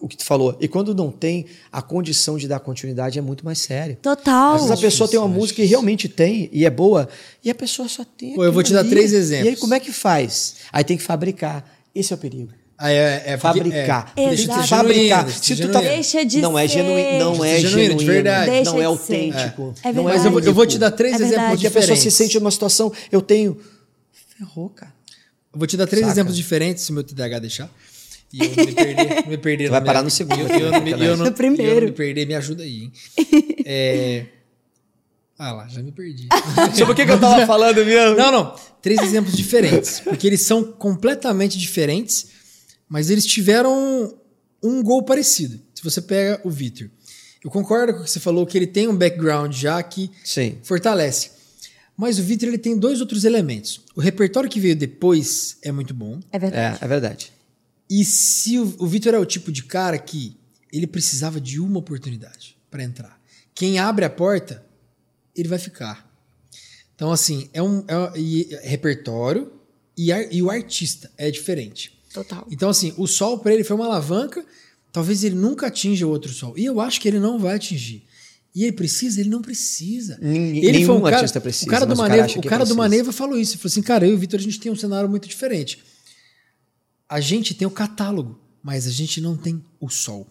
Speaker 2: o que tu falou, e quando não tem a condição de dar continuidade, é muito mais sério.
Speaker 3: Total.
Speaker 2: Às vezes a pessoa tem uma música e realmente tem, e é boa, e a pessoa só tem.
Speaker 1: Pô, eu vou te dar
Speaker 2: ali.
Speaker 1: três exemplos.
Speaker 2: E aí, como é que faz? Aí tem que fabricar. Esse é o perigo.
Speaker 1: Ah, é, é
Speaker 2: Fabricar.
Speaker 1: É, deixa de ser
Speaker 2: Fabricar.
Speaker 1: genuíno,
Speaker 2: Se
Speaker 1: deixa
Speaker 2: tu
Speaker 1: de
Speaker 2: tá-.
Speaker 3: Deixa de
Speaker 2: não é
Speaker 3: ser.
Speaker 2: genuíno, não é
Speaker 1: Genuíno,
Speaker 2: genuíno,
Speaker 1: de verdade.
Speaker 3: Deixa
Speaker 2: não é autêntico.
Speaker 3: É
Speaker 2: não
Speaker 1: Mas eu, vou- eu vou te dar três
Speaker 3: É
Speaker 1: exemplos
Speaker 3: verdade.
Speaker 2: Porque a pessoa se
Speaker 1: diferentes.
Speaker 2: sente numa situação, eu tenho. Ferrou, cara.
Speaker 1: Eu vou te dar três
Speaker 2: Saca?
Speaker 1: exemplos diferentes, se o meu TDAH deixar. E eu me perder, me perder.
Speaker 2: Tu vai parar no segundo
Speaker 1: eu, eu não me, e eu não,
Speaker 3: No primeiro.
Speaker 1: eu não me perder, me ajuda aí, hein? É... Ah lá, já me perdi.
Speaker 2: Sobre o que, que eu tava falando mesmo?
Speaker 1: Não, não. Três exemplos diferentes. Porque eles são completamente diferentes, mas eles tiveram um gol parecido. Se você pega o Vitor. Eu concordo com o que você falou, que ele tem um background já que
Speaker 2: Sim.
Speaker 1: fortalece. Mas o Vitor ele tem dois outros elementos. O repertório que veio depois é muito bom.
Speaker 3: É verdade.
Speaker 2: É, é verdade.
Speaker 1: E se o, o Vitor é o tipo de cara que ele precisava de uma oportunidade para entrar. Quem abre a porta, ele vai ficar. Então, assim, é um, é um- é repertório e, ar- e o artista é diferente.
Speaker 3: Total.
Speaker 1: Então, assim, o sol para ele foi uma alavanca. Talvez ele nunca atinja o outro sol. E eu acho que ele não vai atingir. E ele precisa? Ele não precisa.
Speaker 2: Ninguém-
Speaker 1: ele
Speaker 2: nenhum
Speaker 1: um cara,
Speaker 2: artista precisa,
Speaker 1: O cara do
Speaker 2: o cara
Speaker 1: Maneva,
Speaker 2: acha
Speaker 1: o cara do. Maneva falou isso. Ele falou assim, cara, eu e o Vitor, a gente tem um cenário muito diferente. A gente tem o catálogo, mas a gente não tem o sol.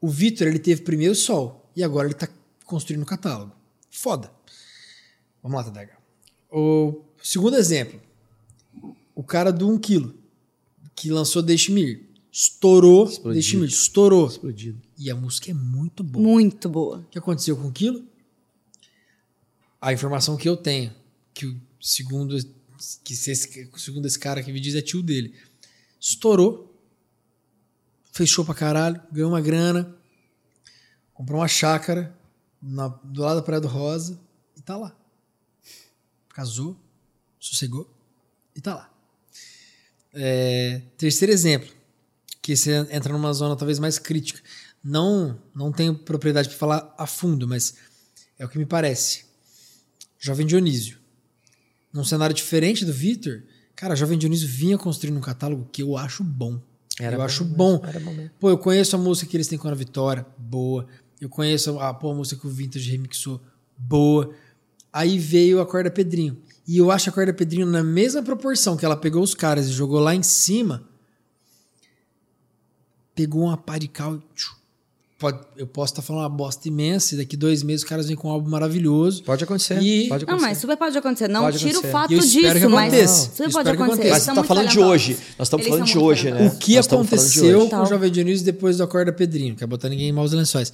Speaker 1: O Vitor, ele teve primeiro o sol e agora ele tá construindo o catálogo. Foda. Vamos lá, Tadaga. O segundo exemplo. O cara do 1 quilo, que lançou Deixe-me. Estourou. Deixe-me. Estourou.
Speaker 2: Explodido.
Speaker 1: E a música é muito boa.
Speaker 3: Muito boa.
Speaker 1: O que aconteceu com o Quilo? A informação que eu tenho, que o segundo, que se esse, segundo esse cara que me diz é tio dele, estourou, fechou pra caralho, ganhou uma grana, comprou uma chácara na- do lado da Praia do Rosa e tá lá. Casou, sossegou e tá lá. É, terceiro exemplo, que você entra numa zona talvez mais crítica. Não, não tenho propriedade para falar a fundo, mas é o que me parece. Jovem Dionísio. Num cenário diferente do Vitor, cara, Jovem Dionísio vinha construindo um catálogo que eu acho bom.
Speaker 2: Era
Speaker 1: eu
Speaker 2: bom
Speaker 1: acho bom.
Speaker 2: bom.
Speaker 1: Pô, eu conheço a música que eles têm com a Vitória, boa. Eu conheço a, pô, a música que o Vintage remixou, boa. Aí veio a Corda Pedrinho. E eu acho a Corda Pedrinho na mesma proporção que ela pegou os caras e jogou lá em cima, pegou uma pá de cal pode, eu posso estar falando uma bosta imensa e daqui dois meses os caras vêm com um álbum maravilhoso.
Speaker 2: Pode acontecer.
Speaker 1: E-
Speaker 2: Pode
Speaker 3: Não,
Speaker 2: acontecer.
Speaker 3: mas super pode acontecer. Não
Speaker 2: Pode
Speaker 3: tira o
Speaker 2: acontecer.
Speaker 3: fato
Speaker 1: Eu espero
Speaker 3: disso,
Speaker 1: que
Speaker 3: mas super pode acontecer.
Speaker 2: Mas
Speaker 3: Eles
Speaker 2: tu
Speaker 3: são
Speaker 2: tá
Speaker 3: muito
Speaker 2: falando de hoje. Nós estamos falando de hoje, né?
Speaker 1: O que
Speaker 2: Nós
Speaker 1: aconteceu com o. Jovem Dionísio depois do Acorda Pedrinho? Não quer botar ninguém em maus lençóis.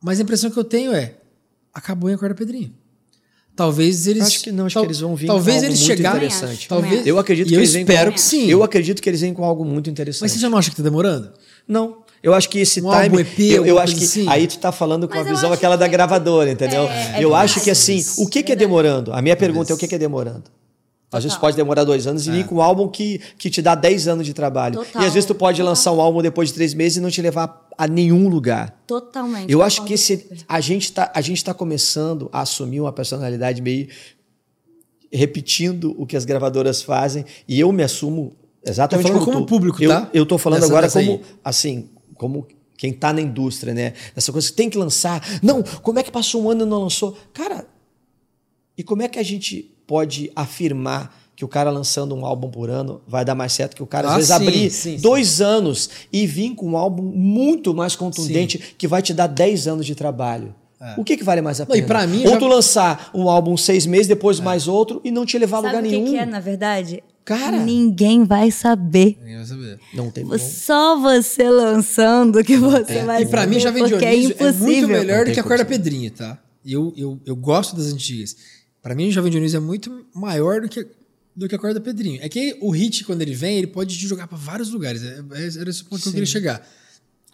Speaker 1: Mas a impressão que eu tenho é: acabou em Acorda Pedrinho. Talvez eles.
Speaker 2: Acho que não, acho
Speaker 1: tal-
Speaker 2: que eles vão vir
Speaker 1: Talvez
Speaker 2: com algo
Speaker 1: eles
Speaker 2: muito
Speaker 1: chegaram.
Speaker 2: interessante.
Speaker 1: Talvez,
Speaker 2: Eu acredito
Speaker 1: e
Speaker 2: que
Speaker 1: eu
Speaker 2: eles vêm
Speaker 1: espero
Speaker 2: com...
Speaker 1: que sim.
Speaker 2: Eu acredito que eles vêm com algo muito interessante.
Speaker 1: Mas você já não acha que tá demorando?
Speaker 2: Não. Eu acho que esse
Speaker 1: Um
Speaker 2: time.
Speaker 1: EP,
Speaker 2: eu, eu acho que
Speaker 1: assim?
Speaker 2: aí tu tá falando com
Speaker 3: Mas
Speaker 2: a visão
Speaker 3: acho
Speaker 2: aquela
Speaker 3: que-
Speaker 2: da gravadora, entendeu?
Speaker 3: É, é
Speaker 2: eu acho
Speaker 3: verdade.
Speaker 2: que assim, o que, que é demorando? A minha pergunta é o que, que é demorando? Às vezes pode demorar dois anos e vir com um álbum que, que te dá 10 anos de trabalho.
Speaker 3: Total.
Speaker 2: E às vezes tu pode lançar um álbum depois de três meses e não te levar a nenhum lugar.
Speaker 3: Totalmente.
Speaker 2: Eu acho que esse, a gente tá, a gente tá começando a assumir uma personalidade meio repetindo o que as gravadoras fazem e eu me assumo exatamente
Speaker 1: falando
Speaker 2: como,
Speaker 1: como
Speaker 2: tu.
Speaker 1: público,
Speaker 2: eu,
Speaker 1: tá?
Speaker 2: Eu tô falando
Speaker 1: Dessa-
Speaker 2: agora como
Speaker 1: aí.
Speaker 2: assim, como quem está na indústria, né? Essa coisa que tem que lançar. Não, como é que passou um ano e não lançou? Cara, e como é que a gente pode afirmar que o cara lançando um álbum por ano vai dar mais certo que o cara, às
Speaker 1: Ah,
Speaker 2: vezes,
Speaker 1: sim,
Speaker 2: abrir
Speaker 1: sim, sim.
Speaker 2: dois anos e vir com um álbum muito mais contundente que vai te dar 10 anos de trabalho? O que, que vale mais a
Speaker 1: Não, e
Speaker 2: pena?
Speaker 1: pra mim,
Speaker 2: Ou
Speaker 1: já-
Speaker 2: tu lançar um álbum seis meses, depois mais outro e não te levar a
Speaker 3: Sabe
Speaker 2: lugar
Speaker 3: o que,
Speaker 2: nenhum.
Speaker 3: que é, na verdade?
Speaker 2: Cara.
Speaker 3: Ninguém vai saber.
Speaker 1: Ninguém vai saber.
Speaker 2: Não tem como.
Speaker 3: Só você lançando que você vai
Speaker 1: E pra mim,
Speaker 3: saber,
Speaker 1: já vem Dionísio
Speaker 3: é
Speaker 1: é, muito melhor do que a Corda. Pedrinha, tá? Eu, eu, eu gosto das antigas. Pra mim, o Jovem Dionísio é muito maior do que, do que a Corda Pedrinho. É que o hit, quando ele vem, ele pode te jogar pra vários lugares. É, é, era esse ponto que eu queria chegar.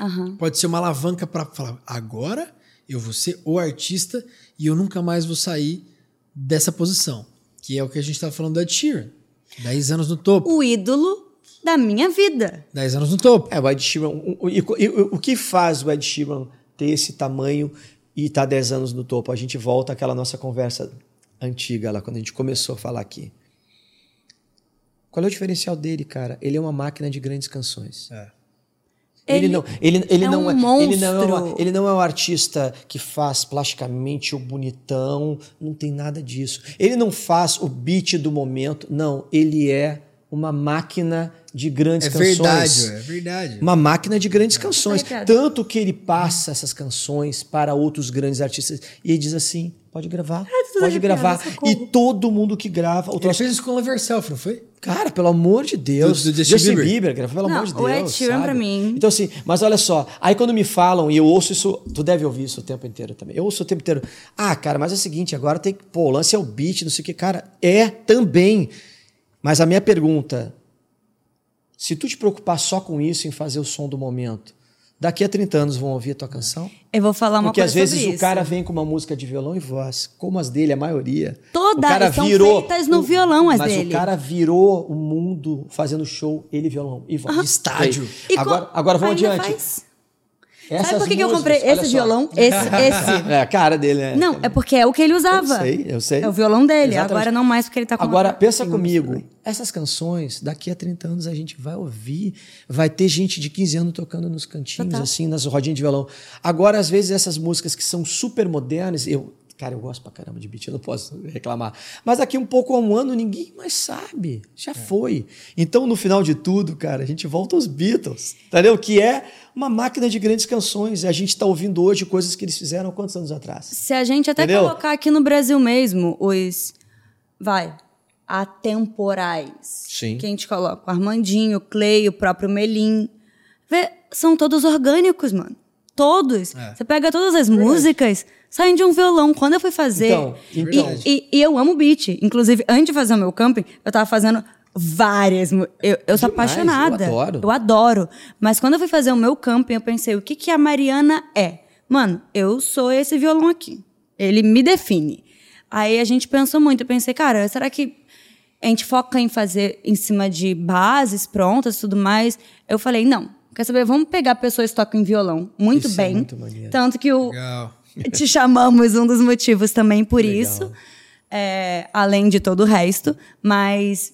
Speaker 3: Aham.
Speaker 1: Pode ser uma alavanca pra falar, agora eu vou ser o artista e eu nunca mais vou sair dessa posição. Que é o que a gente tava falando do Ed Sheeran. 10 anos no topo.
Speaker 3: O ídolo da minha vida.
Speaker 1: 10 anos no topo.
Speaker 2: É, o Ed Sheeran. O, o- e- e- o que faz o Ed Sheeran ter esse tamanho e estar 10 anos no topo? A gente volta àquela nossa conversa antiga lá, quando a gente começou a falar aqui. Qual é o diferencial dele, cara? Ele é uma máquina de grandes canções. Ele,
Speaker 3: Ele
Speaker 2: não, ele, ele
Speaker 3: é
Speaker 2: não
Speaker 3: um
Speaker 2: é, ele não é, uma- ele não é um artista que faz plasticamente o bonitão, não tem nada disso. Ele não faz o beat do momento, não. Ele é uma máquina de grandes
Speaker 1: É
Speaker 2: canções.
Speaker 1: verdade, é verdade.
Speaker 2: Uma máquina de grandes canções.
Speaker 3: Aí, cara.
Speaker 2: Tanto que ele passa essas canções para outros grandes artistas e ele diz assim: pode gravar,
Speaker 3: tudo
Speaker 2: pode gravar.
Speaker 3: socorro.
Speaker 2: E todo mundo que grava. O
Speaker 1: Ele fez isso com o Love Yourself, não foi?
Speaker 2: Cara, pelo amor de Deus.
Speaker 1: Do- do Justin Bieber.
Speaker 2: grava, pelo
Speaker 3: Não,
Speaker 2: amor de Deus.
Speaker 3: o Ed Sheeran, pra mim-
Speaker 2: Então, assim, mas olha só. Aí quando me falam, e eu ouço isso, tu deve ouvir isso o tempo inteiro também. Eu ouço o tempo inteiro. Ah, cara, mas é o seguinte, agora tem que. Pô, o lance é o beat, não sei o que. Cara, é também. Mas a minha pergunta. Se tu te preocupar só com isso, em fazer o som do momento, daqui a 30 anos vão ouvir a tua canção?
Speaker 3: Eu vou falar uma
Speaker 2: Porque
Speaker 3: coisa
Speaker 2: às vezes
Speaker 3: sobre
Speaker 2: o
Speaker 3: isso.
Speaker 2: cara vem com uma música de violão e voz, como as dele, a maioria.
Speaker 3: Todas
Speaker 2: o cara
Speaker 3: são
Speaker 2: virou,
Speaker 3: feitas no violão, as
Speaker 2: mas
Speaker 3: dele.
Speaker 2: o cara virou o mundo fazendo show, ele violão e voz.
Speaker 1: Estádio.
Speaker 3: E
Speaker 2: Agora, agora vamos adiante.
Speaker 3: faz.
Speaker 2: Essas
Speaker 3: Sabe por que, que eu comprei esse
Speaker 2: só.
Speaker 3: violão? Esse, esse.
Speaker 2: É a cara dele, né?
Speaker 3: Não, é porque é o que ele usava.
Speaker 2: Eu sei, eu sei.
Speaker 3: É o violão dele.
Speaker 2: Exatamente.
Speaker 3: Agora não mais porque ele tá com
Speaker 2: Agora,
Speaker 3: uma-
Speaker 2: pensa
Speaker 3: uma
Speaker 2: comigo. Essas canções, daqui a 30 anos a gente vai ouvir. Vai ter gente de 15 anos tocando nos cantinhos,
Speaker 3: Total.
Speaker 2: assim, nas rodinhas de violão. Agora, às vezes, essas músicas que são super modernas, eu. Cara, eu gosto pra caramba de beat, eu não posso reclamar. Mas daqui um pouco a um ano ninguém mais sabe. Já
Speaker 3: É.
Speaker 2: foi. Então, no final de tudo, cara, a gente volta aos Beatles, entendeu? Que é uma máquina de grandes canções. E a gente tá ouvindo hoje coisas que eles fizeram há quantos anos atrás?
Speaker 3: Se a gente até
Speaker 2: Entendeu?
Speaker 3: colocar aqui no Brasil mesmo os. Vai. Atemporais.
Speaker 2: Sim.
Speaker 3: Que a gente coloca o Armandinho, o Clay, o próprio Melim. Vê, são todos orgânicos, mano. Todos.
Speaker 1: É.
Speaker 3: Você pega todas as músicas, saem de um violão. Quando eu fui fazer.
Speaker 2: Então,
Speaker 3: e-
Speaker 2: então.
Speaker 3: E, e eu amo beat. Inclusive, antes de fazer o meu camping, eu tava fazendo várias. Eu, eu sou
Speaker 2: Demais,
Speaker 3: apaixonada.
Speaker 2: eu adoro.
Speaker 3: Eu adoro. Mas quando eu fui fazer o meu camping, eu pensei, o que, que a Mariana é? Mano, eu sou esse violão aqui. Ele me define. Aí a gente pensou muito. Eu pensei, cara, será que a gente foca em fazer em cima de bases prontas e tudo mais? Eu falei, não. Quer saber? Vamos pegar pessoas que tocam em violão muito
Speaker 2: Isso é
Speaker 3: bem.
Speaker 2: muito maneiro.
Speaker 3: Tanto que o,
Speaker 1: Legal.
Speaker 3: te chamamos um dos motivos também por
Speaker 2: Legal.
Speaker 3: isso, é, além de todo o resto, mas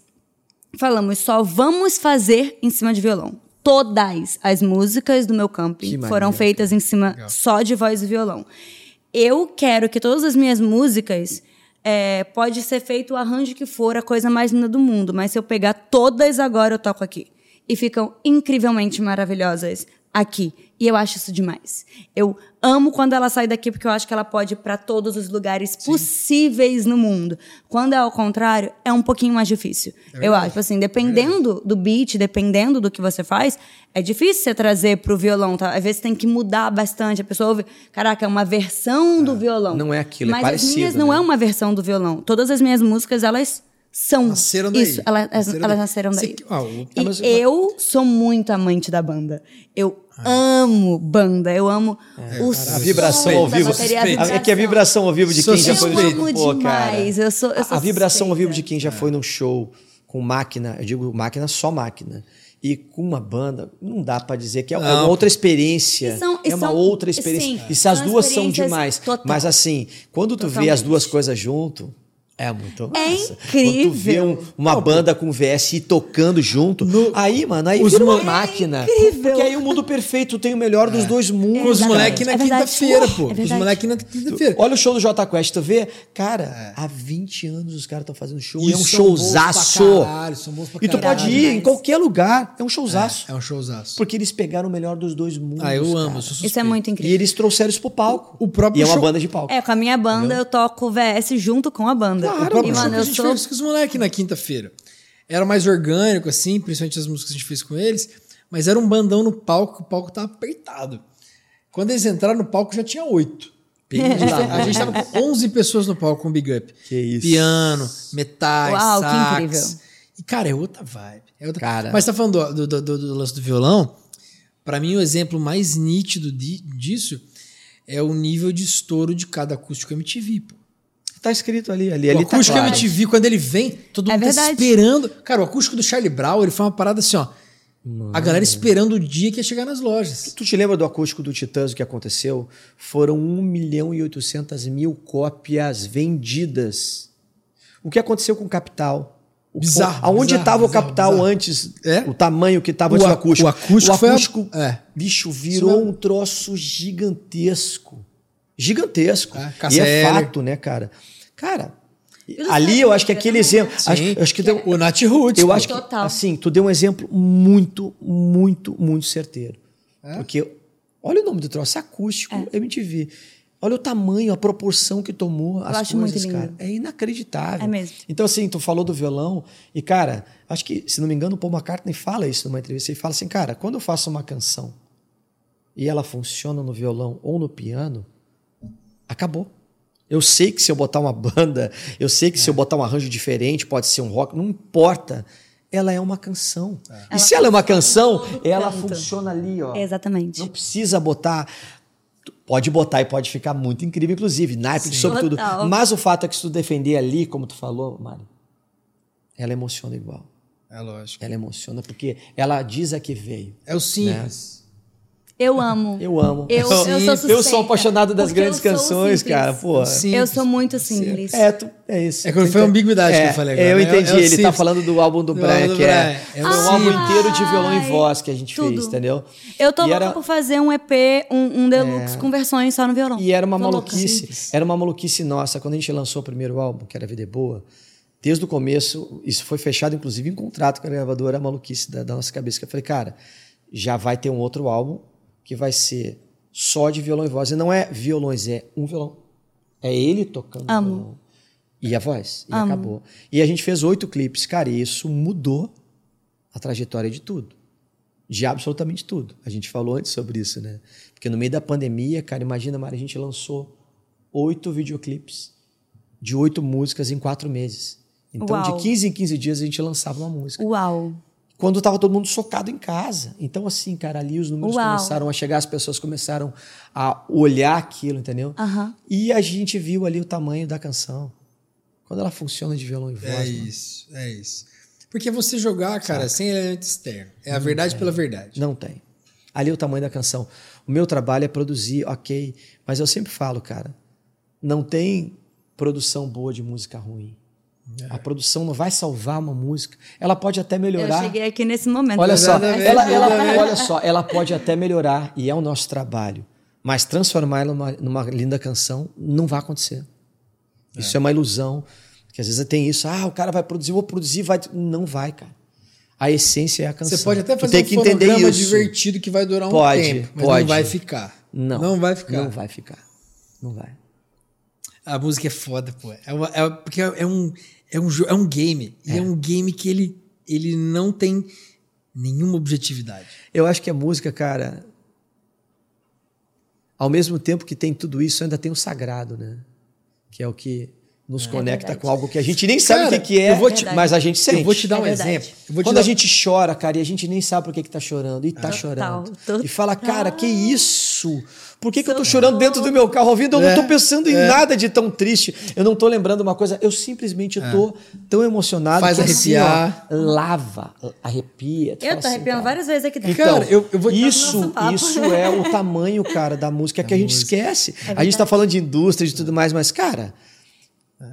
Speaker 3: falamos só vamos fazer em cima de violão. Todas as músicas do meu camping foram feitas em cima só de voz e violão. Eu quero que todas as minhas músicas é, pode ser feito o arranjo que for, a coisa mais linda do mundo, mas se eu pegar todas agora eu toco aqui e ficam incrivelmente maravilhosas aqui. E eu acho isso demais. Eu amo quando ela sai daqui porque eu acho que ela pode ir para todos os lugares possíveis no mundo. Quando é ao contrário, é um pouquinho mais difícil. eu acho assim, dependendo do beat, dependendo do que você faz, é difícil você trazer pro violão, tá? Às vezes tem que mudar bastante. A pessoa ouve, caraca, é uma versão do violão.
Speaker 2: não é aquilo, é
Speaker 3: Mas
Speaker 2: parecido,
Speaker 3: as minhas não
Speaker 2: né?
Speaker 3: é uma versão do violão. Todas as minhas músicas, elas são
Speaker 1: Nasceram daí.
Speaker 3: isso. Elas,
Speaker 1: Nasceram
Speaker 3: elas
Speaker 1: daí.
Speaker 3: nasceram daí.
Speaker 1: Você- ah, o-
Speaker 3: E
Speaker 2: mas-
Speaker 3: eu sou muito amante da banda. Eu
Speaker 1: Ah.
Speaker 3: amo banda. Eu amo o
Speaker 2: A vibração ao vivo.
Speaker 3: bateria.
Speaker 2: É que a vibração ao vivo de quem já foi no
Speaker 3: amo
Speaker 2: Pô, cara.
Speaker 3: demais. Eu sou, eu sou
Speaker 2: a vibração ao vivo de quem já foi num show com máquina, eu digo máquina só máquina. E com uma banda, não dá pra dizer que é, é uma
Speaker 1: Não.
Speaker 2: outra experiência.
Speaker 3: São-
Speaker 2: é uma
Speaker 3: são-
Speaker 2: outra experiência.
Speaker 3: sim,
Speaker 2: e se as duas são demais.
Speaker 3: total.
Speaker 2: Mas assim, quando tu vê as
Speaker 3: Totalmente.
Speaker 2: duas coisas junto, É muito
Speaker 3: É
Speaker 2: massa.
Speaker 3: incrível.
Speaker 2: Quando tu vê um- uma banda com VSI tocando junto,
Speaker 1: No-
Speaker 2: aí, mano, aí
Speaker 1: os
Speaker 2: vira uma
Speaker 1: mo-
Speaker 2: máquina.
Speaker 3: É incrível.
Speaker 2: Porque aí o mundo perfeito tem o melhor dos dois mundos.
Speaker 1: Com os moleques na
Speaker 3: É
Speaker 1: quinta-feira,
Speaker 3: Uh,
Speaker 1: pô.
Speaker 3: é
Speaker 1: Com os moleques na quinta-feira.
Speaker 2: Olha o show do Jota Quest, tu vê? Cara, há 20 anos os caras estão fazendo show. E é um showzaço.
Speaker 1: pra caralho, são bons pra
Speaker 2: E tu pode ir em
Speaker 3: demais.
Speaker 2: qualquer lugar. É um showzaço.
Speaker 1: É um showzaço.
Speaker 2: Porque eles pegaram o melhor dos dois mundos.
Speaker 1: Ah, eu amo.
Speaker 2: cara.
Speaker 1: eu sou
Speaker 3: Isso
Speaker 1: suspeito.
Speaker 3: é muito
Speaker 2: E
Speaker 3: incrível.
Speaker 2: eles trouxeram isso pro palco.
Speaker 1: O próprio
Speaker 2: e é uma
Speaker 1: show-
Speaker 2: banda de palco.
Speaker 3: É, com a minha banda eu toco VS junto com a banda.
Speaker 1: O
Speaker 3: e,
Speaker 1: próprio show
Speaker 3: mano,
Speaker 1: que a gente
Speaker 3: sou.
Speaker 1: fez com os moleques na quinta-feira. Era mais orgânico, assim, principalmente as músicas que a gente fez com eles, mas era um bandão no palco, que o palco tava apertado. Quando eles entraram no palco, já tinha oito. A gente, tava com 11 pessoas no palco com o Big Up.
Speaker 2: Que isso.
Speaker 1: Piano, metais,
Speaker 3: Uau, que
Speaker 1: sax.
Speaker 3: incrível.
Speaker 1: E, cara, é outra vibe. É outra...
Speaker 2: Cara.
Speaker 1: Mas tá falando do, do, do- do lance do violão, pra mim o exemplo mais nítido di- disso é o nível de estouro de cada acústico MTV, pô.
Speaker 2: Tá escrito ali. ali,
Speaker 1: O
Speaker 2: ali tá
Speaker 1: acústico
Speaker 2: claro.
Speaker 1: MTV, quando ele vem, todo
Speaker 3: É
Speaker 1: mundo tá
Speaker 3: verdade.
Speaker 1: esperando. Cara, o acústico do Charlie Brown, ele foi uma parada assim, ó. A galera esperando o dia que ia chegar nas lojas.
Speaker 2: Tu te lembra do acústico do Titãs, o que aconteceu? Foram 1 milhão e 800 mil cópias vendidas. O que aconteceu com o Capital? O,
Speaker 1: Bizarro,
Speaker 2: Aonde estava o Capital
Speaker 1: bizarro.
Speaker 2: antes?
Speaker 1: É?
Speaker 2: O tamanho que estava
Speaker 1: O
Speaker 2: antes do acústico.
Speaker 1: o acústico
Speaker 2: O
Speaker 1: a-
Speaker 2: acústico,
Speaker 1: é.
Speaker 2: bicho, virou um troço gigantesco. Gigantesco.
Speaker 1: É,
Speaker 2: e é fato, né, cara? Cara, ali eu acho que aquele exemplo... Acho, acho que deu,
Speaker 1: O Nat Roots.
Speaker 2: eu
Speaker 1: pô.
Speaker 2: acho que,
Speaker 3: Total.
Speaker 2: assim, tu deu um exemplo muito, muito, muito certeiro.
Speaker 1: É?
Speaker 2: Porque, olha o nome do troço, acústico MTV. Olha o tamanho, a proporção que tomou as
Speaker 3: acho
Speaker 2: coisas,
Speaker 3: muito lindo.
Speaker 2: cara. É inacreditável.
Speaker 3: É mesmo.
Speaker 2: Então, assim, tu falou do violão e, cara, acho que, se não me engano, o Paul McCartney fala isso numa entrevista. Ele fala assim, cara, quando eu faço uma canção e ela funciona no violão ou no piano, acabou. Eu sei que se eu botar uma banda, eu sei que se eu botar um arranjo diferente, pode ser um rock, não importa. Ela é uma canção. E se ela é uma canção, ela
Speaker 3: canto.
Speaker 2: funciona ali, ó.
Speaker 3: Exatamente.
Speaker 2: Não precisa botar. Pode botar e pode ficar muito incrível, inclusive, naipe, sobretudo.
Speaker 3: Total.
Speaker 2: Mas o fato é que se tu defender ali, como tu falou, Mari, ela emociona igual.
Speaker 1: É lógico.
Speaker 2: Ela emociona porque ela diz a que veio.
Speaker 1: É o simples.
Speaker 3: Eu amo.
Speaker 2: Eu amo.
Speaker 3: Eu, eu sou
Speaker 2: Eu sou apaixonado das
Speaker 3: porque
Speaker 2: grandes canções,
Speaker 3: simples.
Speaker 2: cara. Pô.
Speaker 1: Sim.
Speaker 3: Eu sou muito simples.
Speaker 2: É, tu, é isso.
Speaker 1: É quando foi a ambiguidade que eu falei agora,
Speaker 2: É, eu
Speaker 1: né?
Speaker 2: entendi.
Speaker 1: É
Speaker 2: Ele tá
Speaker 1: simples.
Speaker 2: falando do álbum do
Speaker 1: Do
Speaker 2: Brian,
Speaker 1: do
Speaker 2: que é.
Speaker 1: É
Speaker 2: um álbum inteiro de violão e voz que a gente
Speaker 3: tudo.
Speaker 2: fez, entendeu?
Speaker 3: Eu tô
Speaker 2: E
Speaker 3: louca
Speaker 2: era-
Speaker 3: por fazer um EP, um, um deluxe com versões só no violão.
Speaker 2: E era uma
Speaker 3: Tô louca.
Speaker 2: maluquice. Era uma maluquice nossa. Quando a gente lançou o primeiro álbum, que era Vida é Boa, desde o começo, isso foi fechado, inclusive, em contrato com a gravadora, a maluquice da, da nossa cabeça. Que eu falei, cara, já vai ter um outro álbum que vai ser só de violão e voz. E não é violões, é um violão. É ele tocando
Speaker 3: Amo.
Speaker 2: violão. E a voz. E
Speaker 3: Amo.
Speaker 2: acabou. E a gente fez oito clipes. Cara, e isso mudou a trajetória de tudo. De absolutamente tudo. A gente falou antes sobre isso, né? Porque no meio da pandemia, cara, imagina, Mari, a gente lançou oito videoclipes de oito músicas em quatro meses. Então,
Speaker 3: Uau.
Speaker 2: de 15 em 15 dias, a gente lançava uma música.
Speaker 3: Uau.
Speaker 2: Quando estava todo mundo socado em casa. Então, assim, cara, ali os números
Speaker 3: Uau.
Speaker 2: começaram a chegar, as pessoas começaram a olhar aquilo, entendeu? E a gente viu ali o tamanho da canção. Quando ela funciona de violão e voz.
Speaker 1: É
Speaker 2: mano.
Speaker 1: isso, é isso. Porque você jogar, cara, sem elemento externo. É a verdade pela verdade.
Speaker 2: Não tem. Ali é o tamanho da canção. O meu trabalho é produzir, ok. Mas eu sempre falo, cara, não tem produção boa de música ruim. A produção não vai salvar uma música. Ela pode até
Speaker 3: Eu
Speaker 2: melhorar.
Speaker 3: cheguei aqui nesse momento.
Speaker 2: Olha só, ela, ela- olha só, ela pode até melhorar e é o nosso trabalho. Mas transformar ela numa, numa linda canção não vai acontecer. Isso é. uma ilusão. Porque às vezes tem isso, ah, o cara vai produzir, eu vou produzir, vai. Não vai, cara. A essência é a canção.
Speaker 1: Você pode até fazer um
Speaker 2: isso.
Speaker 1: divertido que vai durar um
Speaker 2: Pode,
Speaker 1: tempo, mas
Speaker 2: pode.
Speaker 1: não vai ficar.
Speaker 2: Não.
Speaker 1: Não vai ficar.
Speaker 2: Não vai ficar. Não vai.
Speaker 1: A música é foda, pô. É, uma- é- porque é um, é, um, é um game. E é um game que ele, ele não tem nenhuma objetividade.
Speaker 2: Eu acho que a música, cara, ao mesmo tempo que tem tudo isso, ainda tem o sagrado, né? Que é o que nos conecta
Speaker 3: verdade.
Speaker 2: com algo que a gente nem sabe
Speaker 1: Cara,
Speaker 2: o que, que é,
Speaker 1: eu vou te-
Speaker 2: mas a gente sente.
Speaker 1: Eu vou te dar
Speaker 3: É
Speaker 1: um
Speaker 3: verdade.
Speaker 1: exemplo. Eu vou te
Speaker 2: Quando
Speaker 1: dar-
Speaker 2: a gente chora, cara, e a gente nem sabe por que, que tá chorando, e tá
Speaker 3: Total,
Speaker 2: chorando.
Speaker 3: total.
Speaker 2: E fala, cara, que isso? Por que, que eu tô chorando dentro do meu carro ouvindo? Eu
Speaker 1: É,
Speaker 2: não tô pensando em nada de tão triste. Eu não tô lembrando uma coisa. Eu simplesmente tô tão emocionado
Speaker 1: Faz
Speaker 2: que assim, ó,
Speaker 1: arrepiar.
Speaker 2: lava, arrepia.
Speaker 3: Eu tô
Speaker 2: assim,
Speaker 3: arrepiando
Speaker 2: cara,
Speaker 3: várias vezes aqui dentro.
Speaker 1: Cara, eu- eu vou te dar
Speaker 2: isso, isso é o tamanho, cara, da música que a gente esquece. a gente tá falando de indústria e de tudo mais, mas, cara,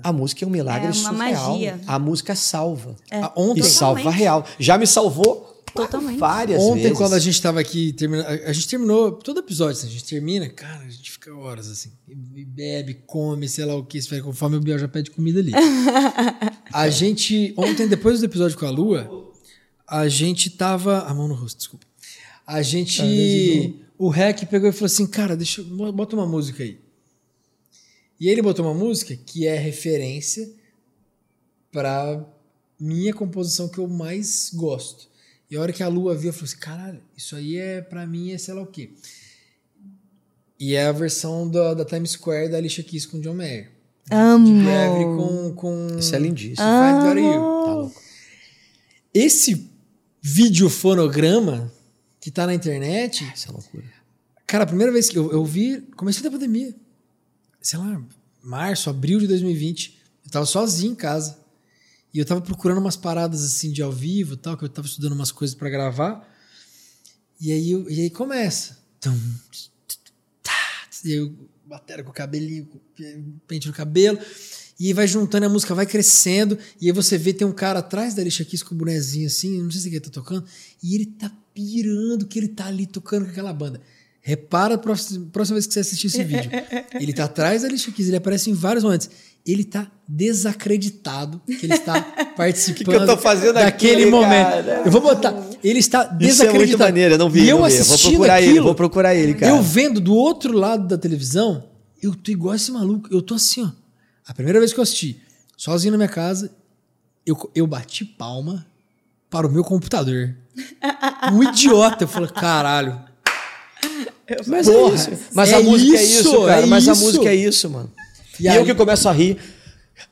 Speaker 2: A música é um milagre
Speaker 3: É uma
Speaker 2: surreal.
Speaker 3: magia.
Speaker 2: A música salva.
Speaker 1: Ah, Ontem,
Speaker 2: E salva
Speaker 3: Totalmente.
Speaker 2: real. Já me salvou
Speaker 3: Totalmente.
Speaker 2: várias
Speaker 1: Ontem,
Speaker 2: vezes.
Speaker 1: quando a gente tava aqui, termina, a a gente terminou todo episódio, assim, a gente termina, cara, a gente fica horas assim, bebe, come, sei lá o que, se fome, o Biel já pede comida ali. a gente, ontem, depois do episódio com a Lua, a gente tava. A mão no rosto, desculpa. A gente. O Rec pegou e falou assim, cara, deixa eu. Bota uma música aí. E ele botou uma música que é referência pra minha composição que eu mais gosto. E a hora que a lua viu, eu falei assim: caralho, isso aí é pra mim, é sei lá o quê. E é a versão da, da Times Square da Alicia Keys com John Mayer. De
Speaker 3: Amo.
Speaker 1: Gravity com, com.
Speaker 2: Isso é lindíssimo.
Speaker 1: You.
Speaker 2: Tá louco.
Speaker 1: Esse videofonograma que tá na internet,
Speaker 2: Isso é loucura.
Speaker 1: cara, a primeira vez que eu, eu vi, comecei da pandemia. Sei lá, março, abril de 2020. Eu tava sozinho em casa. E eu tava procurando umas paradas assim de ao vivo tal, que eu tava estudando umas coisas pra gravar. E aí, eu- e aí começa. Tá, E eu, bateria com o cabelinho, pente no cabelo. E vai juntando, a música vai crescendo. E aí você vê, tem um cara atrás da Alicia Keys com o bonezinho assim, não sei se ele tá tocando. E ele tá pirando que ele tá ali tocando com aquela banda. Repara a próxima, vez que você assistir esse vídeo. Ele tá atrás da Alicia Keys, ele aparece em vários momentos. Ele tá desacreditado que ele está participando
Speaker 2: eu tô fazendo
Speaker 1: daquele
Speaker 2: aqui,
Speaker 1: momento.
Speaker 2: cara?
Speaker 1: Eu vou botar. Ele está
Speaker 2: Isso é
Speaker 1: desacreditado.
Speaker 2: muito maneiro, eu não vi.
Speaker 1: E eu
Speaker 2: não vi. Vou procurar ele,
Speaker 1: aquilo,
Speaker 2: vou procurar ele, cara.
Speaker 1: eu vendo do outro lado da televisão, eu tô igual esse maluco. Eu tô assim, ó. A primeira vez que eu assisti, sozinho na minha casa, eu, eu bati palma para o meu computador. Um idiota. Eu falei, caralho.
Speaker 2: Mas
Speaker 1: Porra,
Speaker 2: é isso. Mas
Speaker 1: é
Speaker 2: a música é
Speaker 1: isso,
Speaker 2: isso, cara.
Speaker 1: é
Speaker 2: mas a
Speaker 1: isso.
Speaker 2: música é isso, mano.
Speaker 1: E
Speaker 2: E,
Speaker 1: aí-
Speaker 2: eu que começo a rir.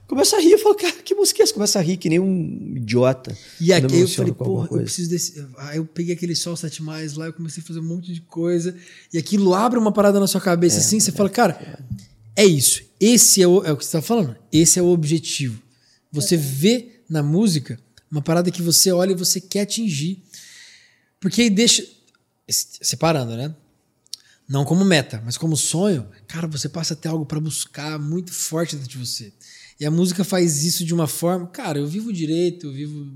Speaker 2: Começo a rir, eu falo, cara, que música é essa? Começo a rir que nem um idiota.
Speaker 1: E aqui eu falei, porra, eu preciso desse. Aí eu peguei aquele sol 7 mais lá, eu comecei a fazer um monte de coisa. E aquilo abre uma parada na sua cabeça assim, você fala, cara, é isso. Esse é o, é o que você tá falando. Esse é o objetivo. Você vê na música uma parada que você olha e você quer atingir. Porque aí deixa. Separando, né? Não como meta, mas como sonho, cara, você passa a ter algo pra buscar muito forte dentro de você. E a música faz isso de uma forma, cara, eu vivo direito, eu vivo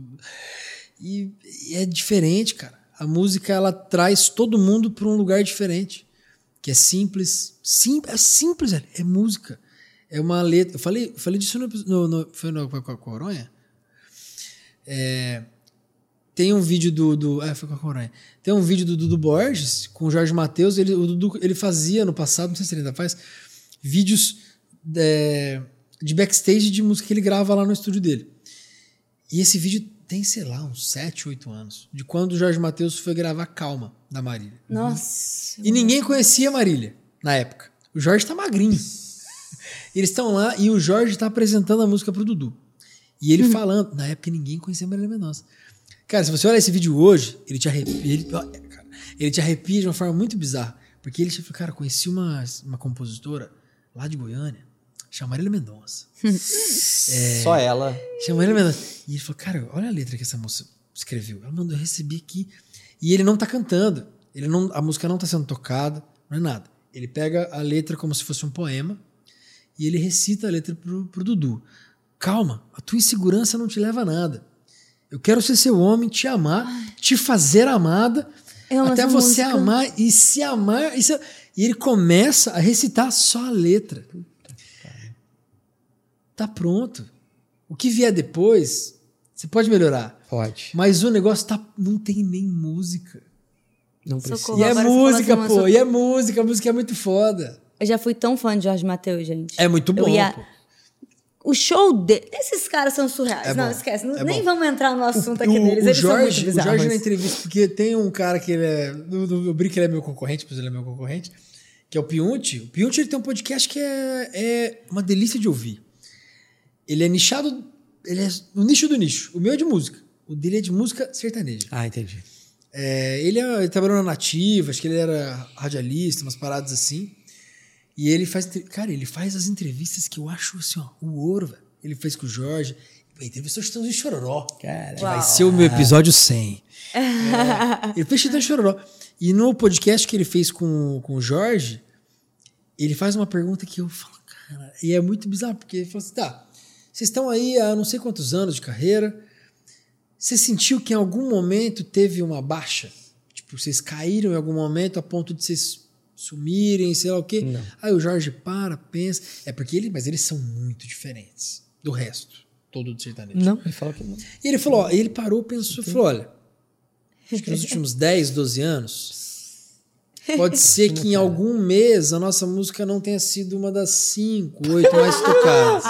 Speaker 1: e, e é diferente, cara. A música ela traz todo mundo para um lugar diferente, que é simples, sim, é simples, velho, é música. É uma letra. Eu falei, eu falei disso no, no, no foi no, com a Coronha. É, tem um vídeo do, do é, foi com a Coronha. Tem um vídeo do Dudu Borges com o Jorge Matheus. Ele, o Dudu, ele fazia no passado, não sei se ele ainda faz, vídeos é, de backstage de música que ele grava lá no estúdio dele. E esse vídeo tem, sei lá, uns 7, 8 anos. De quando o Jorge Matheus foi gravar Calma, da Marília.
Speaker 3: Nossa.
Speaker 1: E ninguém conhecia a Marília na época. O Jorge tá magrinho. Eles estão lá e o Jorge tá apresentando a música pro Dudu. E ele falando. Na época ninguém conhecia a Marília Mendonça. Cara, se você olhar esse vídeo hoje, ele te arrepia. Ele, cara, ele te arrepia de uma forma muito bizarra. Porque ele falou, cara, conheci uma, uma compositora lá de Goiânia, chama Marília Mendonça.
Speaker 2: Só ela.
Speaker 1: Chama Marília Mendonça. E ele falou, cara, olha a letra que essa moça escreveu. Ela mandou, eu recebi aqui. E ele não tá cantando. Ele não, a música não tá sendo tocada, não é nada. Ele pega a letra como se fosse um poema e ele recita a letra pro, pro Dudu. Calma, a tua insegurança não te leva a nada. Eu quero ser seu homem, te amar, te fazer amada,
Speaker 3: Eu
Speaker 1: até você
Speaker 3: música.
Speaker 1: amar e se amar. E, se- e ele começa a recitar só a letra. Tá pronto. O que vier depois, você pode melhorar.
Speaker 2: Pode.
Speaker 1: Mas o negócio tá, não tem nem música.
Speaker 2: Não precisa.
Speaker 3: Socorro.
Speaker 1: E é música,
Speaker 3: assim,
Speaker 1: pô. E é música. A música é muito foda.
Speaker 3: Eu já fui tão fã de Jorge Mateus, gente.
Speaker 1: É muito
Speaker 3: Eu
Speaker 1: bom,
Speaker 3: ia-
Speaker 1: pô.
Speaker 3: O show de... Esses caras são surreais.
Speaker 1: É
Speaker 3: não, esquece.
Speaker 1: É
Speaker 3: nem
Speaker 1: bom.
Speaker 3: vamos entrar no assunto aqui
Speaker 1: o,
Speaker 3: deles.
Speaker 1: o
Speaker 3: Eles são muito
Speaker 1: Jorge, o. Jorge na entrevista, porque tem um cara que ele é. Eu brinco que ele é meu concorrente, pois ele é meu concorrente, que é o Piunti. O Piunti ele tem um podcast que é, é uma delícia de ouvir. Ele é nichado. Ele é no nicho do nicho. O meu é de música. O dele é de música sertaneja.
Speaker 2: Ah, entendi.
Speaker 1: É, ele, é- ele trabalhou na Nativa, acho que ele era radialista, umas paradas assim. E ele faz. Cara, ele faz as entrevistas que eu acho assim, ó, o ouro, velho. Ele fez com o Jorge. Ele entrevistou o Chitãozinho Chororó. Cara, vai
Speaker 3: Uau.
Speaker 1: ser o meu episódio 100. É, ele fez Chitãozinho Chororó. E no podcast que ele fez com, com o Jorge, ele faz uma pergunta que eu falo, cara, e é muito bizarro, porque ele falou assim: tá, Vocês estão aí há não sei quantos anos de carreira. Você sentiu que em algum momento teve uma baixa? Tipo, vocês caíram em algum momento a ponto de vocês sumirem, sei lá o quê?
Speaker 2: Não.
Speaker 1: Aí o Jorge para, pensa. É porque ele, mas eles são muito diferentes do resto, todo do sertanejo.
Speaker 2: Não, ele fala que não.
Speaker 1: E ele falou, ó, ele parou, pensou, falou, olha, acho que nos últimos 10, 12 anos, pode ser que em algum mês a nossa música não tenha sido uma das 5, 8 mais tocadas.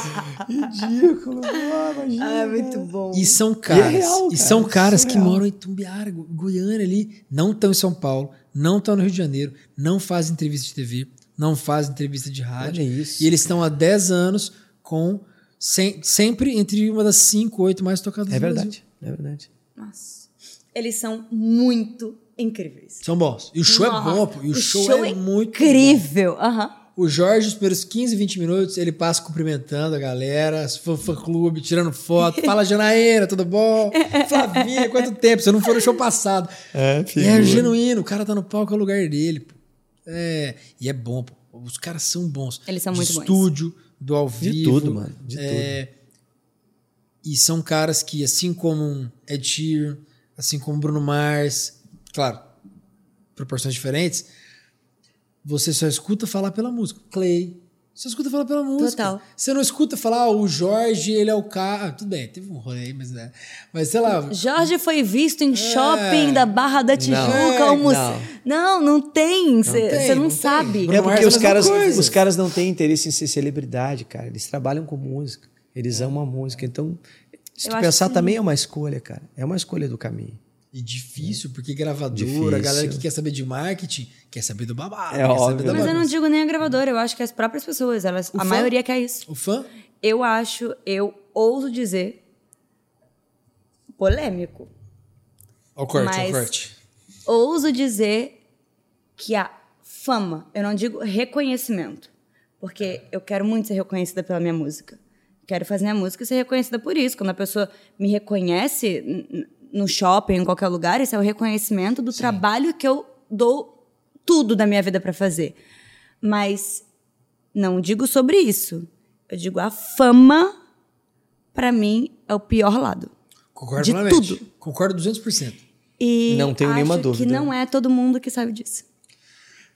Speaker 2: Ridículo, imagina.
Speaker 3: Ah, é muito bom.
Speaker 1: E são caras,
Speaker 2: real,
Speaker 1: e
Speaker 2: cara,
Speaker 1: são caras que
Speaker 2: surreal.
Speaker 1: moram em Tumbiara, Go- Goiânia ali, não estão em São Paulo, não estão no Rio de Janeiro, não fazem entrevista de TV, não fazem entrevista de rádio.
Speaker 2: Olha isso.
Speaker 1: E eles estão há 10 anos com sem- sempre entre uma das 5, 8 mais tocadas
Speaker 2: É
Speaker 1: do Brasil.
Speaker 2: verdade, é verdade.
Speaker 3: Nossa. Eles são muito incríveis.
Speaker 1: São bons. E o show é bom, pô. E o, show, é, muito bom.
Speaker 3: incrível. Aham.
Speaker 1: O Jorge, os primeiros 15, 20 minutos, ele passa cumprimentando a galera, fã, fã clube, tirando foto. Fala, Janaína, tudo bom? Flavinha, quanto tempo? Você não foi no show passado.
Speaker 2: É,
Speaker 1: E é genuíno, o cara tá no palco, é o lugar dele, pô. É, e é bom, pô. Os caras são bons.
Speaker 3: Eles são
Speaker 1: De
Speaker 3: muito bons.
Speaker 1: estúdio, do ao
Speaker 2: De
Speaker 1: vivo.
Speaker 2: tudo, mano, de
Speaker 1: é, E são caras que, assim como um Ed Sheeran, assim como Bruno Mars, claro, proporções diferentes, você só escuta falar pela música. Clay, você escuta falar pela música.
Speaker 3: Total.
Speaker 1: Você não escuta falar, ah, o Jorge, ele é o cara. Ah, tudo bem, teve um rolê aí, mas, né? mas sei lá.
Speaker 3: Jorge foi visto em shopping da Barra da Tijuca.
Speaker 1: É,
Speaker 3: almoç-
Speaker 2: não.
Speaker 3: Não, não tem. Você
Speaker 1: tem,
Speaker 3: não,
Speaker 1: não tem.
Speaker 3: sabe.
Speaker 1: Bruno
Speaker 2: É porque
Speaker 1: é
Speaker 2: os
Speaker 1: mesma
Speaker 2: caras,
Speaker 1: coisa.
Speaker 2: os caras não têm interesse em ser celebridade, cara. Eles trabalham com música. Eles amam a música. Então, se
Speaker 3: Eu
Speaker 2: tu pensar, também é uma escolha, cara. É uma escolha do caminho.
Speaker 1: E difícil, porque gravadora,
Speaker 2: Difícil.
Speaker 1: a galera que quer saber de marketing, quer saber do babado.
Speaker 2: É
Speaker 1: quer
Speaker 2: óbvio.
Speaker 3: Mas eu não digo nem a gravadora, eu acho que as próprias pessoas, elas, a
Speaker 1: fã?
Speaker 3: maioria quer isso.
Speaker 1: O fã?
Speaker 3: Eu acho, eu ouso dizer, polêmico.
Speaker 1: Ó o corte, ó o corte.
Speaker 3: Ouso dizer que a fama, eu não digo reconhecimento, porque eu quero muito ser reconhecida pela minha música. Quero fazer minha música e ser reconhecida por isso. Quando a pessoa me reconhece no shopping, em qualquer lugar, isso é o reconhecimento do trabalho que eu dou tudo da minha vida para fazer. Mas não digo sobre isso. Eu digo a fama, para mim, é o pior lado.
Speaker 1: Concordo
Speaker 3: de tudo.
Speaker 1: Concordo 200%.
Speaker 3: E
Speaker 2: Não tenho
Speaker 3: acho
Speaker 2: nenhuma
Speaker 3: que
Speaker 2: dúvida.
Speaker 3: não é todo mundo que sabe disso.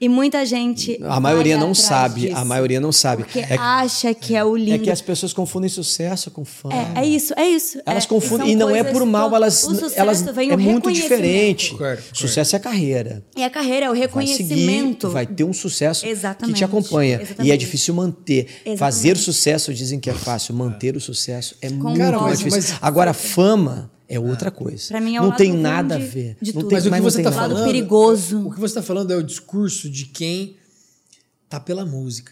Speaker 3: E muita gente.
Speaker 2: A maioria
Speaker 3: vai
Speaker 2: não sabe.
Speaker 3: disso,
Speaker 2: A maioria não sabe.
Speaker 3: Porque
Speaker 2: É,
Speaker 3: acha que é o lindo.
Speaker 2: é que as pessoas confundem sucesso com fama.
Speaker 3: É, é isso, é isso.
Speaker 2: Elas
Speaker 3: É,
Speaker 2: confundem. E não é por mal, elas,
Speaker 3: o sucesso
Speaker 2: elas
Speaker 3: vem
Speaker 2: é
Speaker 3: o
Speaker 2: muito diferente.
Speaker 1: Concordo, concordo.
Speaker 2: Sucesso é carreira.
Speaker 3: E a carreira é o
Speaker 2: Vai
Speaker 3: reconhecimento.
Speaker 2: seguir, vai ter um sucesso que
Speaker 3: Exatamente,
Speaker 2: te acompanha. E é
Speaker 3: exatamente.
Speaker 2: difícil manter.
Speaker 3: Exatamente.
Speaker 2: Fazer sucesso dizem que é fácil, manter o sucesso é muito mais difícil.
Speaker 1: mas-
Speaker 2: Agora, fama é outra coisa.
Speaker 3: Pra mim é o
Speaker 2: não
Speaker 3: lado
Speaker 2: tem nada
Speaker 3: de-
Speaker 2: a ver.
Speaker 3: de
Speaker 2: não
Speaker 3: tudo.
Speaker 2: tem,
Speaker 1: Mas o que você tá.
Speaker 3: Lado
Speaker 1: falando.
Speaker 3: perigoso.
Speaker 1: O que você tá falando é o discurso de quem tá pela música.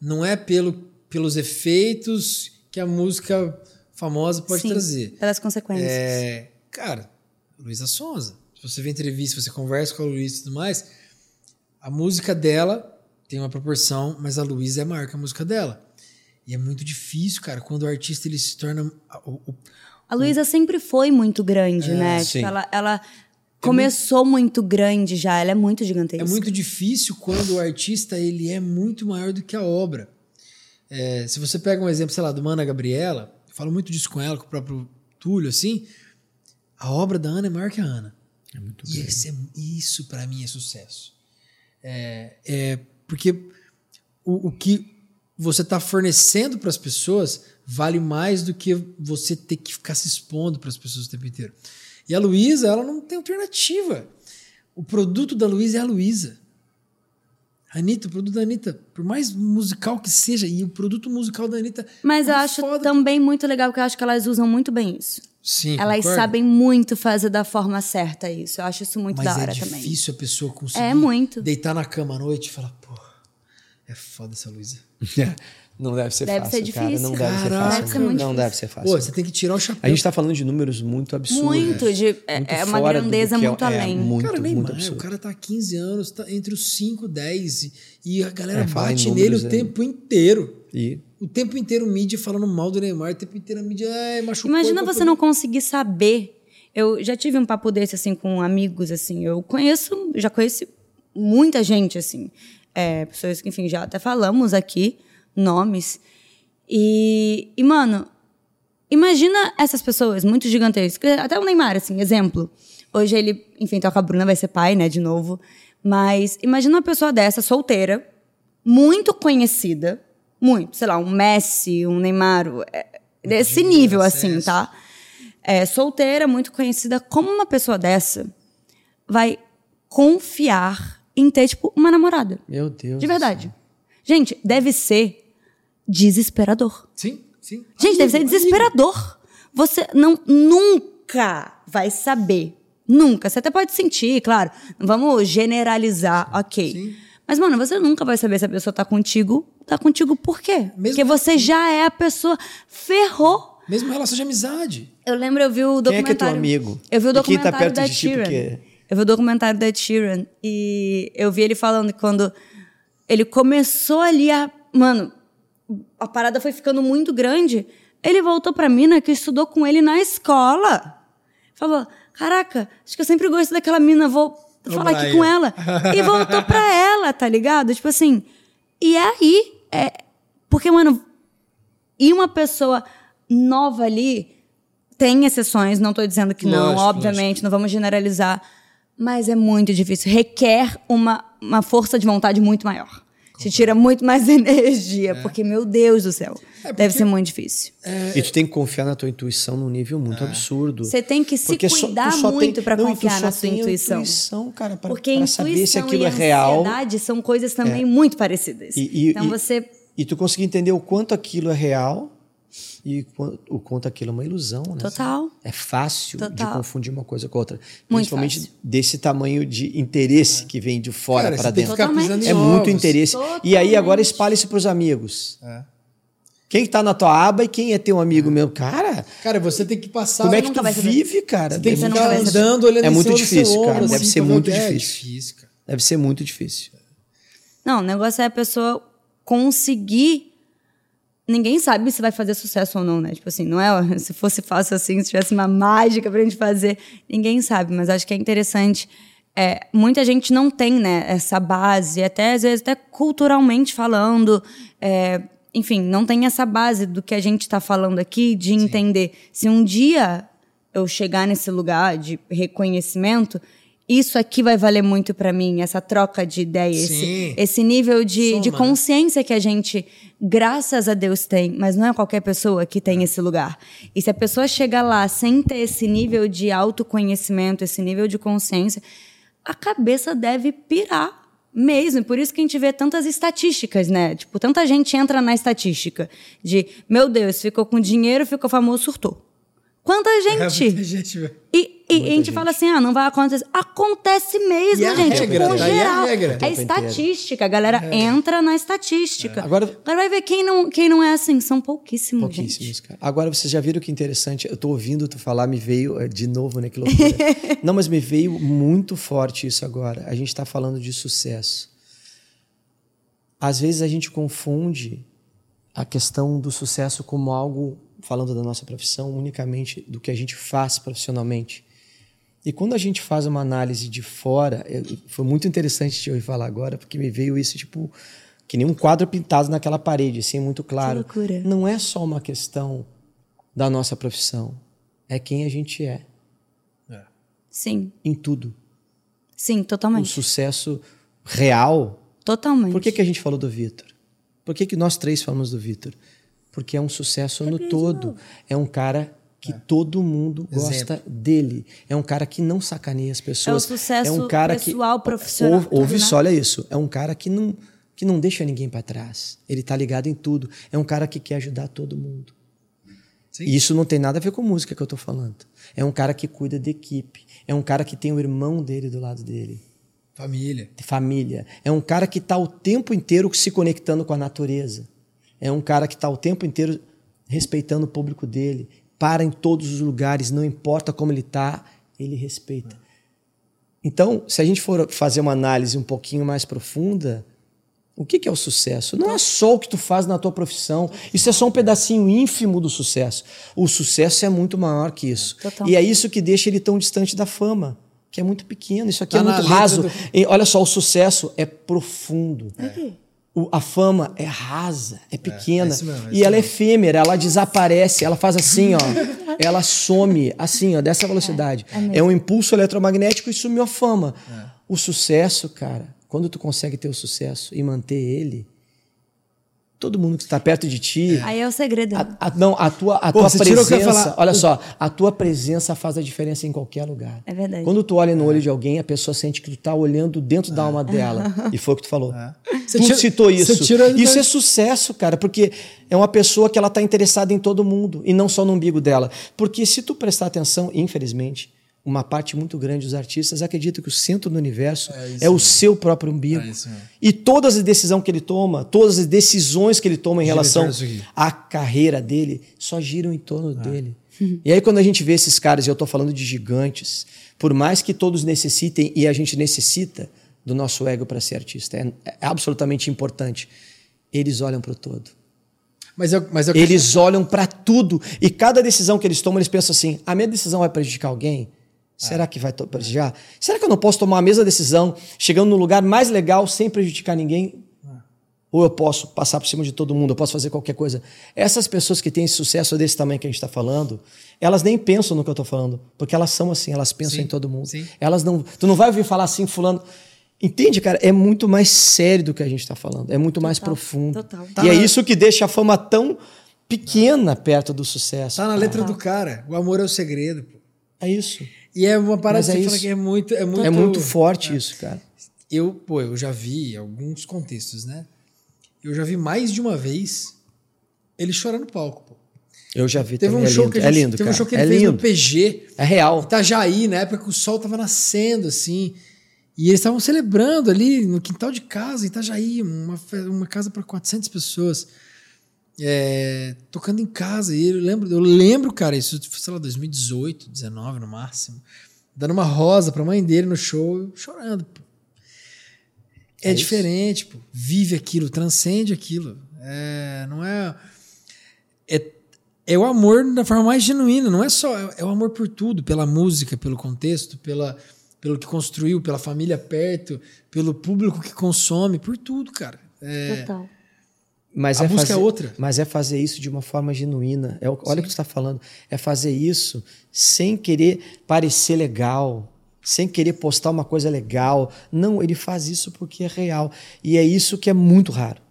Speaker 1: Não é pelo, pelos efeitos que a música famosa pode
Speaker 3: Sim,
Speaker 1: trazer.
Speaker 3: Pelas consequências.
Speaker 1: É, cara, Luísa Sonza. Se você vê entrevista, você conversa com a Luísa e tudo mais, a música dela tem uma proporção, mas a Luísa é maior que a música dela. E é muito difícil, cara, quando o artista ele se torna. o- o-
Speaker 3: A Luísa sempre foi muito
Speaker 1: É,
Speaker 3: grande, né?
Speaker 2: sim.
Speaker 3: Tipo, ela, ela começou muito grande já, ela é muito gigantesca.
Speaker 1: É muito difícil quando o artista ele é muito maior do que a obra. É, se você pega um exemplo, sei lá, do Mana Gabriela, eu falo muito disso com ela, com o próprio Túlio, assim, a obra da Ana é maior que a Ana.
Speaker 2: É muito
Speaker 1: E esse é- isso para mim é sucesso. É, é porque o, o que você está fornecendo para as pessoas vale mais do que você ter que ficar se expondo para as pessoas o tempo inteiro. E a Luísa, ela não tem alternativa. O produto da Luísa é a Luísa. A Anitta, o produto da Anitta, por mais musical que seja, e o produto musical da Anitta.
Speaker 3: Mas eu
Speaker 1: é
Speaker 3: acho
Speaker 1: foda.
Speaker 3: também muito legal, porque eu acho que elas usam muito bem isso.
Speaker 1: Sim,
Speaker 3: Elas
Speaker 1: concordo.
Speaker 3: sabem muito fazer da forma certa isso. Eu acho isso muito
Speaker 1: Mas
Speaker 3: da
Speaker 1: é
Speaker 3: hora também.
Speaker 1: difícil a pessoa conseguir
Speaker 3: É muito.
Speaker 1: deitar na cama à noite e falar, pô, é foda essa Luísa.
Speaker 2: Não deve ser
Speaker 3: Deve
Speaker 2: fácil,
Speaker 3: ser
Speaker 2: cara.
Speaker 3: difícil.
Speaker 2: Não deve ser
Speaker 1: Caraca.
Speaker 2: fácil.
Speaker 3: Deve ser muito
Speaker 2: não
Speaker 3: difícil.
Speaker 2: deve ser fácil.
Speaker 1: Pô, você tem que tirar o chapéu.
Speaker 2: A gente tá falando de números muito absurdos.
Speaker 3: Muito, de, é,
Speaker 2: Muito
Speaker 3: é uma
Speaker 2: do
Speaker 3: grandeza
Speaker 2: é-
Speaker 3: muito
Speaker 2: é
Speaker 3: além.
Speaker 2: muito,
Speaker 1: cara,
Speaker 2: muito
Speaker 1: Neymar, o cara tá há 15 anos, tá entre os 5 e 10 e, e a galera
Speaker 2: É,
Speaker 1: bate nele o
Speaker 2: é-
Speaker 1: tempo inteiro.
Speaker 2: E
Speaker 1: O tempo inteiro mídia falando mal do Neymar, o tempo inteiro a mídia ai, machucou.
Speaker 3: Imagina
Speaker 1: e
Speaker 3: você não conseguir saber. Eu já tive um papo desse assim com amigos assim. Eu conheço, já conheci muita gente assim, é, pessoas que enfim já até falamos aqui nomes E, e, mano, imagina essas pessoas muito gigantescas. Até o Neymar, assim, exemplo. Hoje ele, enfim, toca a Bruna, vai ser pai, né, de novo. Mas imagina uma pessoa dessa, solteira, muito conhecida, muito, sei lá, um Messi, um Neymar, é, desse nível, assim, tá? É, solteira, muito conhecida, como uma pessoa dessa vai confiar em ter, tipo, uma namorada?
Speaker 2: Meu Deus.
Speaker 3: De verdade. Gente, deve ser desesperador.
Speaker 1: Sim, sim.
Speaker 3: Gente, deve ser desesperador. Você não nunca vai saber. Nunca. Você até pode sentir, claro. Vamos generalizar, ok.
Speaker 1: Sim.
Speaker 3: Mas, mano, você nunca vai saber se a pessoa tá contigo. Tá contigo por quê?
Speaker 1: Mesmo-
Speaker 3: Porque você já é a pessoa. Ferrou.
Speaker 1: Mesmo relação de amizade.
Speaker 3: Eu lembro, eu vi o
Speaker 2: Quem é
Speaker 3: documentário.
Speaker 2: que é teu amigo?
Speaker 3: Eu vi o
Speaker 2: E quem tá
Speaker 3: documentário
Speaker 2: perto
Speaker 3: da
Speaker 2: de ti
Speaker 3: Sheeran.
Speaker 2: porque-
Speaker 3: Eu vi o documentário da Ed Sheeran e eu vi ele falando que quando ele começou ali a. Mano, a parada foi ficando muito grande. Ele voltou pra mina que estudou com ele na escola. Falou: Caraca, acho que eu sempre gosto daquela mina, vou falar aqui com ela. E voltou pra ela, tá ligado? Tipo assim. E aí. É, porque, mano, e uma pessoa nova ali tem exceções, não estou dizendo que não,
Speaker 1: Lógico,
Speaker 3: obviamente, não vamos generalizar, mas é muito difícil, requer uma, uma força de vontade muito maior. Te tira muito mais energia, porque, meu Deus do céu,
Speaker 1: É,
Speaker 3: deve
Speaker 1: porque-
Speaker 3: ser muito difícil.
Speaker 2: E tu tem que confiar na tua intuição num nível muito absurdo.
Speaker 3: Você tem que se cuidar
Speaker 2: só
Speaker 3: muito
Speaker 2: tu
Speaker 3: confiar
Speaker 2: só
Speaker 3: na sua intuição.
Speaker 2: intuição, cara, pra,
Speaker 3: Porque
Speaker 2: pra
Speaker 3: intuição
Speaker 2: saber se aquilo
Speaker 3: e
Speaker 2: é real.
Speaker 3: ansiedade são coisas também muito parecidas.
Speaker 2: E- e-
Speaker 3: então
Speaker 2: e-
Speaker 3: você
Speaker 2: E tu conseguir entender o quanto aquilo é real e o quanto aquilo é uma ilusão, né?
Speaker 3: Total.
Speaker 2: É fácil de
Speaker 3: Total.
Speaker 2: confundir uma coisa com outra.
Speaker 3: Muito
Speaker 2: Principalmente
Speaker 3: fácil.
Speaker 2: desse tamanho de interesse que vem de fora para
Speaker 1: você tem que
Speaker 2: dentro. É muito interesse. E
Speaker 3: Totalmente.
Speaker 2: aí agora espalhe isso pros amigos.
Speaker 1: É.
Speaker 2: Quem tá na tua aba e quem é teu amigo mesmo? Cara,
Speaker 1: Cara, você tem que passar.
Speaker 2: como é que tu vive, cara?
Speaker 1: Você tem que ficar andando, olhando
Speaker 2: É
Speaker 1: em
Speaker 2: muito
Speaker 1: do seu
Speaker 2: difícil, cara. Deve
Speaker 1: assim,
Speaker 2: ser muito
Speaker 1: é.
Speaker 2: difícil. deve ser muito difícil.
Speaker 3: Não, o negócio é a pessoa conseguir. Ninguém sabe se vai fazer sucesso ou não, né? Tipo assim, não é se fosse fácil assim, se tivesse uma mágica pra gente fazer, ninguém sabe, mas acho que é interessante. É, muita gente não tem, né, essa base, até às vezes até culturalmente falando, é, enfim, não tem essa base do que a gente está falando aqui de entender se um dia eu chegar nesse lugar de reconhecimento, isso aqui vai valer muito pra mim, essa troca de ideia, esse, esse nível de,
Speaker 1: Soma,
Speaker 3: de
Speaker 1: né?
Speaker 3: consciência que a gente, graças a Deus, tem, mas não é qualquer pessoa que tem esse lugar. E se a pessoa chega lá sem ter esse nível de autoconhecimento, esse nível de consciência, a cabeça deve pirar mesmo. E Por isso que a gente vê tantas estatísticas, né? Tipo, tanta gente entra na estatística de, meu Deus, ficou com dinheiro, ficou famoso, surtou. Quanta
Speaker 1: É,
Speaker 3: gente!
Speaker 1: muita gente, velho.
Speaker 3: E, a gente fala assim, ah, não vai acontecer. Acontece mesmo,
Speaker 1: E é a
Speaker 3: gente.
Speaker 1: regra,
Speaker 3: com
Speaker 1: tá? É
Speaker 3: geral. É
Speaker 2: inteiro.
Speaker 3: estatística. A galera entra na estatística.
Speaker 2: Agora-
Speaker 3: Agora vai ver quem não, quem não é assim. São pouquíssimos,
Speaker 2: Pouquíssimos,
Speaker 3: gente.
Speaker 2: cara. Agora, vocês já viram que interessante? Eu tô ouvindo tu falar, me veio eh, de novo, né? Que loucura. Não, mas me veio muito forte isso agora. A gente tá falando de sucesso. Às vezes a gente confunde a questão do sucesso como algo, falando da nossa profissão, unicamente do que a gente faz profissionalmente. E quando a gente faz uma análise de fora, eu- foi muito interessante te ouvir falar agora, porque me veio isso, tipo, que nem um quadro pintado naquela parede, assim, muito claro.
Speaker 3: Que loucura.
Speaker 2: Não é só uma questão da nossa profissão, é quem a gente é,
Speaker 3: Sim,
Speaker 2: em tudo.
Speaker 3: sim,
Speaker 2: O
Speaker 3: totalmente.
Speaker 2: sucesso real.
Speaker 3: Totalmente.
Speaker 2: Por que, que a gente falou do Vitor? Por que, que nós três falamos do Vitor? Porque é um sucesso no todo. É um cara que todo mundo gosta dele. É um cara que não sacaneia as pessoas.
Speaker 3: É o sucesso
Speaker 2: um cara
Speaker 3: pessoal,
Speaker 2: que,
Speaker 3: profissional,
Speaker 2: Ouve, ouve
Speaker 3: né?
Speaker 2: só, olha isso. É um cara que não, que não deixa ninguém para trás. Ele tá ligado em tudo. É um cara que quer ajudar todo mundo.
Speaker 1: Sim.
Speaker 2: E isso não tem nada a ver com música que eu tô falando. É um cara que cuida de equipe. É um cara que tem o irmão dele do lado dele
Speaker 1: Família.
Speaker 2: família. É um cara que está o tempo inteiro se conectando com a natureza. É um cara que está o tempo inteiro respeitando o público dele. Para em todos os lugares, não importa como ele está, ele respeita. Então, se a gente for fazer uma análise um pouquinho mais profunda, o que que é o sucesso? Não é só o que tu faz na tua profissão. Isso é só um pedacinho ínfimo do sucesso. O sucesso é muito maior que isso.
Speaker 3: Total.
Speaker 2: E é isso que deixa ele tão distante da fama, que é muito pequeno. Isso aqui
Speaker 1: Tá
Speaker 2: é muito raso.
Speaker 1: do-
Speaker 2: E olha só, o sucesso é profundo. O, a fama é rasa, é pequena. É, mesmo, é e ela é efêmera, ela desaparece, ela faz assim, ó. ela some, assim, ó, dessa velocidade. É, é um impulso eletromagnético e sumiu a fama. O sucesso, cara, quando tu consegue ter o sucesso e manter ele, todo mundo que está perto de ti.
Speaker 3: É. Aí é o segredo.
Speaker 2: A, a, não, a tua, a Pô, tua presença. Olha só, a tua presença faz a diferença em qualquer lugar.
Speaker 3: É verdade.
Speaker 2: Quando tu olha no olho de alguém, a pessoa sente que tu está olhando dentro da alma dela. e foi o que tu falou. É. Tu tira, citou isso. Isso é sucesso, cara, porque é uma pessoa que ela está interessada em todo mundo e não só no umbigo dela. Porque se tu prestar atenção, infelizmente, uma parte muito grande dos artistas acredita que o centro do universo é, é o seu próprio umbigo. É e todas as decisões que ele toma, todas as decisões que ele toma em Gira relação à carreira dele, só giram em torno é. dele. E aí, quando a gente vê esses caras, e eu estou falando de gigantes, por mais que todos necessitem, e a gente necessita do nosso ego para ser artista, é, é, absolutamente importante, eles olham para o todo.
Speaker 1: Mas eu, mas eu...
Speaker 2: Eles olham para tudo. E cada decisão que eles tomam, eles pensam assim: a minha decisão vai prejudicar alguém? Será que vai prestigiar? Será que eu não posso tomar a mesma decisão, chegando no lugar mais legal, sem prejudicar ninguém? Ou eu posso passar por cima de todo mundo, eu posso fazer qualquer coisa. Essas pessoas que têm esse sucesso desse tamanho que a gente está falando, elas nem pensam no que eu estou falando, porque elas são assim, elas pensam sim, em todo mundo. Sim. Elas não, tu não vai ouvir falar assim, fulano. Entende, cara? É muito mais sério do que a gente está falando, é muito total, mais profundo. Total. Tá e é isso que deixa a fama tão pequena perto do sucesso.
Speaker 1: Tá na letra do cara. O amor é o segredo.
Speaker 2: É isso.
Speaker 1: E é uma parada que é fala que é muito, é muito.
Speaker 2: É muito forte é. isso, cara.
Speaker 1: Eu, pô, eu já vi alguns contextos, né? Eu já vi mais de uma vez ele chorar no palco, pô.
Speaker 2: Eu já vi
Speaker 1: teve um
Speaker 2: é
Speaker 1: show
Speaker 2: lindo.
Speaker 1: que é gente,
Speaker 2: é lindo,
Speaker 1: teve
Speaker 2: cara.
Speaker 1: um show que ele
Speaker 2: é
Speaker 1: fez
Speaker 2: lindo.
Speaker 1: no PG.
Speaker 2: É real.
Speaker 1: Itajaí, na época que o sol tava nascendo, assim. E eles estavam celebrando ali no quintal de casa, em Itajaí, uma, uma casa para 400 pessoas é, tocando em casa. E eu lembro, eu lembro, cara, isso foi, sei lá, 2018, 19 no máximo, dando uma rosa pra mãe dele no show, chorando. Pô. É, é diferente, pô. Vive aquilo, transcende aquilo. É, não é, é. É o amor da forma mais genuína, não é só. É, é o amor por tudo, pela música, pelo contexto, pela, pelo que construiu, pela família perto, pelo público que consome, por tudo, cara. É,
Speaker 3: Total.
Speaker 2: Mas
Speaker 1: a
Speaker 2: é
Speaker 1: busca
Speaker 2: fazer,
Speaker 1: é outra.
Speaker 2: Mas é fazer isso de uma forma genuína. É, olha Sim. o que você está falando. É fazer isso sem querer parecer legal, sem querer postar uma coisa legal. Não, ele faz isso porque é real. E é isso que é muito raro.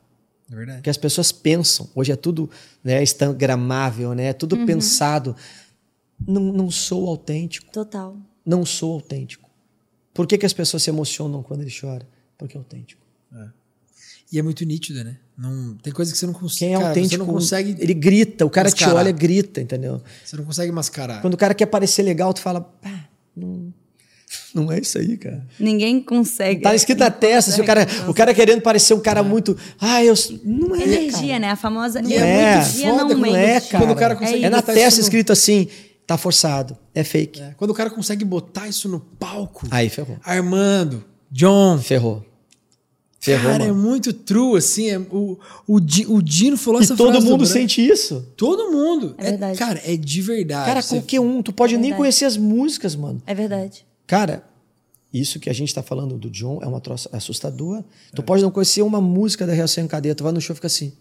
Speaker 1: É verdade.
Speaker 2: Porque as pessoas pensam. Hoje é tudo né, instagramável, né? É tudo uhum. pensado. Não, não sou autêntico.
Speaker 3: Total.
Speaker 2: Não sou autêntico. Por que, que as pessoas se emocionam quando ele chora? Porque é autêntico.
Speaker 1: É. E é muito nítido, né? Não, tem coisa que você não consegue.
Speaker 2: Quem é cara, autêntico, não consegue. Ele grita, o cara mascarar. te olha, grita, entendeu?
Speaker 1: Você não consegue mascarar.
Speaker 2: Quando o cara quer parecer legal, tu fala, pá, não, não é isso aí, cara.
Speaker 3: Ninguém consegue.
Speaker 2: Tá escrito na testa, se o cara, o cara querendo parecer um cara é. muito. Ah, eu. Não é.
Speaker 3: Energia, cara. né? A famosa.
Speaker 2: Não é.
Speaker 3: Energia
Speaker 2: Foda, não, não é, cara. Quando o cara consegue é, é na testa escrito assim. Tá forçado, é fake. É.
Speaker 1: Quando o cara consegue botar isso no palco.
Speaker 2: Aí ferrou.
Speaker 1: Armando, John.
Speaker 2: Ferrou.
Speaker 1: Ferrou, cara, é mano. é muito true, assim. É, o, o, o Dino falou
Speaker 2: e
Speaker 1: essa
Speaker 2: todo mundo sente isso.
Speaker 1: Todo mundo.
Speaker 3: É verdade.
Speaker 1: É, cara, é de verdade.
Speaker 2: Cara, qualquer um. Tu pode é nem conhecer as músicas, mano.
Speaker 3: É verdade.
Speaker 2: Cara, isso que a gente tá falando do John é uma troça assustadora. Tu pode não conhecer uma música da Reação em Cadeia. Tu vai no show e fica assim.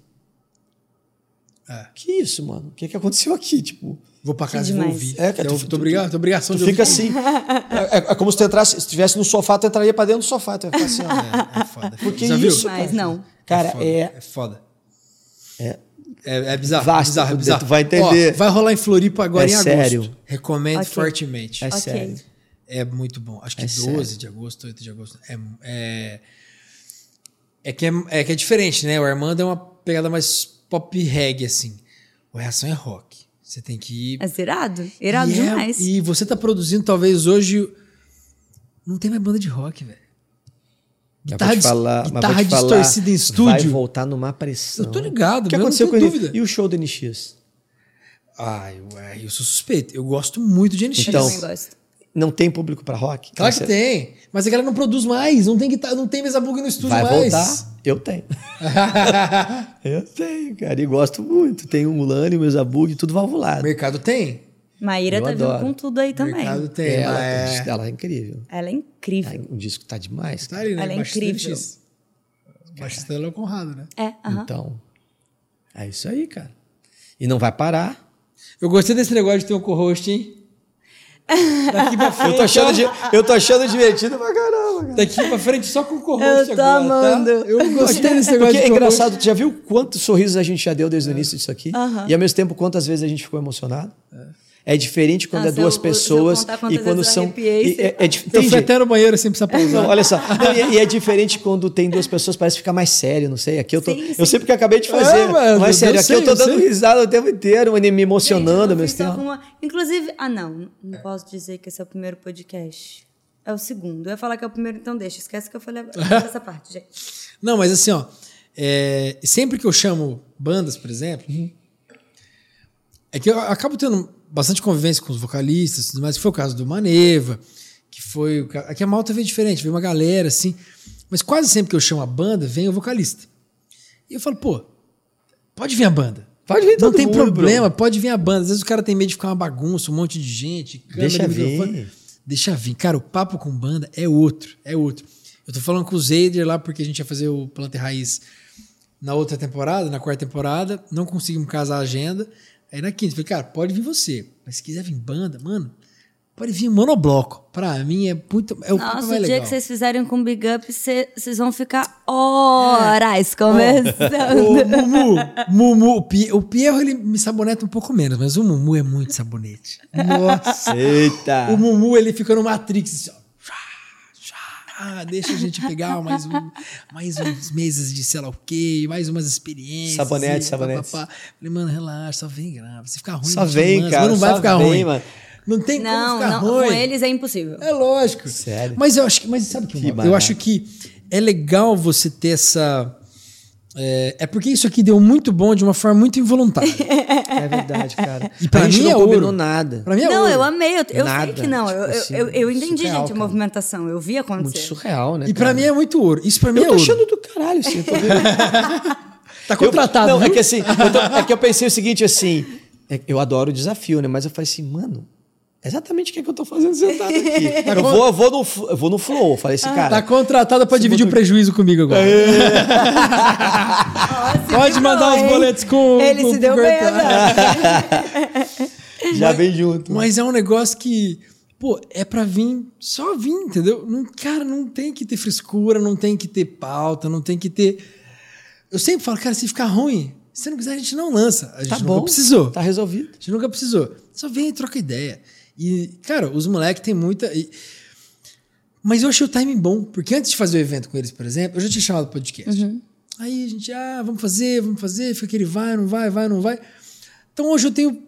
Speaker 1: É.
Speaker 2: Que isso, mano? O que, que aconteceu aqui? Tipo.
Speaker 1: Vou pra casa e vou ouvir.
Speaker 2: É, cara,
Speaker 1: tu, tu, obrigado, obrigação
Speaker 2: tu de fica assim. É, é, é, como se tu entrasse, se estivesse no sofá, tu entraria pra dentro do sofá. Tu ia ficar assim,
Speaker 1: ó. É, é foda.
Speaker 2: Porque
Speaker 1: Já
Speaker 2: isso,
Speaker 3: viu? Mas não.
Speaker 2: Cara,
Speaker 1: é.
Speaker 2: É,
Speaker 1: é foda.
Speaker 2: É.
Speaker 1: É, é bizarro.
Speaker 2: Vasto,
Speaker 1: bizarro, é bizarro.
Speaker 2: Tu vai entender.
Speaker 1: Ó, vai rolar em Floripa agora
Speaker 2: é
Speaker 1: em agosto.
Speaker 2: sério.
Speaker 1: Recomendo
Speaker 3: okay.
Speaker 1: fortemente.
Speaker 2: É
Speaker 3: okay.
Speaker 2: sério.
Speaker 1: É muito bom. Acho que
Speaker 2: É
Speaker 1: 12
Speaker 2: sério.
Speaker 1: de agosto, 8 de agosto. É, é, é, que é, é que é diferente, né? O Armando é uma pegada mais pop reggae, assim. O Reação é rock. Você tem que ir.
Speaker 3: É irado. Irado
Speaker 1: e
Speaker 3: demais.
Speaker 1: É, e você tá produzindo, talvez hoje. Não tem mais banda de rock, velho.
Speaker 2: Guitarra, te falar,
Speaker 1: guitarra
Speaker 2: te falar,
Speaker 1: distorcida em estúdio. Vai
Speaker 2: voltar numa pressão.
Speaker 1: Eu tô ligado,
Speaker 2: O que
Speaker 1: eu
Speaker 2: aconteceu
Speaker 1: não
Speaker 2: com
Speaker 1: tenho
Speaker 2: ele?
Speaker 1: dúvida.
Speaker 2: E o show do NX?
Speaker 1: Ah, eu, eu sou suspeito. Eu gosto muito de NX.
Speaker 2: Então,
Speaker 3: Eu também gosto.
Speaker 2: Não tem público pra rock?
Speaker 1: Claro que tem. Mas a galera não produz mais. Não tem, guitarra, não tem mesa bug no estúdio
Speaker 2: Vai
Speaker 1: mais.
Speaker 2: voltar? Eu tenho. eu tenho, cara. E gosto muito. Tem o Mulane, o Mezabug, tudo valvulado.
Speaker 1: Mercado tem.
Speaker 3: Maíra
Speaker 2: Eu
Speaker 3: tá vindo
Speaker 2: adoro.
Speaker 3: com tudo aí também.
Speaker 1: Mercado tem.
Speaker 2: ela,
Speaker 1: mas-
Speaker 2: ela é incrível.
Speaker 3: Ela é incrível.
Speaker 2: O disco tá demais.
Speaker 1: Tá ali, né?
Speaker 3: Ela é
Speaker 1: Bastante
Speaker 3: incrível.
Speaker 1: Dela é o Conrado, né?
Speaker 3: É, aham.
Speaker 2: Então, é isso aí, cara. E não vai parar.
Speaker 1: Eu gostei desse negócio de ter um co-host, hein? Daqui pra frente.
Speaker 2: Eu tô achando, di- eu tô achando divertido pra caramba, cara.
Speaker 1: Daqui pra frente só com o co-host
Speaker 3: Eu tô
Speaker 1: agora,
Speaker 3: amando.
Speaker 1: tá? Eu gostei desse negócio
Speaker 2: Porque
Speaker 1: de
Speaker 2: é engraçado, tu já viu quantos sorrisos a gente já deu desde o início disso aqui? E ao mesmo tempo, quantas vezes a gente ficou emocionado? É diferente quando
Speaker 3: Ah,
Speaker 2: é
Speaker 3: eu-
Speaker 2: duas
Speaker 3: eu
Speaker 2: pessoas e quando
Speaker 3: eu
Speaker 2: são.
Speaker 3: arrepiei,
Speaker 2: e- é, é,
Speaker 1: Eu fui
Speaker 2: gente-
Speaker 1: até no banheiro sem precisar pausar.
Speaker 2: Não, olha só. Não, e, e é diferente quando tem duas pessoas, parece ficar mais sério, não sei. Aqui eu tô.
Speaker 3: Sim,
Speaker 2: Eu
Speaker 3: sim.
Speaker 2: sei porque eu acabei de fazer.
Speaker 1: É, mas
Speaker 2: mas
Speaker 1: eu
Speaker 2: sério, aqui
Speaker 1: sei,
Speaker 2: eu tô
Speaker 1: eu
Speaker 2: dando
Speaker 1: sei.
Speaker 2: risada o tempo inteiro, me emocionando
Speaker 3: Gente, eu
Speaker 2: mesmo
Speaker 3: fiz só
Speaker 2: tempo.
Speaker 3: com uma- Inclusive, ah, não, não posso dizer que esse é o primeiro podcast. É o segundo. Eu ia falar que é o primeiro, então deixa. Esquece que eu falei agora essa parte, gente.
Speaker 1: Não, mas assim, ó. é, sempre que eu chamo bandas, por exemplo, é que eu acabo tendo bastante convivência com os vocalistas, tudo mais, que foi o caso do Maneva, que foi. o Aqui a malta veio diferente, veio uma galera, assim. Mas quase sempre que eu chamo a banda, vem o vocalista. E eu falo, pô, pode vir a banda.
Speaker 2: Pode vir
Speaker 1: Não
Speaker 2: todo
Speaker 1: tem
Speaker 2: mundo,
Speaker 1: problema, pode vir a banda. Às vezes o cara tem medo de ficar uma bagunça, um monte de gente, câmera,
Speaker 2: Deixa vir.
Speaker 1: Deixa vir. Cara, o papo com banda é outro, é outro. Eu tô falando com o Zeider lá porque a gente ia fazer o Planta e Raiz na outra temporada, na quarta temporada, não conseguimos casar a agenda. Aí na quinta, eu falei, cara, pode vir você. Mas se quiser vir banda, mano, pode vir monobloco. Pra mim é muito. É o
Speaker 3: Nossa, o
Speaker 1: mais
Speaker 3: dia
Speaker 1: legal.
Speaker 3: que vocês fizerem com Big Up, cê- vocês vão ficar horas conversando.
Speaker 1: O Mumu, Mumu, o o Pierro ele me saboneta um pouco menos, mas o Mumu é muito sabonete. Nossa.
Speaker 2: Eita!
Speaker 1: O Mumu ele fica no Matrix, assim, ó. Ah, deixa a gente pegar mais, um, mais uns meses de sei lá o quê, mais umas experiências.
Speaker 2: Sabonete,
Speaker 1: e
Speaker 2: sabonete.
Speaker 1: pá, pá, pá. Falei, mano, relaxa, só vem grava. Se ficar ruim,
Speaker 2: Só vem,
Speaker 1: lança,
Speaker 2: cara,
Speaker 1: mas não vai ficar
Speaker 2: vem,
Speaker 1: ruim.
Speaker 2: mano.
Speaker 1: Não tem
Speaker 3: Não,
Speaker 1: como ficar
Speaker 3: não,
Speaker 1: ruim.
Speaker 3: com eles é impossível.
Speaker 1: É lógico.
Speaker 2: Sério?
Speaker 1: Mas eu acho que, mas sabe o que,
Speaker 2: Que
Speaker 1: eu acho que é legal você ter essa é, é porque isso aqui deu muito bom de uma forma muito involuntária.
Speaker 2: É verdade, cara.
Speaker 1: E pra
Speaker 2: a
Speaker 1: mim
Speaker 2: não
Speaker 1: é
Speaker 2: combinou
Speaker 1: ouro.
Speaker 2: nada.
Speaker 1: Pra mim é
Speaker 3: não,
Speaker 1: ouro.
Speaker 3: eu amei. Eu, eu sei que não. eu,
Speaker 2: tipo
Speaker 3: eu-
Speaker 2: assim,
Speaker 3: eu, eu entendi,
Speaker 2: surreal,
Speaker 3: gente, a
Speaker 2: cara.
Speaker 3: movimentação. Eu vi
Speaker 2: Muito
Speaker 3: acontecer.
Speaker 2: surreal, né?
Speaker 1: E pra
Speaker 2: cara?
Speaker 1: mim é muito ouro. Isso pra mim
Speaker 2: Eu
Speaker 1: é
Speaker 2: tô
Speaker 1: ouro.
Speaker 2: achando do caralho, assim. eu tô vendo.
Speaker 1: Tá contratado.
Speaker 2: Eu, não, é
Speaker 1: viu?
Speaker 2: que assim, eu tô- é que eu pensei o seguinte, assim, é eu adoro o desafio, né? Mas eu falei assim, mano, exatamente o que, é que eu tô fazendo sentado aqui? eu, vou, eu, vou no, eu vou no flow. Falei assim, cara.
Speaker 1: Tá contratada pra dividir o prejuízo comigo agora.
Speaker 3: Ó, se
Speaker 1: Pode mandar os boletos com.
Speaker 3: Ele
Speaker 1: com-
Speaker 3: se deu bem, né?
Speaker 2: já vem junto.
Speaker 1: Mas é um negócio que, pô, é pra vir, só vir, entendeu? Não, cara, não tem que ter frescura, não tem que ter pauta, não tem que ter. Eu sempre falo, cara, se ficar ruim, se não quiser, a gente não lança. A gente
Speaker 2: Tá
Speaker 1: nunca
Speaker 2: bom.
Speaker 1: precisou.
Speaker 2: Tá resolvido.
Speaker 1: A gente nunca precisou. Só vem e troca ideia. E, cara, os moleques têm muita. e- Mas eu achei o timing bom, porque antes de fazer o evento com eles, por exemplo, eu já tinha chamado o podcast. Aí a gente, ah, vamos fazer, vamos fazer, fica aquele vai, não vai, vai, não vai. Então hoje eu tenho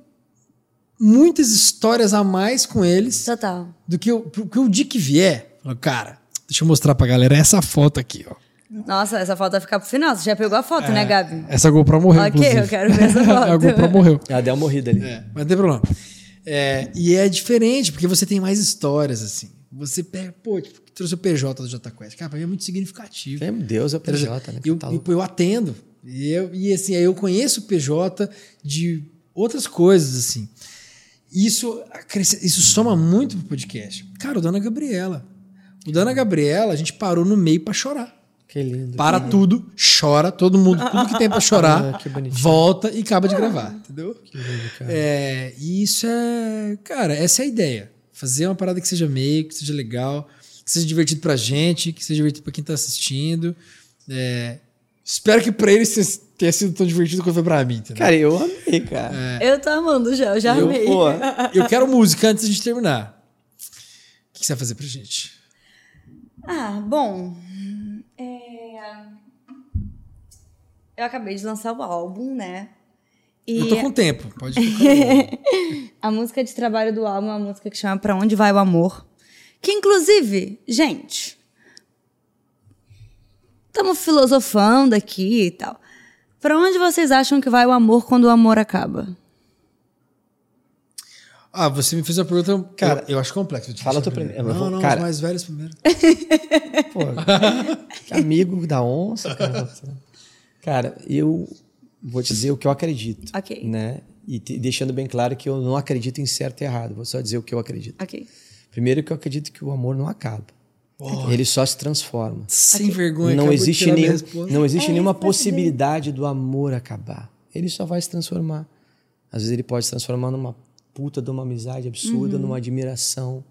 Speaker 1: muitas histórias a mais com eles
Speaker 3: Total.
Speaker 1: do que o, porque o dia que vier. fala, Cara, deixa eu mostrar pra galera essa foto aqui, ó.
Speaker 3: Nossa, essa foto vai ficar pro final. Você já pegou a foto, né, Gabi?
Speaker 1: Essa GoPro morreu,
Speaker 3: Ok,
Speaker 1: inclusive.
Speaker 3: eu quero ver essa foto.
Speaker 1: a GoPro morreu.
Speaker 2: Ela deu uma morrida ali.
Speaker 1: É, mas não tem problema. É, e é diferente, porque você tem mais histórias, assim. Você pega, pô, tipo, trouxe o PJ do Jota Quest. Cara, pra mim é muito significativo.
Speaker 2: Meu Deus, é o PJ, né?
Speaker 1: Eu,
Speaker 2: Tá
Speaker 1: eu,
Speaker 2: louco.
Speaker 1: eu atendo. E, eu, e assim, aí eu conheço o PJ de outras coisas, assim. Isso, isso soma muito pro podcast. Cara, o Dona Gabriela. O Dona Gabriela, a gente parou no meio pra chorar.
Speaker 2: Que lindo.
Speaker 1: Para tudo, chora, todo mundo, tudo que tem pra chorar,
Speaker 2: Ah, que bonitinho.
Speaker 1: volta e acaba de gravar, entendeu?
Speaker 2: Que lindo, cara.
Speaker 1: É, e isso é. Cara, essa é a ideia. Fazer uma parada que seja meio, que seja legal, que seja divertido pra gente, que seja divertido pra quem tá assistindo. É, espero que pra eles tenha sido tão divertido quanto foi pra mim. Entendeu?
Speaker 2: Cara, eu amei, cara.
Speaker 3: Eu tô amando já, eu já
Speaker 1: Eu,
Speaker 3: amei.
Speaker 2: Pô,
Speaker 1: eu quero música antes de terminar. O que você vai fazer pra gente?
Speaker 3: Ah, bom. Eu acabei de lançar o álbum, né? E
Speaker 1: Eu tô com tempo, pode ficar.
Speaker 3: a música de trabalho do álbum é uma música que chama Pra Onde Vai o Amor. Que, inclusive, gente. Estamos filosofando aqui e tal. Pra onde vocês acham que vai o amor quando o amor acaba?
Speaker 1: Ah, você me fez uma pergunta.
Speaker 2: Cara,
Speaker 1: eu, eu acho complexo. de
Speaker 2: fala tu primeiro.
Speaker 1: Não,
Speaker 2: Eu vou-
Speaker 1: não,
Speaker 2: cara-
Speaker 1: os mais velhos primeiro.
Speaker 2: Pô, amigo da onça, cara. Cara, eu vou te dizer o que eu acredito.
Speaker 3: Ok.
Speaker 2: Né? E te- deixando bem claro que eu não acredito em certo e errado. Vou só dizer o que eu acredito.
Speaker 3: Ok.
Speaker 2: Primeiro que eu acredito que o amor não acaba. Oh. Ele só se transforma.
Speaker 1: Sem okay. vergonha.
Speaker 2: Não existe, nenhum, não existe é nenhuma possibilidade do amor acabar. Ele só vai se transformar. Às vezes ele pode se transformar numa puta de uma amizade absurda, uhum. numa admiração,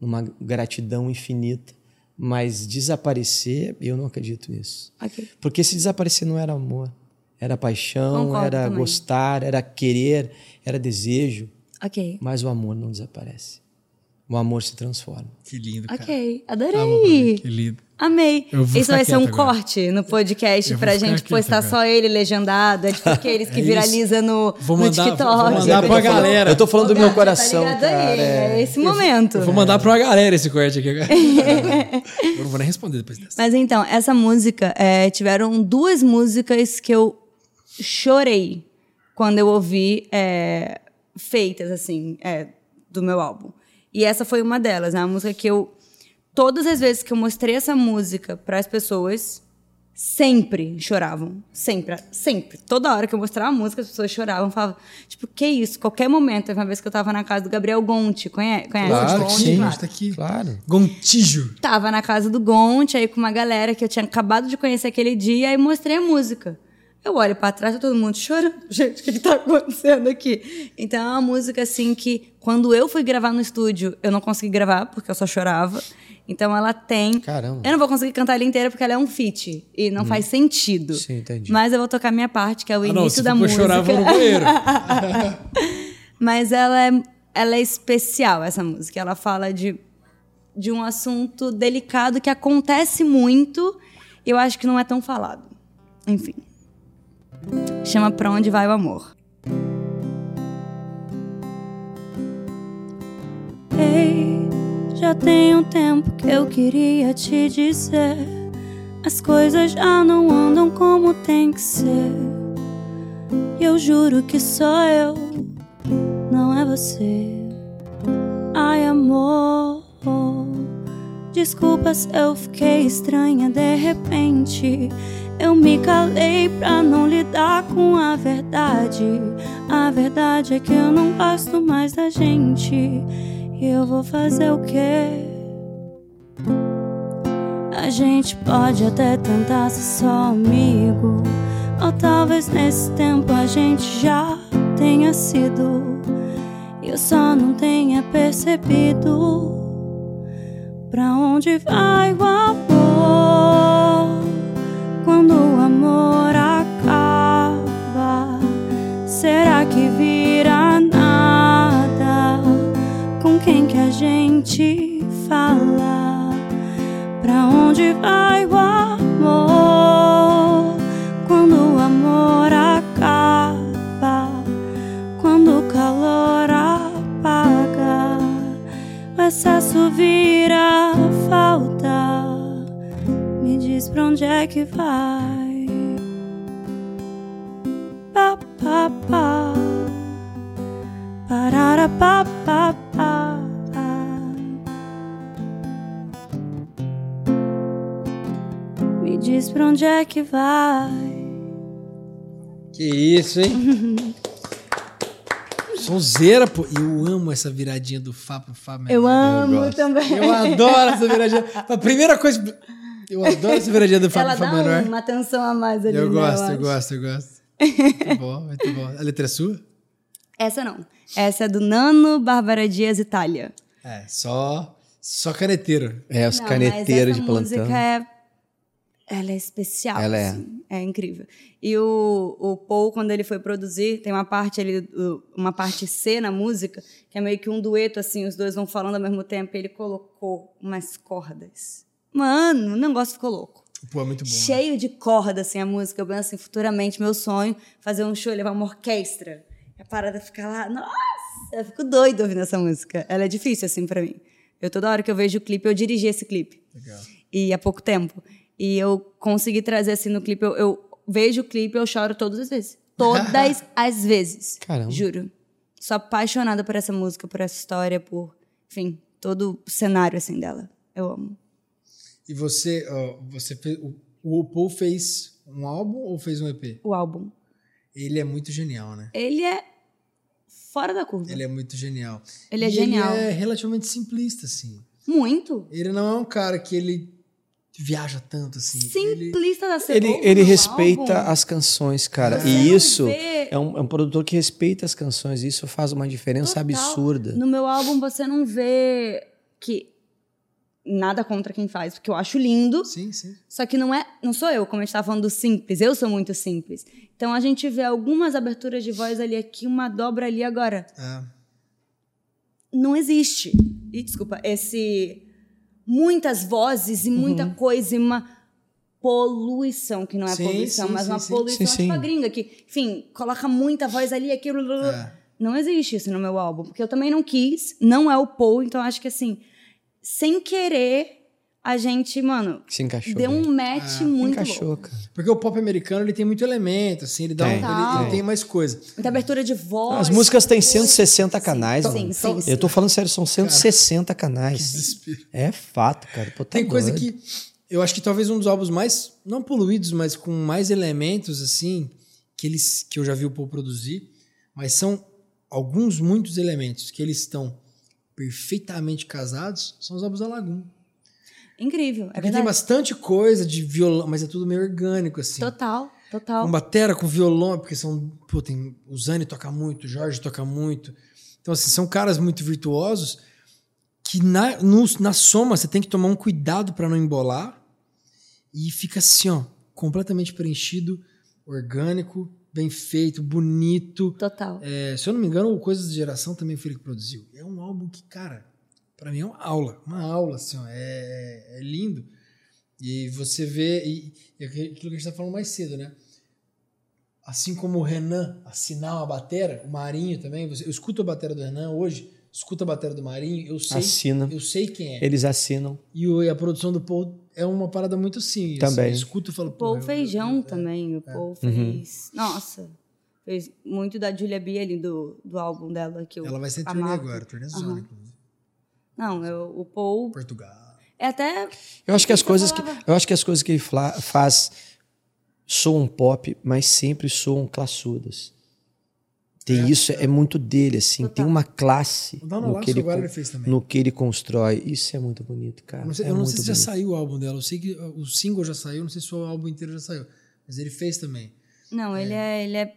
Speaker 2: numa gratidão infinita. Mas desaparecer, eu não acredito nisso.
Speaker 3: Okay.
Speaker 2: Porque se desaparecer não era amor, era paixão, Concordo era também. gostar, era querer, era desejo.
Speaker 3: Ok.
Speaker 2: Mas o amor não desaparece. O amor se transforma.
Speaker 1: Que lindo, cara.
Speaker 3: Ok, adorei.
Speaker 1: que lindo.
Speaker 3: Amei. Isso vai ser um agora. corte no podcast pra gente postar agora. só ele legendado. É tipo aqueles que é viraliza no,
Speaker 1: vou mandar,
Speaker 3: no TikTok.
Speaker 1: Vou mandar pra galera.
Speaker 2: Eu tô falando do meu coração. Tá
Speaker 3: cara, aí, é esse momento.
Speaker 1: Eu vou mandar pra galera esse corte aqui agora. eu não vou nem responder depois dessa.
Speaker 3: Mas então, essa música, é, tiveram duas músicas que eu chorei quando eu ouvi é, feitas, assim, é, do meu álbum. E essa foi uma delas, né? A música que eu. Todas as vezes que eu mostrei essa música para as pessoas, sempre choravam. Sempre, sempre. Toda hora que eu mostrava a música, as pessoas choravam. Falavam, tipo, que isso? Qualquer momento. Teve uma vez que eu tava na casa do Gabriel Gonti. Conhece? conhece?
Speaker 2: Claro,
Speaker 1: Gonti? sim. Claro. Tá aqui. Claro. Gontijo.
Speaker 3: Tava na casa do Gonti, aí com uma galera que eu tinha acabado de conhecer aquele dia, e mostrei a música. Eu olho para trás, tá todo mundo chorando. Gente, o que, está acontecendo aqui? Então é uma música assim que, quando eu fui gravar no estúdio, eu não consegui gravar, porque eu só chorava. Então ela tem.
Speaker 2: Caramba.
Speaker 3: Eu não vou conseguir cantar ela inteira porque ela é um feat. E não hum. faz sentido.
Speaker 2: Sim, entendi.
Speaker 3: Mas eu vou tocar minha parte, que é o
Speaker 1: ah,
Speaker 3: início
Speaker 1: não,
Speaker 3: da música.
Speaker 1: chorar, vou no banheiro.
Speaker 3: Mas ela é, ela é especial, essa música. Ela fala de, de um assunto delicado que acontece muito. E eu acho que não é tão falado. Enfim. Chama Pra Onde Vai o Amor. Ei, já tem um tempo que eu queria te dizer. As coisas já não andam como tem que ser. E eu juro que sou eu, não é você. Ai, amor. Desculpa se eu fiquei estranha de repente. Eu me calei pra não lidar com a verdade. A verdade é que eu não gosto mais da gente. E eu vou fazer o quê? A gente pode até tentar ser só amigo. Ou talvez nesse tempo a gente já tenha sido. E eu só não tenha percebido. Pra onde vai o amor? Quando o amor acaba? Será que vira nada? Com quem que a gente fala? Pra onde vai o amor? Quando o amor acaba? Quando o calor apaga? O excesso vira falta diz pra onde é que vai. Pa, pa, pa. Parara, pa, pa, pa. Me diz pra onde é que vai.
Speaker 1: Que isso, hein? Sonzeira, pô. Eu amo essa viradinha do Fá pro Fá.
Speaker 3: Eu amo eu também.
Speaker 1: Eu adoro essa viradinha. A primeira coisa. Eu adoro essa viradinha do Fábio
Speaker 3: Ela dá uma atenção a mais ali.
Speaker 1: Eu
Speaker 3: né,
Speaker 1: gosto, eu, eu gosto, eu gosto. Muito bom, muito bom. A letra é sua?
Speaker 3: Essa não. Essa é do Nano Bárbara Dias Itália.
Speaker 1: É, só, só caneteiro.
Speaker 2: É, os não, caneteiros de plantão.
Speaker 3: música é ela é especial. Ela é. Assim. É incrível. E o, o Paul, quando ele foi produzir, tem uma parte ali, uma parte C na música, que é meio que um dueto, assim, os dois vão falando ao mesmo tempo, e ele colocou umas cordas Mano, o negócio ficou louco.
Speaker 1: Pô, é muito bom. Né?
Speaker 3: Cheio né? de corda, assim, a música. Eu penso assim, futuramente, meu sonho, fazer um show, levar uma orquestra. E a parada ficar lá, nossa! Eu fico doido ouvindo essa música. Ela é difícil, assim, para mim. Eu, toda hora que eu vejo o clipe, eu dirigi esse clipe.
Speaker 1: Legal.
Speaker 3: E há pouco tempo. E eu consegui trazer, assim, no clipe, eu, eu vejo o clipe, eu choro todas as vezes. Todas as vezes.
Speaker 2: Caramba.
Speaker 3: Juro. Sou apaixonada por essa música, por essa história, por, enfim, todo o cenário, assim, dela. Eu amo.
Speaker 1: E você, uh, você fez, o, o Paul fez um álbum ou fez um EP?
Speaker 3: O álbum.
Speaker 1: Ele é muito genial, né?
Speaker 3: Ele é fora da curva.
Speaker 1: Ele é muito genial.
Speaker 3: Ele é e genial.
Speaker 1: Ele é relativamente simplista, assim.
Speaker 3: Muito.
Speaker 1: Ele não é um cara que ele viaja tanto assim. Ele,
Speaker 3: Simplista da
Speaker 2: Ele,
Speaker 3: cebola.
Speaker 2: ele
Speaker 3: no
Speaker 2: respeita
Speaker 3: álbum.
Speaker 2: as canções, cara.
Speaker 3: Você
Speaker 2: E isso
Speaker 3: vê-
Speaker 2: é um, é um produtor que respeita as canções. Isso faz uma diferença
Speaker 3: Total.
Speaker 2: absurda.
Speaker 3: No meu álbum você não vê que nada contra quem faz, porque eu acho lindo.
Speaker 1: sim, sim.
Speaker 3: Só que não é, não sou eu, como a gente estava falando do simples. Eu sou muito simples. Então a gente vê algumas aberturas de voz ali aqui, uma dobra ali agora.
Speaker 1: É.
Speaker 3: Não existe. E desculpa, esse muitas vozes e muita coisa e uma poluição, que não é
Speaker 1: Sim,
Speaker 3: poluição,
Speaker 1: sim,
Speaker 3: mas
Speaker 1: sim,
Speaker 3: uma
Speaker 1: sim.
Speaker 3: poluição
Speaker 2: Sim,
Speaker 3: tipo a
Speaker 2: sim.
Speaker 3: gringa que, enfim, coloca muita voz ali, aquilo.
Speaker 1: É.
Speaker 3: Não existe isso no meu álbum, porque eu também não quis, não é o Paul, então acho que assim, sem querer, a gente, mano,
Speaker 2: Se encaixou.
Speaker 3: deu
Speaker 2: bem.
Speaker 3: um match muito
Speaker 2: encaixou,
Speaker 3: louco.
Speaker 2: cara.
Speaker 1: Porque o pop americano ele tem muito elemento, assim, ele dá um,
Speaker 2: Tem.
Speaker 1: ele, ele
Speaker 3: Tem.
Speaker 1: mais coisa.
Speaker 3: Muita abertura de voz.
Speaker 2: As músicas têm
Speaker 3: coisa.
Speaker 2: 160 canais,
Speaker 3: sim,
Speaker 2: mano.
Speaker 3: Sim, sim,
Speaker 2: Eu tô falando sério, são 160 canais.
Speaker 1: desespero.
Speaker 2: É fato, cara. Pô, tá
Speaker 1: Tem coisa
Speaker 2: doido.
Speaker 1: que eu acho que talvez um dos álbuns mais não poluídos, mas com mais elementos assim que eles que eu já vi o Paul produzir, mas são alguns muitos elementos que eles estão perfeitamente casados, são os álbuns da Lagoon.
Speaker 3: Incrível, é
Speaker 1: Porque tem
Speaker 3: verdade.
Speaker 1: bastante coisa de violão, mas é tudo meio orgânico assim.
Speaker 3: Total, total.
Speaker 1: Com batera, com violão, porque são. Pô, tem, o Zani toca muito, o Jorge toca muito. Então, assim, são caras muito virtuosos que na, no- na soma você tem que tomar um cuidado para não embolar e fica assim, ó, completamente preenchido, orgânico, bem feito, bonito.
Speaker 3: Total.
Speaker 1: É, se eu não me engano, o Coisas de Geração também foi ele que produziu. É um álbum que, cara, pra mim é uma aula. Uma aula, assim, ó. É, é lindo. E você vê. E, e aquilo que a gente tá falando mais cedo, né? Assim como o Renan assinar uma batera, o Marinho também. Você, eu escuto a batera do Renan hoje, escuto a batera do Marinho, eu sei.
Speaker 2: Assina.
Speaker 1: Eu sei quem é.
Speaker 2: Eles assinam.
Speaker 1: E, o- e a produção do Paul é uma parada muito assim.
Speaker 2: Também.
Speaker 1: Assim, eu escuto e falo, pô.
Speaker 3: Paul
Speaker 1: eu-
Speaker 3: Feijão
Speaker 1: eu-
Speaker 3: também. O Paul
Speaker 2: Uhum.
Speaker 3: fez. Nossa. Fez muito da Julia B ali do, do álbum dela. Que eu
Speaker 1: Ela vai ser turnê agora, turnê zona, inclusive.
Speaker 3: Não, eu, o Paul.
Speaker 1: Portugal.
Speaker 3: É até.
Speaker 2: Eu acho que as coisas que eu acho que as coisas que ele fla- faz soam pop, mas sempre soam classudas. Tem
Speaker 1: É,
Speaker 2: isso é muito dele assim, tem
Speaker 3: Total.
Speaker 2: uma classe no que ele no que ele constrói. Isso é muito bonito, cara.
Speaker 1: Eu não sei,
Speaker 2: é
Speaker 1: eu não sei se já saiu o álbum dela. Eu sei que uh, o single já saiu, não sei se o álbum inteiro já saiu. Mas ele fez também.
Speaker 3: Não, ele é. Ele é.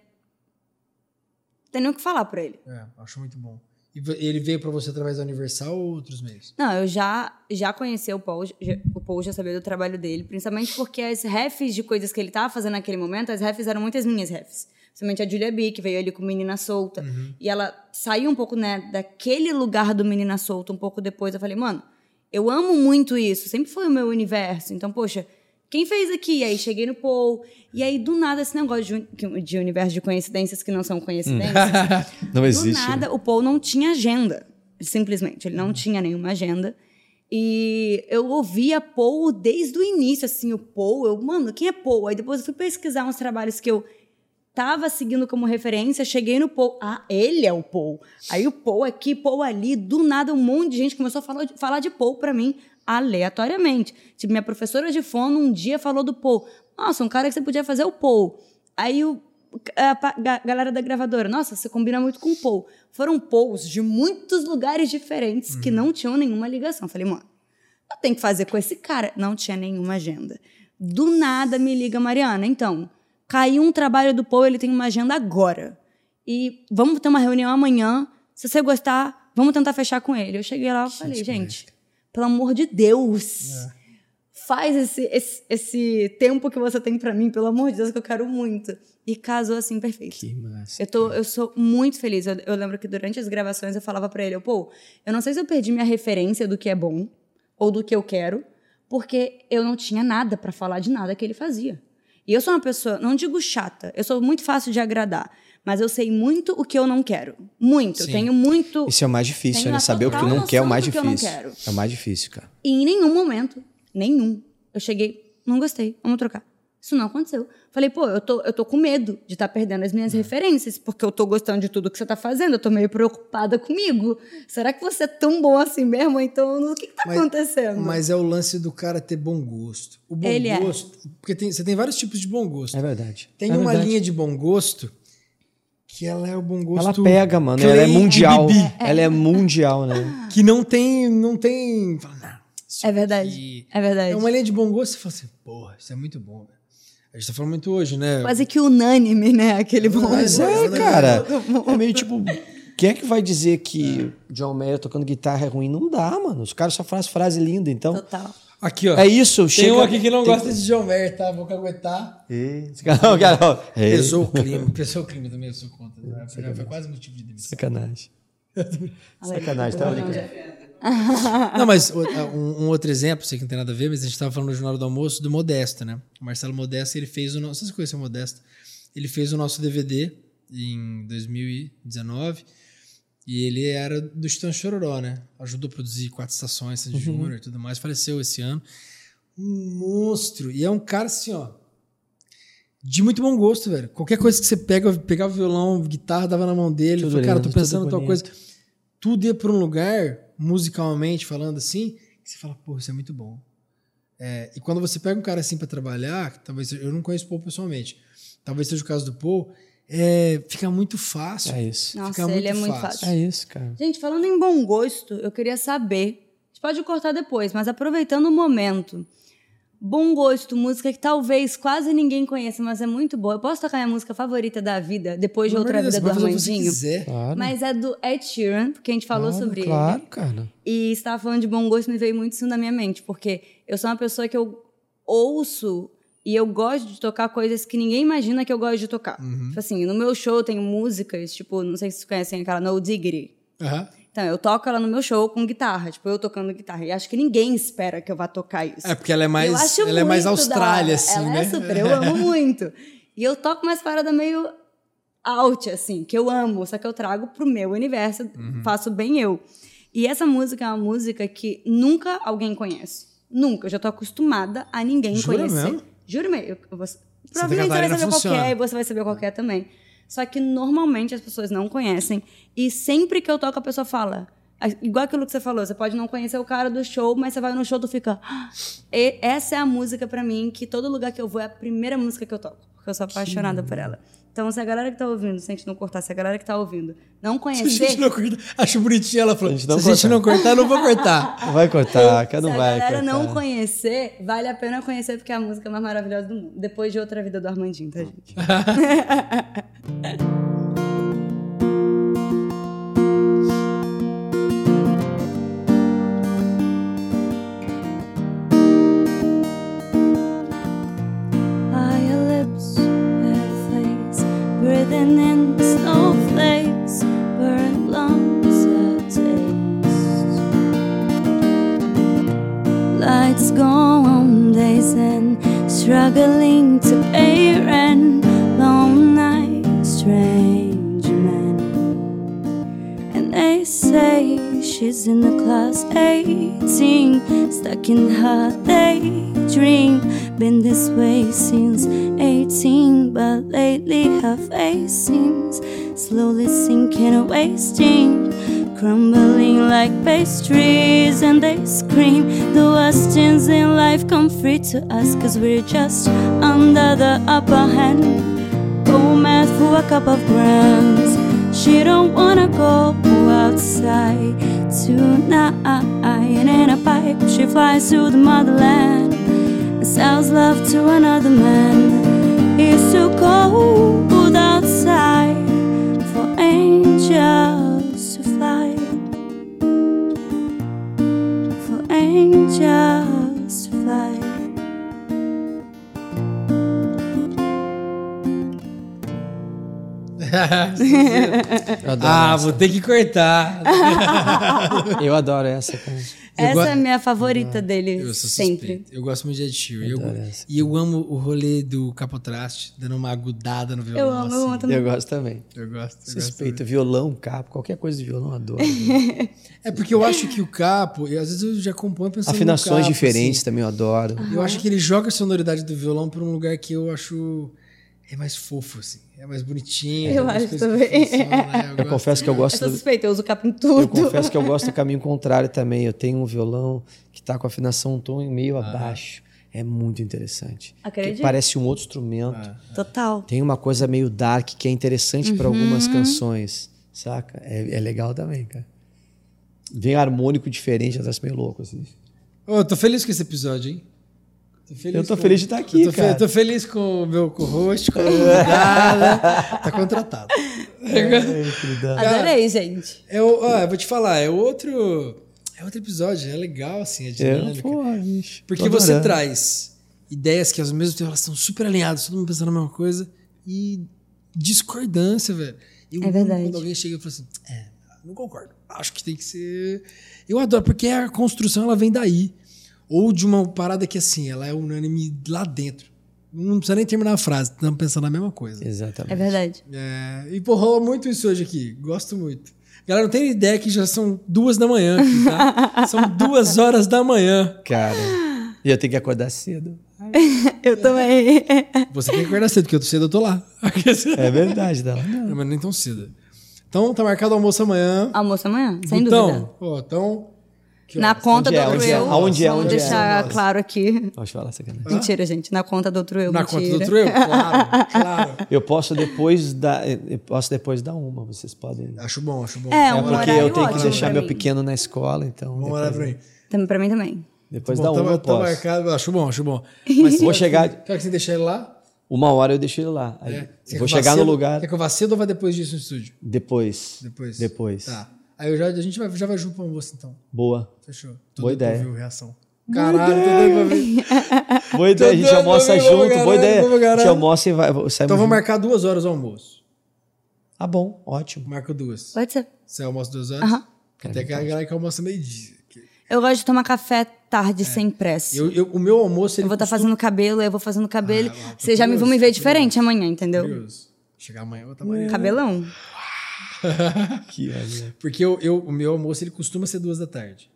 Speaker 3: Tem nem o que falar pra ele.
Speaker 1: É, acho muito bom. E ele veio pra você através da Universal ou outros meios?
Speaker 3: Não, eu já, já conheci o Paul, já, o Paul já sabia do trabalho dele, principalmente porque as refs de coisas que ele tava fazendo naquele momento, as refs eram muitas minhas refs. Principalmente a Julia B, que veio ali com Menina Solta. E ela saiu um pouco, né, daquele lugar do Menina Solta um pouco depois. Eu falei, mano, eu amo muito isso, sempre foi o meu universo. Então, poxa, quem fez aqui? E aí cheguei no Paul. E aí, do nada, esse negócio de, de universo de coincidências que não são coincidências.
Speaker 2: Não
Speaker 3: Do
Speaker 2: existe. né?
Speaker 3: nada, o Paul não tinha agenda. Simplesmente. Ele não tinha nenhuma agenda. E eu ouvia Paul desde o início, assim, o Paul. Eu, mano, quem é Paul? Aí depois eu fui pesquisar uns trabalhos que eu tava seguindo como referência, cheguei no Paul. Ah, ele é o Paul. Aí o Paul aqui, Paul ali. Do nada, um monte de gente começou a falar de, falar de Paul pra mim, aleatoriamente. Tipo, minha professora de fono um dia falou do Paul. Nossa, um cara que você podia fazer é o Paul. Aí o a galera da gravadora, nossa, você combina muito com o Paul. Foram Pauls de muitos lugares diferentes que não tinham nenhuma ligação. Falei, mano, eu tenho que fazer com esse cara. Não tinha nenhuma agenda. Do nada me liga, Mariana. Então, caiu um trabalho do Paul, ele tem uma agenda agora. E vamos ter uma reunião amanhã. Se você gostar, vamos tentar fechar com ele. Eu cheguei lá e falei, gente, pelo amor de Deus. Faz esse, esse, esse tempo que você tem pra mim, pelo amor de Deus, que eu quero muito. E casou assim, perfeito.
Speaker 2: Que massa.
Speaker 3: Eu, tô, eu sou muito feliz. Eu, eu lembro que durante as gravações eu falava pra ele, pô, eu não sei se eu perdi minha referência do que é bom ou do que eu quero, porque eu não tinha nada pra falar de nada que ele fazia. E eu sou uma pessoa, não digo chata, eu sou muito fácil de agradar, mas eu sei muito o que eu não quero. Muito.
Speaker 1: Sim.
Speaker 3: tenho muito.
Speaker 2: Isso é o mais difícil, né? Saber o que tu não quer é o mais
Speaker 3: do que eu não
Speaker 2: difícil.
Speaker 3: quero.
Speaker 2: É o mais difícil, cara.
Speaker 3: E em nenhum momento, nenhum, eu cheguei, não gostei, vamos trocar. Isso não aconteceu. Falei, pô, eu tô, eu tô com medo de estar perdendo as
Speaker 2: É.
Speaker 3: minhas referências, porque eu tô gostando de tudo que você tá fazendo, eu tô meio preocupada comigo. Será que você é tão bom assim mesmo? Então, o que, que tá acontecendo?
Speaker 1: Mas é o lance do cara ter bom gosto. O bom
Speaker 3: Ele é.
Speaker 1: gosto. Porque tem, você tem vários tipos de bom gosto.
Speaker 2: É verdade.
Speaker 1: Tem
Speaker 2: É
Speaker 1: uma
Speaker 2: verdade.
Speaker 1: linha de bom gosto que ela é o bom gosto.
Speaker 2: Ela pega, mano. Ela é mundial.
Speaker 1: Bibi.
Speaker 2: Ela é mundial, né?
Speaker 1: Que não tem. Não tem. fala, "Não,
Speaker 3: É verdade.
Speaker 1: aqui
Speaker 3: É verdade.
Speaker 1: É uma linha de bom gosto. Você fala assim, porra, isso é muito bom, velho. A gente tá falando muito hoje, né?
Speaker 3: Quase que unânime, né? Aquele bom
Speaker 2: Mas é, cara. É meio tipo. Quem é que vai dizer que John Mayer tocando guitarra é ruim? Não dá, mano. Os caras só fazem frase linda, então.
Speaker 3: Total.
Speaker 1: Aqui, ó.
Speaker 2: É isso,
Speaker 1: Tem
Speaker 2: chega.
Speaker 1: um aqui que não
Speaker 2: tem-
Speaker 1: gosta de John Mayer, tá? Vou caguetar.
Speaker 2: Esse cara- Não, cara, ó. É,
Speaker 1: Pesou o clima. Pesou o clima também, eu sou contra. né? Foi, quase motivo de demissão.
Speaker 2: Sacanagem. Sacanagem, tá brincando.
Speaker 1: Não, mas o- um, um outro exemplo, sei que não tem nada a ver, mas a gente tava falando no Jornal do Almoço do Modesto, né? O Marcelo Modesto, ele fez o nosso. Vocês conhecem o Modesto? Ele fez o nosso DVD em 2019 e ele era do Estão Chororó, né? Ajudou a produzir Quatro Estações, Sandy Júnior e tudo mais. Faleceu esse ano. Um monstro. E é um cara assim, ó. De muito bom gosto, velho. Qualquer coisa que você pega, pegava violão, guitarra, dava na mão dele.
Speaker 2: Tudo
Speaker 1: Falei, cara, tô pensando em tal coisa tudo ia para um lugar, musicalmente falando assim, você fala, pô, isso é muito bom. É, e quando você pega um cara assim para trabalhar, talvez eu não conheço o Paul pessoalmente, talvez seja o caso do Paul, é, fica muito fácil.
Speaker 2: É isso.
Speaker 3: Nossa,
Speaker 1: Fica
Speaker 3: ele é muito fácil.
Speaker 2: É isso, cara.
Speaker 3: Gente, falando em bom gosto, eu queria saber. A gente pode cortar depois, mas aproveitando o momento. Bom gosto, música que talvez quase ninguém conheça, mas é muito boa. Eu posso tocar minha música favorita da vida, depois de outra vida do Armandinho?
Speaker 2: Claro.
Speaker 3: Mas é do Ed Sheeran, porque a gente falou
Speaker 2: claro,
Speaker 3: sobre
Speaker 2: Claro,
Speaker 3: ele.
Speaker 2: cara.
Speaker 3: E estava falando de bom gosto, me veio muito isso na minha mente, porque eu sou uma pessoa que eu ouço e eu gosto de tocar coisas que ninguém imagina que eu gosto de tocar. Tipo assim, no meu show eu tenho músicas, tipo, não sei se vocês conhecem aquela No Diggity.
Speaker 1: Aham.
Speaker 3: Então, eu toco ela no meu show com guitarra, tipo, eu tocando guitarra. E acho que ninguém espera que eu vá tocar isso.
Speaker 1: É porque ela é mais, ela é mais Austrália, assim,
Speaker 3: ela
Speaker 1: né?
Speaker 3: É super, eu amo muito. E eu toco umas paradas meio out, assim, que eu amo, só que eu trago pro meu universo,
Speaker 1: Uhum.
Speaker 3: faço bem eu. E essa música é uma música que nunca alguém conhece. Nunca. Eu já tô acostumada a ninguém
Speaker 1: Jura
Speaker 3: conhecer.
Speaker 1: mesmo?
Speaker 3: Juro mesmo. Eu, eu provavelmente você vai saber qual é
Speaker 1: funciona.
Speaker 3: e você vai saber qual que é também. Só que normalmente as pessoas não conhecem. E sempre que eu toco, a pessoa fala. "Ah, Igual aquilo que você falou, você pode não conhecer o cara do show, mas você vai no show, tu fica. "Ah!" E essa é a música pra mim, que todo lugar que eu vou é a primeira música que eu toco. Porque eu sou apaixonada por ela. Então, se a galera que tá ouvindo, se a gente não cortar, se a galera que tá ouvindo não
Speaker 1: Se a
Speaker 3: conhecer.
Speaker 1: gente não cortar, acho bonitinho ela falou.
Speaker 2: A gente
Speaker 1: Se
Speaker 2: não
Speaker 1: a gente
Speaker 2: cortar.
Speaker 1: não cortar, eu não vou cortar.
Speaker 2: Não vai cortar, que
Speaker 3: Se
Speaker 2: não
Speaker 3: a
Speaker 2: vai
Speaker 3: galera
Speaker 2: cortar.
Speaker 3: não conhecer, vale a pena conhecer, porque é a música mais maravilhosa do mundo. Depois de outra vida do Armandinho, tá, gente?
Speaker 5: Lights go on days and struggling to pay rent. Long night, strange man. And they say she's in the class 18, stuck in her daydream. Been this way since 18, but lately her face seems slowly sinking wasting, crumbling like pastries. And they scream the worst things in life come free to us, cause we're just under the upper hand. Oh, go mad for a cup of grams. She don't wanna go outside tonight. And in a pipe, she flies to the motherland and sells love to another man. It's too cold outside for angels
Speaker 1: ah,
Speaker 2: essa.
Speaker 1: vou ter que cortar.
Speaker 2: Eu adoro essa, cara.
Speaker 3: Essa
Speaker 1: go-
Speaker 3: é a minha favorita dele,
Speaker 1: Eu sou
Speaker 3: sempre.
Speaker 1: Eu gosto muito de Ed Sheeran. E eu, e eu amo o rolê do capotraste, dando uma agudada no violão.
Speaker 3: Eu amo, eu amo
Speaker 1: assim.
Speaker 3: também.
Speaker 2: Eu gosto também.
Speaker 1: Eu gosto. eu gosto
Speaker 2: Suspeito, violão, capo, qualquer coisa de violão, eu adoro.
Speaker 1: É porque eu acho que o capo, e às vezes eu já componho pensando
Speaker 2: Afinações
Speaker 1: no capo,
Speaker 2: diferentes
Speaker 1: assim.
Speaker 2: também eu adoro.
Speaker 1: Eu acho que ele joga a sonoridade do violão pra um lugar que eu acho é mais fofo, assim. É mais bonitinho.
Speaker 3: Eu acho
Speaker 1: coisas que
Speaker 3: também.
Speaker 1: funcionam, né?
Speaker 2: Eu
Speaker 1: gosto.
Speaker 2: confesso que eu
Speaker 3: Eu
Speaker 2: gosto
Speaker 3: sou
Speaker 2: do,
Speaker 3: suspeita, eu uso capa em tudo.
Speaker 2: Eu confesso que eu gosto do caminho contrário também. Eu tenho um violão que tá com a afinação um tom meio abaixo. É muito interessante.
Speaker 3: Acredito.
Speaker 2: Parece um outro instrumento.
Speaker 3: Total.
Speaker 2: Tem uma coisa meio dark que é interessante para algumas canções, saca? É, é legal também, cara. Vem harmônico diferente, até meio louco, assim.
Speaker 1: Ô, eu tô feliz com esse episódio, hein? Tô feliz
Speaker 2: Eu tô
Speaker 1: com-
Speaker 2: feliz de estar aqui,
Speaker 1: eu tô fe-
Speaker 2: cara.
Speaker 1: eu tô feliz com o meu co-host, com a convidada. tá contratado.
Speaker 3: Adorei, gente.
Speaker 1: É o, ó, eu vou te falar, é outro. É outro episódio, é legal, assim, a
Speaker 2: É,
Speaker 1: dinâmica.
Speaker 2: porra, bicho.
Speaker 1: Porque você
Speaker 2: adorando.
Speaker 1: traz ideias que ao mesmo tempo elas estão super alinhadas, todo mundo pensando na mesma coisa, e discordância, velho. Eu
Speaker 3: É verdade.
Speaker 1: Quando alguém chega e fala assim, é, não concordo. Acho que tem que ser. Eu adoro, porque a construção ela vem daí. Ou de uma parada que assim, ela é unânime lá dentro. Não precisa nem terminar a frase, estamos pensando na mesma coisa.
Speaker 2: Exatamente.
Speaker 3: É verdade.
Speaker 1: É, e pô, rola muito isso hoje aqui. Gosto muito. Galera, não tem ideia que já são duas da manhã aqui, tá? são duas horas da manhã.
Speaker 2: Cara, e eu tenho que acordar cedo.
Speaker 3: Eu também.
Speaker 1: Você tem que acordar cedo, porque eu tô cedo, eu tô lá.
Speaker 2: É verdade, Dala.
Speaker 1: Não, mas nem tão cedo. Então, tá marcado o almoço amanhã.
Speaker 3: Almoço amanhã, sem
Speaker 1: então,
Speaker 3: dúvida.
Speaker 1: Ó, então. Que
Speaker 3: Na
Speaker 1: horas?
Speaker 3: conta
Speaker 2: Onde
Speaker 3: do
Speaker 2: é?
Speaker 3: outro
Speaker 2: Onde é?
Speaker 3: eu.
Speaker 2: Aonde é? Onde é?
Speaker 3: deixar
Speaker 1: Nossa.
Speaker 3: claro aqui.
Speaker 2: Posso falar sacanagem?
Speaker 3: Mentira, gente. Na conta do outro eu.
Speaker 1: Na
Speaker 3: mentira.
Speaker 1: conta do outro eu? Claro, claro.
Speaker 2: Eu posso depois da. Eu posso depois da uma, vocês podem.
Speaker 1: Acho bom, acho bom.
Speaker 3: É,
Speaker 2: É
Speaker 3: um
Speaker 2: porque
Speaker 3: horário
Speaker 2: eu tenho que
Speaker 3: ótimo
Speaker 2: deixar meu
Speaker 3: mim.
Speaker 2: pequeno na escola, então.
Speaker 1: Vamos
Speaker 2: depois,
Speaker 1: olhar pra mim.
Speaker 3: Também, pra mim também.
Speaker 2: depois
Speaker 1: Bom,
Speaker 2: da uma
Speaker 1: tá,
Speaker 2: eu
Speaker 1: tá
Speaker 2: posso.
Speaker 1: marcado, acho bom, acho bom. Mas
Speaker 2: Vou
Speaker 1: quer
Speaker 2: chegar-
Speaker 1: que- Quer que você deixe ele lá?
Speaker 2: Uma hora eu deixo ele lá.
Speaker 1: É. Você
Speaker 2: vou
Speaker 1: que eu vá
Speaker 2: chegar no
Speaker 1: cedo?
Speaker 2: lugar
Speaker 1: Quer que eu vá cedo ou vá depois disso no estúdio?
Speaker 2: depois.
Speaker 1: Depois.
Speaker 2: Depois.
Speaker 1: Tá. Aí eu já, a gente vai, já vai junto pro almoço, então.
Speaker 2: Boa.
Speaker 1: Fechou. Tô
Speaker 2: Boa ideia.
Speaker 1: a reação. Caralho, tô doido pra ver.
Speaker 2: Boa ideia, a gente almoça
Speaker 1: vamos,
Speaker 2: junto.
Speaker 1: caralho,
Speaker 2: Boa ideia.
Speaker 1: vamos,
Speaker 2: A gente almoça e vai. Saímos
Speaker 1: Então vamos
Speaker 2: junto.
Speaker 1: marcar duas horas o almoço.
Speaker 2: Ah, bom, ótimo.
Speaker 1: Marca duas.
Speaker 3: Pode ser.
Speaker 1: Você almoça duas horas?
Speaker 3: Aham.
Speaker 1: Até que a galera que almoça meio-dia.
Speaker 3: Eu gosto de tomar café tarde, sem pressa. Eu,
Speaker 1: Eu, eu- o meu almoço, ele
Speaker 3: vou estar
Speaker 1: costuma-
Speaker 3: fazendo cabelo, eu vou fazendo cabelo.
Speaker 1: Ah, ah, tô
Speaker 3: Vocês já me vão me ver diferente amanhã, entendeu?
Speaker 1: Curioso. Chegar amanhã, eu vou estar maneiro.
Speaker 3: Cabelão.
Speaker 2: Que olha.
Speaker 1: Porque eu, eu- o meu almoço, ele costuma ser duas da tarde.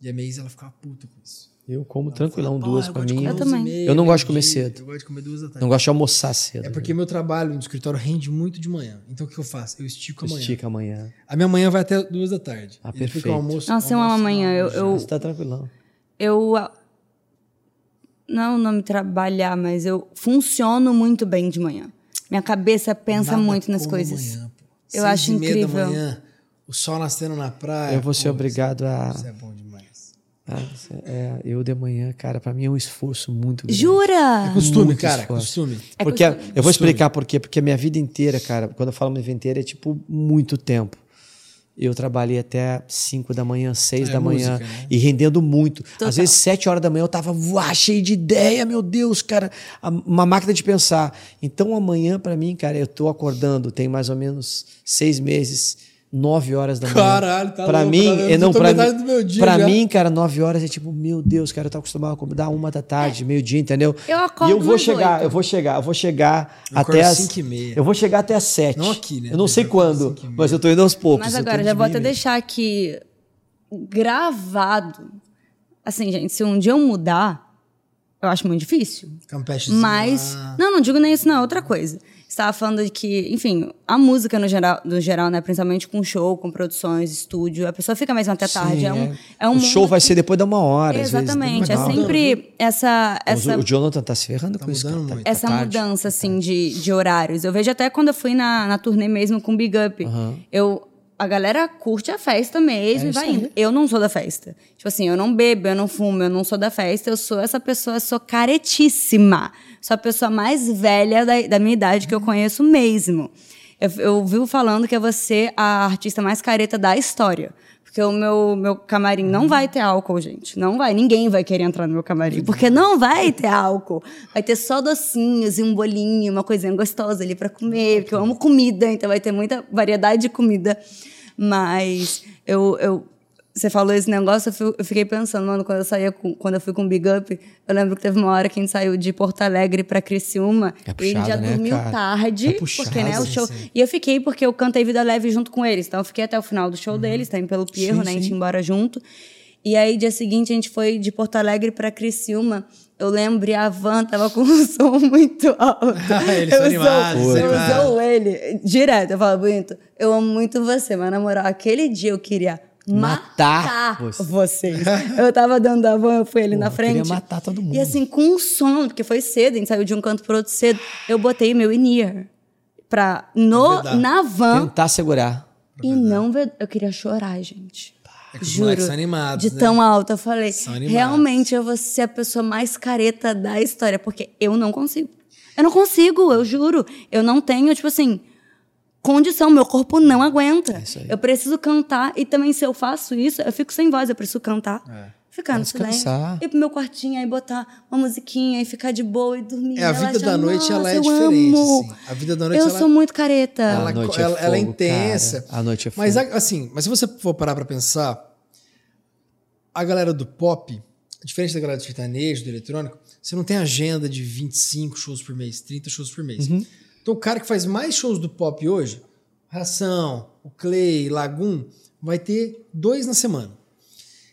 Speaker 1: E a Maze, ela ficava puta com isso.
Speaker 2: Eu como tranquilão,
Speaker 1: Pô,
Speaker 2: duas
Speaker 1: gosto de
Speaker 2: mim.
Speaker 3: Eu também.
Speaker 1: meia,
Speaker 2: Eu não gosto de comer cedo.
Speaker 1: Eu gosto de comer duas da tarde.
Speaker 2: Não gosto de almoçar cedo.
Speaker 1: É porque meu trabalho no escritório rende muito de manhã. Então o que eu faço? Eu estico amanhã.
Speaker 2: Estica amanhã.
Speaker 1: A minha manhã vai até duas da tarde.
Speaker 2: Ah,
Speaker 1: E eu almoço,
Speaker 3: Nossa, eu amo
Speaker 1: almoço
Speaker 3: amanhã.
Speaker 1: na
Speaker 3: Eu, eu,
Speaker 2: Você tá tranquilão.
Speaker 3: eu. Não é o nome trabalhar, mas eu funciono muito bem de manhã. Minha cabeça pensa
Speaker 1: Nada
Speaker 3: muito nas
Speaker 1: como
Speaker 3: coisas.
Speaker 1: amanhã.
Speaker 3: Eu
Speaker 1: Seis
Speaker 3: acho
Speaker 1: e meia
Speaker 3: incrível.
Speaker 1: Da manhã, o sol nascendo na praia.
Speaker 2: Eu vou ser
Speaker 1: pô,
Speaker 2: obrigado a.
Speaker 1: Isso é bom demais.
Speaker 2: a- é, eu de manhã, cara, pra mim é um esforço muito grande.
Speaker 3: Jura?
Speaker 1: Costume,
Speaker 2: Muito
Speaker 1: cara,
Speaker 2: esforço.
Speaker 1: costume.
Speaker 3: É
Speaker 2: Porque
Speaker 3: costume.
Speaker 2: eu vou explicar por quê. Porque a minha vida inteira, cara, quando eu falo minha vida inteira, é tipo muito tempo. Eu trabalhei até 5 da manhã, 6
Speaker 1: É,
Speaker 2: da manhã,
Speaker 1: música, né?
Speaker 2: e rendendo muito.
Speaker 3: Total.
Speaker 2: Às vezes, 7 horas da manhã, eu tava uá, cheio de ideia, meu Deus, cara. Uma máquina de pensar. Então, amanhã, pra mim, cara, eu tô acordando, tem mais ou menos seis meses, 9 horas da manhã.
Speaker 1: Caralho, tá
Speaker 2: pra
Speaker 1: louco,
Speaker 2: mim,
Speaker 1: tá-
Speaker 2: é, não,
Speaker 1: eu tô
Speaker 2: pra
Speaker 1: metade
Speaker 2: mim,
Speaker 1: do meu dia
Speaker 2: pra
Speaker 1: já.
Speaker 2: mim, cara, 9 horas é tipo, meu Deus, cara, eu tô acostumado a acordar uma da tarde, meio-dia, entendeu?
Speaker 3: Eu
Speaker 2: E
Speaker 3: acordo
Speaker 2: eu vou chegar,
Speaker 3: oito.
Speaker 2: eu vou chegar, eu vou chegar
Speaker 1: Eu
Speaker 2: até as
Speaker 1: e meia.
Speaker 2: Eu vou chegar até as 7.
Speaker 1: Não aqui, né?
Speaker 2: Eu não sei
Speaker 1: eu
Speaker 2: quando,
Speaker 1: e
Speaker 2: mas eu tô indo aos poucos.
Speaker 3: Mas agora, já vou até deixar aqui gravado. Assim, gente, se um dia eu mudar, eu acho muito difícil.
Speaker 1: Campechezinho
Speaker 3: Mas.
Speaker 1: lá.
Speaker 3: Não, não digo nem isso, não, é outra coisa. Você estava falando de que, enfim, a música no geral, no geral, né? Principalmente com show, com produções, estúdio, a pessoa fica mesmo até tarde.
Speaker 2: Sim,
Speaker 3: é um, é um
Speaker 2: o show vai
Speaker 3: que-
Speaker 2: ser depois de uma hora. às vezes,
Speaker 3: Exatamente. É sempre essa. Essa
Speaker 2: O, o Jonathan tá se ferrando com isso. cara, tá- tá
Speaker 3: essa
Speaker 2: tarde.
Speaker 3: mudança, assim, de, de horários. Eu vejo até quando eu fui na, na turnê mesmo com Big Up. Eu, a galera curte a festa mesmo
Speaker 2: É
Speaker 3: e vai indo. Eu não sou da festa. Tipo assim, eu não bebo, eu não fumo, eu não sou da festa. Eu sou essa pessoa, sou caretíssima. Sou a pessoa mais velha da, da minha idade que eu conheço mesmo. Eu, eu vivo falando que é você a artista mais careta da história. Porque o meu, meu camarim não vai ter álcool, gente. Não vai. Ninguém vai querer entrar no meu camarim. Porque não vai ter álcool. Vai ter só docinhos e um bolinho, uma coisinha gostosa ali pra comer. Porque eu amo comida, então vai ter muita variedade de comida. Mas eu. eu você falou esse negócio, eu fi- eu fiquei pensando, mano, quando eu saía com, quando eu fui com o Big Up, eu lembro que teve uma hora que a gente saiu de Porto Alegre pra Criciúma
Speaker 2: É
Speaker 3: e a gente já
Speaker 2: né,
Speaker 3: dormiu
Speaker 2: cara?
Speaker 3: tarde,
Speaker 2: É puxada,
Speaker 3: porque né, o
Speaker 2: sim,
Speaker 3: show.
Speaker 1: sim.
Speaker 3: E eu fiquei porque eu cantei Vida Leve junto com eles. Então eu fiquei até o final do show deles, também pelo Pierro,
Speaker 2: Sim,
Speaker 3: né? A gente
Speaker 2: sim.
Speaker 3: ia embora junto. E aí, dia seguinte, a gente foi de Porto Alegre pra Criciúma. Eu lembro, e a van tava com um som muito alto.
Speaker 1: Eles
Speaker 3: eu
Speaker 1: são animados,
Speaker 3: eu zoo ele direto. Eu falo, Bonito, eu amo muito você, mas na moral, aquele dia eu queria
Speaker 2: Matar
Speaker 3: matar
Speaker 2: você.
Speaker 3: vocês. eu tava dando a van, eu fui ali
Speaker 2: Porra,
Speaker 3: na
Speaker 2: eu queria
Speaker 3: frente.
Speaker 2: matar todo mundo.
Speaker 3: E assim, com um sono, porque foi cedo, a gente saiu de um canto pro outro cedo, eu botei meu in-ear pra, no,
Speaker 1: Vedar.
Speaker 3: na van
Speaker 2: Tentar segurar.
Speaker 3: e não. Eu queria chorar, gente.
Speaker 1: É que os
Speaker 3: Juro.
Speaker 1: moleques são animados,
Speaker 3: de
Speaker 1: né?
Speaker 3: tão alto. Eu falei, realmente eu vou ser a pessoa mais careta da história, porque eu não consigo. Eu não consigo, eu juro. Eu não tenho, tipo assim, condição, meu corpo não aguenta.
Speaker 2: aí.
Speaker 3: eu preciso cantar, e também se eu faço isso, eu fico sem voz, eu preciso cantar. Ficar no silêncio. Ir pro meu quartinho, aí botar uma musiquinha e ficar de boa e dormir.
Speaker 1: É, a vida da noite, ela é diferente, assim. A vida da noite,
Speaker 3: Eu
Speaker 1: ela-
Speaker 3: sou muito careta.
Speaker 1: Ela,
Speaker 2: A noite é
Speaker 1: ela- ela é
Speaker 2: fogo,
Speaker 1: intensa.
Speaker 2: cara. A noite é
Speaker 1: Mas,
Speaker 2: fogo.
Speaker 1: a- assim, mas se você for parar pra pensar, a galera do pop, diferente da galera do sertanejo, do eletrônico, você não tem agenda de 25 shows por mês, 30 shows por mês.
Speaker 2: Uhum.
Speaker 1: Então, o cara que faz mais shows do pop hoje, Ração, o Clay, Lagoon, vai ter dois na semana.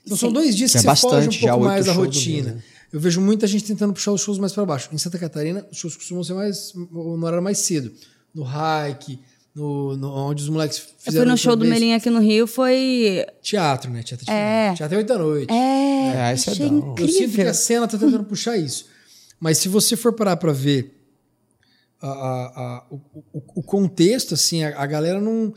Speaker 1: Então, são
Speaker 3: Sim.
Speaker 1: dois dias
Speaker 2: Que
Speaker 1: que,
Speaker 2: é
Speaker 1: você foge
Speaker 2: bastante,
Speaker 1: um
Speaker 2: já
Speaker 1: pouco mais da rotina.
Speaker 2: mês, né?
Speaker 1: Eu vejo muita gente tentando puxar os shows mais para baixo. Em Santa Catarina, os shows costumam ser mais no horário mais cedo. No hike, no, no- onde os moleques
Speaker 3: Eu
Speaker 1: fizeram.
Speaker 3: fui no show do. Melinha aqui no Rio, foi.
Speaker 1: Teatro, né? Teatro
Speaker 3: É.
Speaker 1: Teatro é oito da noite.
Speaker 3: É,
Speaker 2: É, isso é
Speaker 3: achei
Speaker 2: da hora.
Speaker 1: Eu sinto que
Speaker 3: incrível.
Speaker 1: a cena tá tentando puxar isso. Mas se você for parar pra ver a- a- a- o, o- o contexto, assim, a, galera não.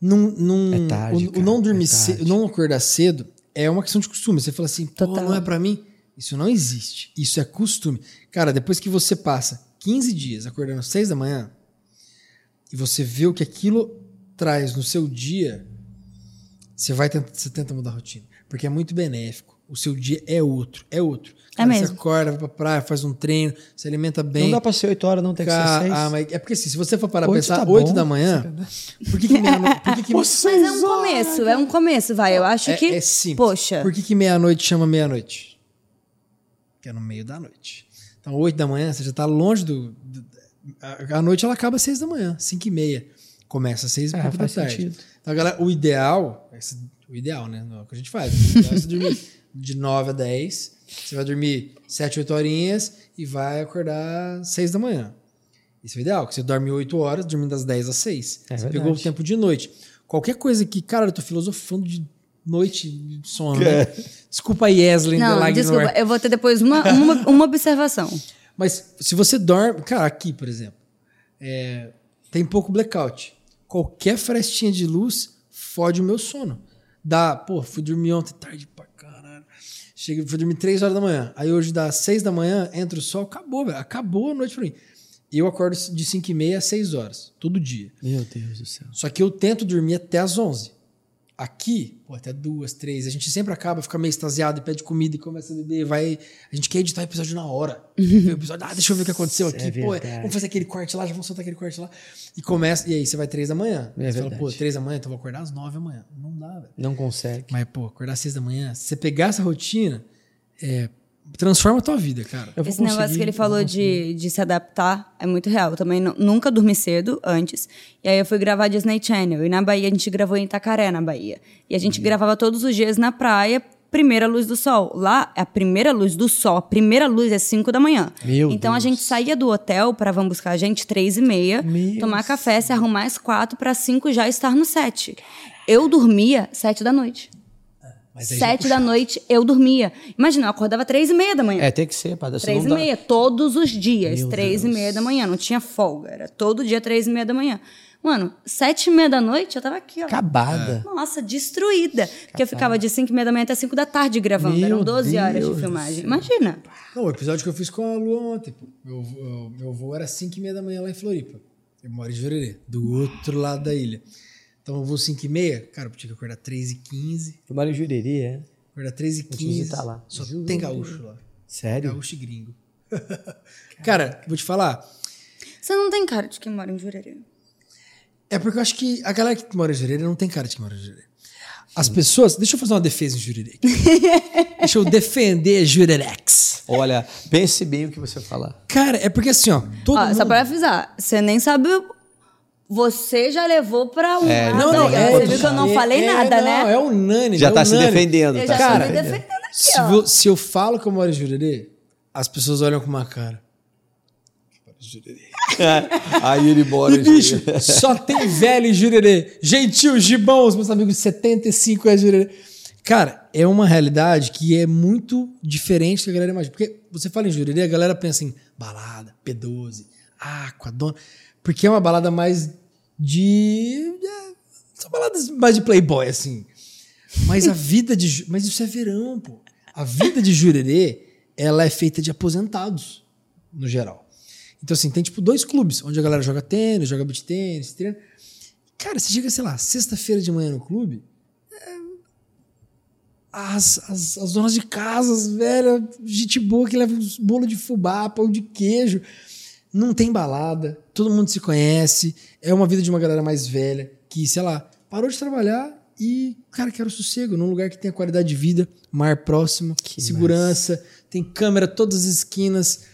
Speaker 1: não, não
Speaker 2: É tarde,
Speaker 1: o, o
Speaker 2: cara,
Speaker 1: não dormir
Speaker 2: é
Speaker 1: cedo, não acordar cedo é uma questão de costume. Você fala assim, pô,
Speaker 3: Total.
Speaker 1: não é pra mim. Isso não existe. Isso é costume. Cara, depois que você passa 15 dias acordando às 6 da manhã e você vê o que aquilo traz no seu dia, você vai tentar, você tenta mudar a rotina. Porque é muito benéfico. O seu dia é outro, é outro.
Speaker 3: É
Speaker 1: Cara,
Speaker 3: mesmo.
Speaker 1: Você acorda, vai pra praia, faz um treino, se alimenta bem.
Speaker 2: Não dá pra ser 8 horas, não tem que ser
Speaker 1: Cara,
Speaker 2: 6.
Speaker 1: ah, mas é porque assim, se você for parar pra pensar,
Speaker 2: tá
Speaker 1: 8
Speaker 2: bom.
Speaker 1: da manhã, por que, que meia-noite? Por que, que
Speaker 3: Mas é um começo, é um começo, vai. Eu acho
Speaker 1: é,
Speaker 3: que.
Speaker 1: é simples.
Speaker 3: Poxa.
Speaker 1: Por que, que meia-noite chama meia-noite? Porque é no meio da noite. Então, 8 da manhã, você já tá longe do. do- a, a noite ela acaba às 6 da manhã, 5 e meia. Começa às 6 e
Speaker 2: É,
Speaker 1: pouco da
Speaker 2: faz
Speaker 1: tarde.
Speaker 2: sentido.
Speaker 1: Então, galera, o ideal. esse- O ideal, né? Não é o que a gente faz. O ideal é você dormir de 9 a 10. Você vai dormir 7, 8 horinhas e vai acordar 6 da manhã. Isso é o ideal, que você dorme 8 horas, dormindo das 10 às 6.
Speaker 2: É
Speaker 1: você
Speaker 2: verdade.
Speaker 1: pegou o tempo de noite. Qualquer coisa que, cara, eu tô filosofando de noite, de sono. né? Desculpa, Yesley,
Speaker 3: Não, desculpa, eu vou ter depois uma, uma, uma observação.
Speaker 1: Mas se você dorme. Cara, aqui, por exemplo, é, tem pouco blackout. Qualquer frestinha de luz fode o meu sono. Dá, pô, fui dormir ontem tarde. Cheguei, fui dormir 3 horas da manhã. Aí hoje dá 6 da manhã, entra o sol, acabou, velho. Acabou a noite pra mim. E eu acordo de 5 e meia a 6 horas, todo dia.
Speaker 2: Meu Deus do céu.
Speaker 1: Só que eu tento dormir até as 11. Aqui, pô, até duas, três. A gente sempre acaba, fica meio extasiado e pede comida e começa a beber. Vai, a gente quer editar o episódio na hora. O episódio, ah, deixa eu ver o que aconteceu
Speaker 2: Isso
Speaker 1: aqui.
Speaker 2: é
Speaker 1: pô,
Speaker 2: verdade.
Speaker 1: vamos fazer aquele corte lá, já vamos soltar aquele corte lá. E começa, e aí você vai três da manhã.
Speaker 2: É
Speaker 1: você fala,
Speaker 2: verdade.
Speaker 1: pô, três da manhã, então eu vou acordar às nove da manhã. Não dá, velho.
Speaker 2: Não consegue.
Speaker 1: Mas, pô, acordar às seis da manhã, se você pegar essa rotina, é, transforma a tua vida, cara.
Speaker 3: Esse negócio que ele
Speaker 2: eu
Speaker 3: falou de, de se adaptar é muito real. Eu também nu- nunca dormi cedo antes. E aí eu fui gravar Disney Channel. E na Bahia a gente gravou em Itacaré, na Bahia. E a
Speaker 2: Uhum.
Speaker 3: gente gravava todos os dias na praia, primeira luz do sol. Lá, a primeira luz do sol, a primeira luz é 5 da manhã.
Speaker 2: Meu
Speaker 3: então a
Speaker 2: Deus.
Speaker 3: gente saía do hotel para vão buscar a gente três e meia,
Speaker 2: Meu
Speaker 3: tomar café, se arrumar às quatro para cinco já estar no set. Eu dormia sete da noite. Sete da noite eu dormia. Imagina, eu acordava três e meia da manhã.
Speaker 2: É, tem que ser, padre.
Speaker 3: Três e meia, todos os dias,
Speaker 2: Meu
Speaker 3: três
Speaker 2: Deus.
Speaker 3: e meia da manhã, não tinha folga, era todo dia três e meia da manhã. Mano, sete e meia da noite eu tava aqui, ó.
Speaker 2: Acabada.
Speaker 3: Nossa, destruída. Porque eu ficava de cinco e meia da manhã até cinco da tarde gravando,
Speaker 2: Meu
Speaker 3: eram 12 horas
Speaker 2: Deus
Speaker 3: de
Speaker 2: do
Speaker 3: filmagem. Imagina.
Speaker 1: Não, o episódio que eu fiz com a Lu ontem, pô. Meu, meu, meu voo era 5 e meia da manhã lá em Floripa. Eu moro em Jurerê, do outro lado da ilha. Então eu vou 5 e meia, cara, eu tinha que acordar 3 e 15.
Speaker 2: Eu moro em Jurerê, é?
Speaker 1: Acordar 3 e
Speaker 2: te
Speaker 1: 15.
Speaker 2: visitar lá.
Speaker 1: Só tem gaúcho lá.
Speaker 2: Sério?
Speaker 1: Gaúcho e gringo. cara, vou te falar.
Speaker 3: Você não tem cara de quem mora em Jurerê.
Speaker 1: É porque eu acho que a galera que mora em Jurerê não tem cara de que mora em Jurerê. As pessoas. Deixa eu fazer uma defesa em Jurerê. aqui. deixa eu defender Jurerex.
Speaker 2: Olha, pense bem o que você falar.
Speaker 1: Cara, é porque assim, ó. Todo
Speaker 3: Ó,
Speaker 1: mundo...
Speaker 3: só pra avisar, você nem sabe. Você já levou pra um.
Speaker 2: É, não, não, é,
Speaker 3: Você viu que eu não falei
Speaker 1: é,
Speaker 3: nada,
Speaker 1: não,
Speaker 3: né?
Speaker 1: É unânime.
Speaker 2: Já
Speaker 1: é
Speaker 2: tá se
Speaker 1: unânime.
Speaker 2: defendendo,
Speaker 3: Eu
Speaker 2: tá?
Speaker 3: já
Speaker 1: Cara,
Speaker 3: tô me defendendo aqui,
Speaker 1: Se,
Speaker 3: ó.
Speaker 1: se eu falo que eu moro em Jurerê, as pessoas olham com uma cara. Jurerê.
Speaker 2: Aí ele mora
Speaker 1: E,
Speaker 2: em
Speaker 1: bicho,
Speaker 2: Jurerê.
Speaker 1: só tem velho em Jurerê. Gentil, Gibão, os meus amigos de 75 é Jurerê. Cara, é uma realidade que é muito diferente do que a galera imagina. Porque você fala em Jurerê, a galera pensa em balada, P12, Aqua, Dona. Porque é uma balada mais de. é, são baladas mais de playboy, assim. Mas a vida de. Mas isso é verão, pô. A vida de Jurerê, ela é feita de aposentados, no geral. Então, assim, tem tipo dois clubes, onde a galera joga tênis, joga beat tênis, treina. Cara, você chega, sei lá, sexta-feira de manhã no clube, é, as, as, as donas de casas, velho, gente boa que leva uns bolo de fubá, pão de queijo. Não tem balada, todo mundo se conhece. É uma vida de uma galera mais velha que, sei lá, parou de trabalhar e, cara, quer o sossego, num lugar que tenha qualidade de vida, mar próximo, segurança, tem câmera todas as esquinas.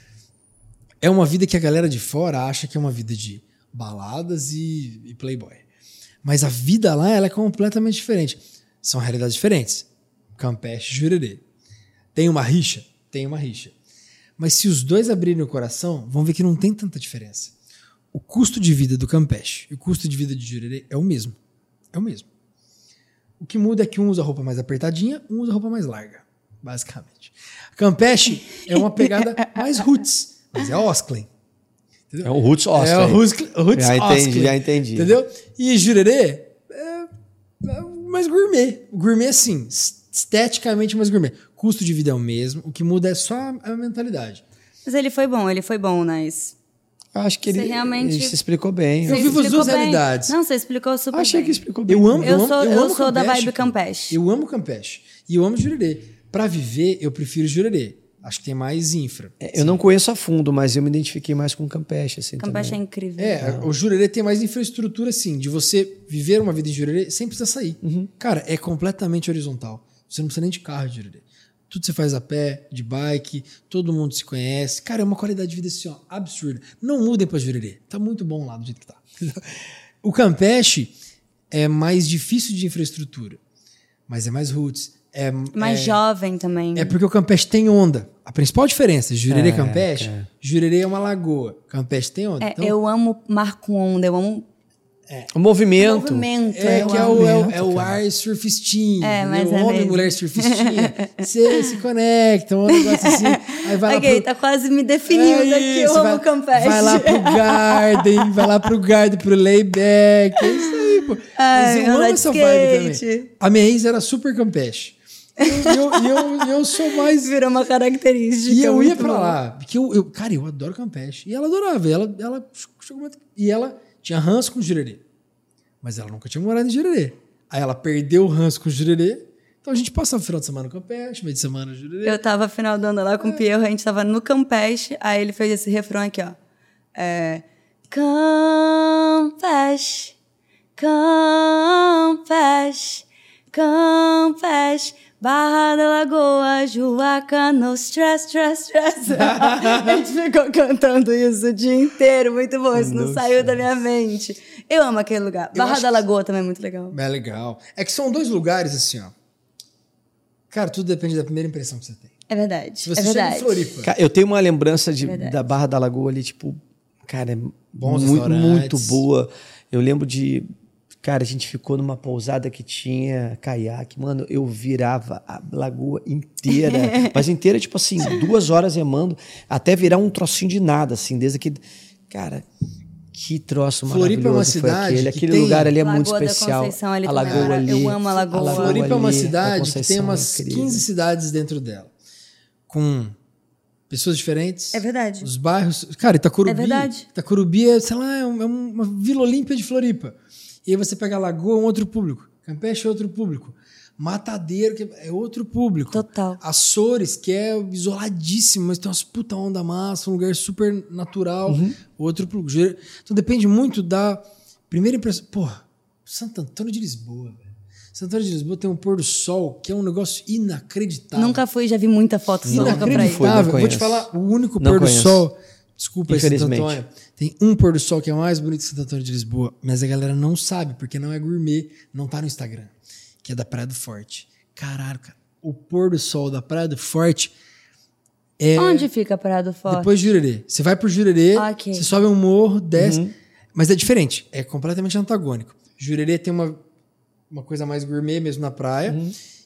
Speaker 1: É uma vida que a galera de fora acha que é uma vida de baladas e, e playboy. Mas a vida lá ela é completamente diferente. São realidades diferentes. Campeche e Jurerê. Tem uma rixa? Tem uma rixa. Mas se os dois abrirem o coração, vão ver que não tem tanta diferença. O custo de vida do Campeche e o custo de vida de Jurerê é o mesmo. É o mesmo. O que muda é que um usa roupa mais apertadinha, um usa roupa mais larga, basicamente. Campeche é uma pegada mais roots, mas é Osclen.
Speaker 2: É o Roots
Speaker 1: É
Speaker 2: Oscar.
Speaker 1: o Roots, Roots
Speaker 2: Já entendi,
Speaker 1: Osclen,
Speaker 2: já entendi.
Speaker 1: Entendeu? E Jurerê é, é mais gourmet. Gourmet, assim, esteticamente mais gourmet. Custo de vida é o mesmo, o que muda é só a mentalidade.
Speaker 3: Mas ele foi bom, ele foi bom, Nas.
Speaker 2: Eu acho que ele,
Speaker 3: realmente-
Speaker 2: ele se explicou bem.
Speaker 1: Eu
Speaker 3: Você
Speaker 1: vivo as duas
Speaker 3: bem.
Speaker 1: realidades.
Speaker 3: Não, você explicou super
Speaker 2: Achei
Speaker 3: bem.
Speaker 2: que explicou bem.
Speaker 1: Eu amo,
Speaker 3: Eu
Speaker 1: amo,
Speaker 3: sou-
Speaker 1: eu
Speaker 3: eu
Speaker 1: amo
Speaker 3: sou da
Speaker 1: Campeche,
Speaker 3: vibe
Speaker 1: pô.
Speaker 3: Campeche.
Speaker 1: Eu amo Campeche. E eu amo Jurerê. Pra viver, eu prefiro Jurerê. Acho que tem mais infra.
Speaker 2: É, Eu não conheço a fundo, mas eu me identifiquei mais com Campeche. Assim,
Speaker 3: Campeche é
Speaker 2: também.
Speaker 3: incrível.
Speaker 1: É, o Jurerê tem mais infraestrutura, assim, de você viver uma vida em Jurerê sem precisar sair. Cara, é completamente horizontal. Você não precisa nem de carro de Jurerê. Tudo você faz a pé, de bike, todo mundo se conhece. Cara, é uma qualidade de vida assim, ó, absurda. Não mudem pra Jurerê. Tá muito bom lá do jeito que tá. O Campeche é mais difícil de infraestrutura, mas é mais roots. É,
Speaker 3: Mais
Speaker 1: é,
Speaker 3: jovem também.
Speaker 1: é porque o Campeche tem onda. A principal diferença, Jurerê e
Speaker 2: É,
Speaker 1: Campeche,
Speaker 2: é.
Speaker 1: Jurerê é uma lagoa, Campeche tem onda.
Speaker 3: É,
Speaker 1: Então,
Speaker 3: eu amo mar com onda, eu amo
Speaker 2: O movimento.
Speaker 3: movimento.
Speaker 1: É, que é o, é o,
Speaker 2: movimento,
Speaker 1: é o ar surfistinho.
Speaker 3: É, mas é
Speaker 1: Homem e mulher surfistinha. Você se conecta, um negócio assim. Aí vai
Speaker 3: Ok,
Speaker 1: lá pro...
Speaker 3: tá quase me definindo
Speaker 1: É
Speaker 3: aqui, eu amo
Speaker 1: vai,
Speaker 3: Campeche.
Speaker 1: Vai lá pro Garden, vai lá pro Garden, pro Layback. É isso aí, pô.
Speaker 3: Ai,
Speaker 1: Mas eu amo essa vibe
Speaker 3: skate.
Speaker 1: também. A minha ex era super Campeche. E eu, eu, eu, eu sou mais
Speaker 3: Virou uma característica.
Speaker 1: e eu ia pra lá. Porque eu, eu- cara, eu adoro Campeche. E ela adorava. E ela, ela E ela tinha ranço com Jurerê. Mas ela nunca tinha morado em Jurerê. Aí ela perdeu o ranço com Jurerê. Então a gente passava o final de semana no Campeche, meio de semana no Jurerê.
Speaker 3: Eu tava final do ano lá com o Pierro, a gente tava no Campeche, aí ele fez esse refrão aqui, ó. É. Campeche, Campeche, Campeche, Barra da Lagoa, Juaca, no stress, stress, stress. a gente ficou cantando isso o dia inteiro, muito bom, isso não saiu da minha mente. Eu amo aquele lugar. Barra da Lagoa também é muito legal.
Speaker 1: É legal. É que são dois lugares assim, ó. Cara, tudo depende da primeira impressão que você tem.
Speaker 3: É verdade,
Speaker 1: Se você
Speaker 3: é
Speaker 1: chega em
Speaker 3: verdade.
Speaker 1: Floripa,
Speaker 2: Cara, eu tenho uma lembrança de,
Speaker 3: Verdade.
Speaker 2: da Barra da Lagoa ali, tipo, cara, é
Speaker 1: Bons
Speaker 2: muito, muito boa. Eu lembro de. Cara, a gente ficou numa pousada que tinha caiaque. Mano, eu virava a lagoa inteira. mas inteira, tipo assim, duas horas remando, até virar um trocinho de nada, assim, desde que. Cara, que troço
Speaker 1: Floripa é uma
Speaker 2: maravilhoso foi
Speaker 1: cidade
Speaker 2: aquele.
Speaker 1: que
Speaker 2: Aquele
Speaker 1: tem-
Speaker 2: lugar ali é
Speaker 3: Lagoa
Speaker 2: muito especial.
Speaker 3: Conceição ali
Speaker 2: a lagoa
Speaker 3: cara.
Speaker 2: ali.
Speaker 3: Eu amo a lagoa.
Speaker 1: Floripa é uma
Speaker 2: a
Speaker 1: cidade que tem
Speaker 2: é
Speaker 1: umas
Speaker 2: incrível.
Speaker 1: 15 cidades dentro dela. Com pessoas diferentes.
Speaker 3: É verdade.
Speaker 1: Os bairros. Cara, Itacurubi.
Speaker 3: É verdade.
Speaker 1: Itacurubi é, sei lá, é é uma Vila Olímpia de Floripa. E aí você pega a Lagoa, é um outro público. Campeche é outro público. Matadeiro, que é outro público.
Speaker 3: Total.
Speaker 1: Açores, que é isoladíssimo, mas tem umas puta onda massa, um lugar super natural.
Speaker 2: Uhum.
Speaker 1: Outro público. Então depende muito da primeira impressão. Porra, Santo Antônio de Lisboa, velho. Santo Antônio de Lisboa tem um pôr do sol que é um negócio inacreditável.
Speaker 3: Nunca fui, já vi muita foto sua louca pra ir.
Speaker 2: Foi, não
Speaker 1: Inacreditável. Vou te falar, o único
Speaker 2: Não
Speaker 1: pôr do
Speaker 2: conheço.
Speaker 1: sol. Desculpa aí, Santo
Speaker 2: Infelizmente.
Speaker 1: Antônio. Tem um pôr do sol que é mais bonito que Santo Antônio de Lisboa, mas a galera não sabe, porque não é gourmet, não tá no Instagram. Que é da Praia do Forte. Caralho, cara. O pôr do sol da Praia do Forte É
Speaker 3: Onde fica a Praia do Forte?
Speaker 1: depois de Jurerê. Você vai pro Jurerê,
Speaker 3: Ok.
Speaker 1: você sobe um morro, desce. Mas é diferente, é completamente antagônico. Jurerê tem uma, uma coisa mais gourmet mesmo na praia.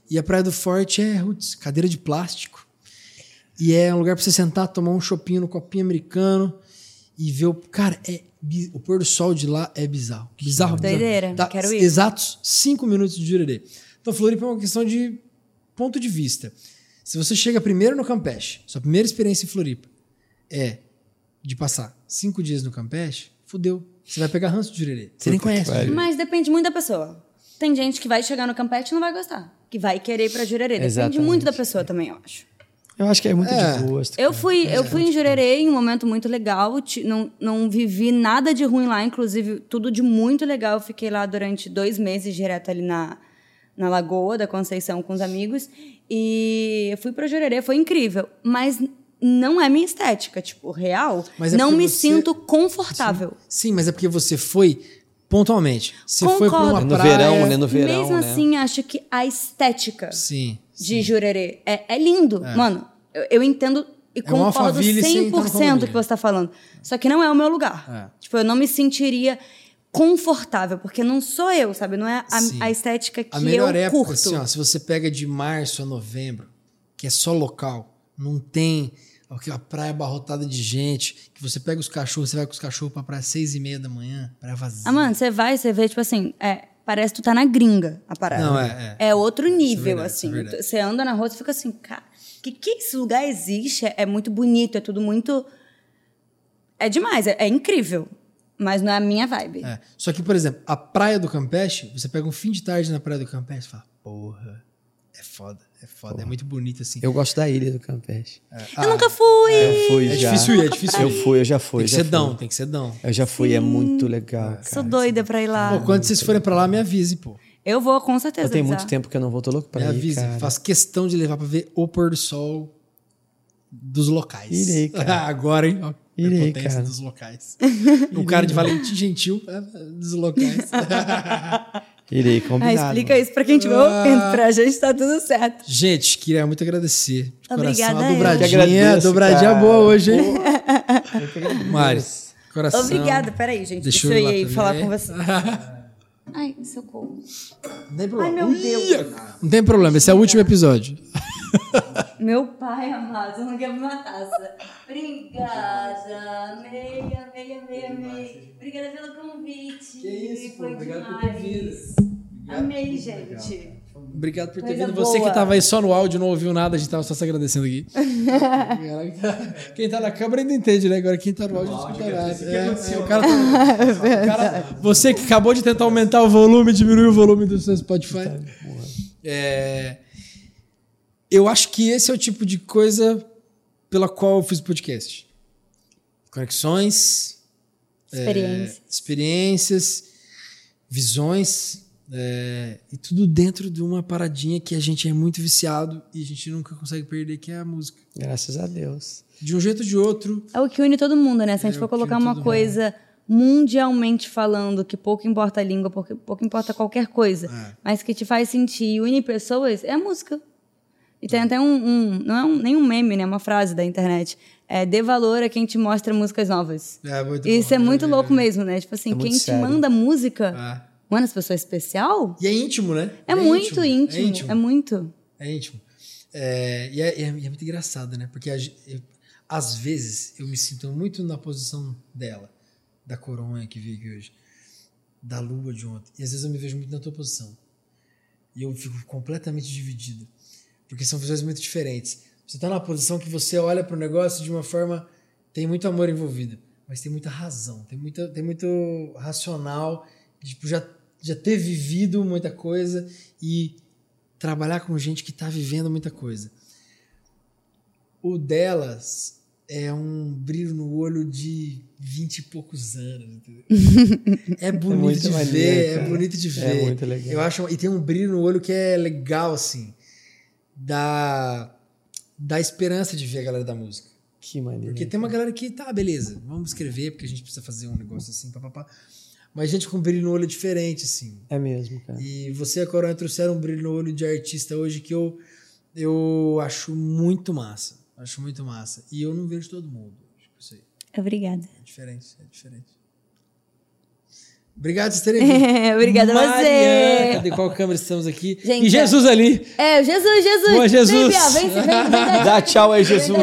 Speaker 1: E a Praia do Forte é roots, cadeira de plástico. E é um lugar pra você sentar, tomar um chopinho no copinho americano e ver o. Cara, é, o pôr do sol de lá é bizarro. Bizarro, bizarro.
Speaker 3: Doideira,
Speaker 1: Dá
Speaker 3: quero ir.
Speaker 1: Exatos cinco minutos de Jurerê. Então, Floripa é uma questão de ponto de vista. Se você chega primeiro no Campeche, sua primeira experiência em Floripa é de passar cinco dias no Campeche, fudeu. Você vai pegar ranço de Jurerê. Você nem conhece.
Speaker 3: Mas depende muito da pessoa. Tem gente que vai chegar no Campete e não vai gostar. Que vai querer ir pra Jurerê. Depende
Speaker 2: Exatamente.
Speaker 3: muito da pessoa também, eu acho.
Speaker 2: Eu acho que é muito
Speaker 1: É.
Speaker 2: de gosto.
Speaker 3: Eu fui, eu fui em Jurerê em um momento muito legal. Não, não vivi nada de ruim lá, inclusive tudo de muito legal. Eu fiquei lá durante dois meses direto ali na, na Lagoa da Conceição com os amigos. E eu fui pra Jurerê, foi incrível. Mas não é minha estética, tipo, real.
Speaker 1: Mas é
Speaker 3: não me
Speaker 1: você-
Speaker 3: sinto confortável.
Speaker 1: Sim, mas é porque você foi pontualmente. Você foi pra uma
Speaker 3: Concordo.
Speaker 2: No
Speaker 1: praia.
Speaker 2: verão, né? No verão,
Speaker 3: Mesmo
Speaker 2: né?
Speaker 3: assim, acho que a estética
Speaker 1: Sim.
Speaker 3: De Jurerê é, é lindo. Mano, eu, eu entendo e
Speaker 1: É
Speaker 3: concordo
Speaker 1: Alphaville sem entrar no
Speaker 3: 100%
Speaker 1: condomínio.
Speaker 3: que você tá falando. Só que não é o meu lugar.
Speaker 1: É.
Speaker 3: Tipo, eu não me sentiria confortável, porque não sou eu, sabe? Não é a, a estética que
Speaker 1: A melhor
Speaker 3: eu
Speaker 1: época,
Speaker 3: curto.
Speaker 1: assim, ó, se você pega de março a novembro, que é só local, não tem aquela praia abarrotada de gente, que você pega os cachorros, você vai com os cachorros pra praia às seis e meia da manhã, praia vazia.
Speaker 3: Ah, mano, você vai, você vê, tipo assim, é, parece que tu tá na gringa a parada.
Speaker 1: Não, é, é.
Speaker 3: É outro nível,
Speaker 1: verdade,
Speaker 3: assim.
Speaker 1: é verdade.
Speaker 3: Você anda na rua e fica assim, cara, que que esse lugar existe? É, é muito bonito, é tudo muito. É demais, é, é incrível. Mas não é a minha vibe.
Speaker 1: É. Só que, por exemplo, a praia do Campeche, você pega um fim de tarde na praia do Campeche e fala, porra, é foda, é foda, é muito bonito assim.
Speaker 2: Eu gosto da ilha do Campeche.
Speaker 3: Eu nunca fui!
Speaker 2: Eu fui
Speaker 1: é
Speaker 2: já.
Speaker 1: difícil ir, é difícil
Speaker 2: Eu
Speaker 1: ir.
Speaker 2: fui, eu já fui.
Speaker 1: Tem que ser
Speaker 2: fui.
Speaker 1: dão, tem que ser dão.
Speaker 2: Eu já fui, é muito legal, cara.
Speaker 3: Sou doida pra ir lá.
Speaker 1: Pô, quando vocês forem pra lá, me avise, pô.
Speaker 3: Eu vou, com certeza.
Speaker 2: Eu tenho muito tempo que eu não vou, tô louco pra
Speaker 1: Me
Speaker 2: ir,
Speaker 1: avise.
Speaker 2: cara.
Speaker 1: Faço questão de levar pra ver o pôr do sol dos locais.
Speaker 2: Irei, cara.
Speaker 1: Agora, hein? Ó,
Speaker 2: Irei,
Speaker 1: potência
Speaker 2: cara.
Speaker 1: dos locais. um cara de Valentim Gentil é, dos locais.
Speaker 2: Irei,
Speaker 3: Ah,
Speaker 2: combinado.
Speaker 3: explica isso pra quem estiver
Speaker 1: Ah.
Speaker 3: ouvindo. Pra gente tá tudo certo.
Speaker 1: Gente, queria muito agradecer. De
Speaker 3: Obrigada
Speaker 1: coração. A dobradinha,
Speaker 2: agradeço,
Speaker 1: dobradinha
Speaker 2: cara.
Speaker 1: boa hoje, hein? Mari, coração.
Speaker 3: Obrigada. Peraí, gente.
Speaker 1: Deixa
Speaker 3: Deixa,
Speaker 1: eu ir lá
Speaker 3: falar com você. Ai, socorro.
Speaker 1: Não tem problema.
Speaker 3: Ai, meu Deus.
Speaker 1: Não tem problema, esse é o último episódio.
Speaker 3: Meu pai amado, não quer uma taça. Obrigada. Amei, amei, amei, amei. Obrigada pelo convite.
Speaker 1: Que isso.
Speaker 3: Foi
Speaker 1: Obrigado por
Speaker 3: demais.
Speaker 1: ter vindo.
Speaker 3: Amei, gente.
Speaker 1: Obrigado por ter
Speaker 3: Coisa
Speaker 1: vindo. Você
Speaker 3: boa.
Speaker 1: que tava aí só no áudio, não ouviu nada, a gente tava só se agradecendo aqui. quem tá na câmera ainda entende, né? Agora quem tá no áudio não escuta nada. É, é, o cara tá- o cara- você que acabou de tentar aumentar o volume, diminuir o volume do seu Spotify. É, eu acho que esse é o tipo de coisa pela qual eu fiz o podcast. Conexões,
Speaker 3: Experiência.
Speaker 1: experiências, visões, é, e tudo dentro de uma paradinha que a gente é muito viciado e a gente nunca consegue perder, que é a música.
Speaker 2: Graças a Deus.
Speaker 1: De um jeito ou de outro,
Speaker 3: É o que une todo mundo, né? Se a gente
Speaker 1: É
Speaker 3: for colocar uma coisa mundialmente falando, que pouco importa a língua, porque pouco importa qualquer coisa,
Speaker 1: É.
Speaker 3: mas que te faz sentir e une pessoas, é a música. E tem até um, um- não é um, nem um meme, né? Uma frase da internet. É, dê valor a quem te mostra músicas novas.
Speaker 1: É, muito
Speaker 3: Isso
Speaker 1: bom,
Speaker 3: é muito
Speaker 1: é,
Speaker 3: louco
Speaker 1: é.
Speaker 3: mesmo, né? Tipo assim,
Speaker 2: É
Speaker 3: quem te
Speaker 2: sério.
Speaker 3: manda música,
Speaker 1: É.
Speaker 3: mano, essa pessoa é especial?
Speaker 1: E é íntimo, né?
Speaker 3: É, muito íntimo,
Speaker 1: É íntimo.
Speaker 3: é muito.
Speaker 1: É íntimo. É, e, é, e é- é muito engraçado, né? Porque a eu- às vezes eu me sinto muito na posição dela, da coronha que veio aqui hoje, da lua de ontem. E às vezes eu me vejo muito na tua posição. E eu fico completamente dividido. Porque são visões muito diferentes. Você tá numa posição que você olha para o negócio de uma forma. Tem muito amor envolvido, mas tem muita razão, tem, muita, tem muito racional, de, tipo, já, já ter vivido muita coisa e trabalhar com gente que está vivendo muita coisa. O delas é um brilho no olho de vinte e poucos anos. entendeu? É bonito
Speaker 2: muito
Speaker 1: de
Speaker 2: maneiro,
Speaker 1: ver, é
Speaker 2: cara.
Speaker 1: bonito de
Speaker 2: É
Speaker 1: ver.
Speaker 2: muito legal.
Speaker 1: Eu acho, e tem um brilho no olho que é legal, assim, da, da esperança de ver a galera da música.
Speaker 2: Que maneiro.
Speaker 1: Porque tem uma galera que, tá, beleza, vamos escrever, porque a gente precisa fazer um negócio assim, papapá. Mas gente com brilho no olho diferente, assim.
Speaker 2: É mesmo, cara.
Speaker 1: E você e a Coronha trouxeram um brilho no olho de artista hoje que eu, eu acho muito massa. Acho muito massa. E eu não vejo todo mundo. Acho que isso aí
Speaker 3: Obrigada.
Speaker 1: é diferente, é diferente. Obrigado por terem vindo.
Speaker 3: Obrigada a
Speaker 1: Mariana,
Speaker 3: você.
Speaker 1: Cadê qual câmera estamos aqui?
Speaker 3: Gente,
Speaker 1: e Jesus ali.
Speaker 3: É, Jesus, Jesus.
Speaker 1: Boa, Jesus.
Speaker 3: Vem, vem, vem, vem, vem,
Speaker 2: Dá tchau aí, Jesus.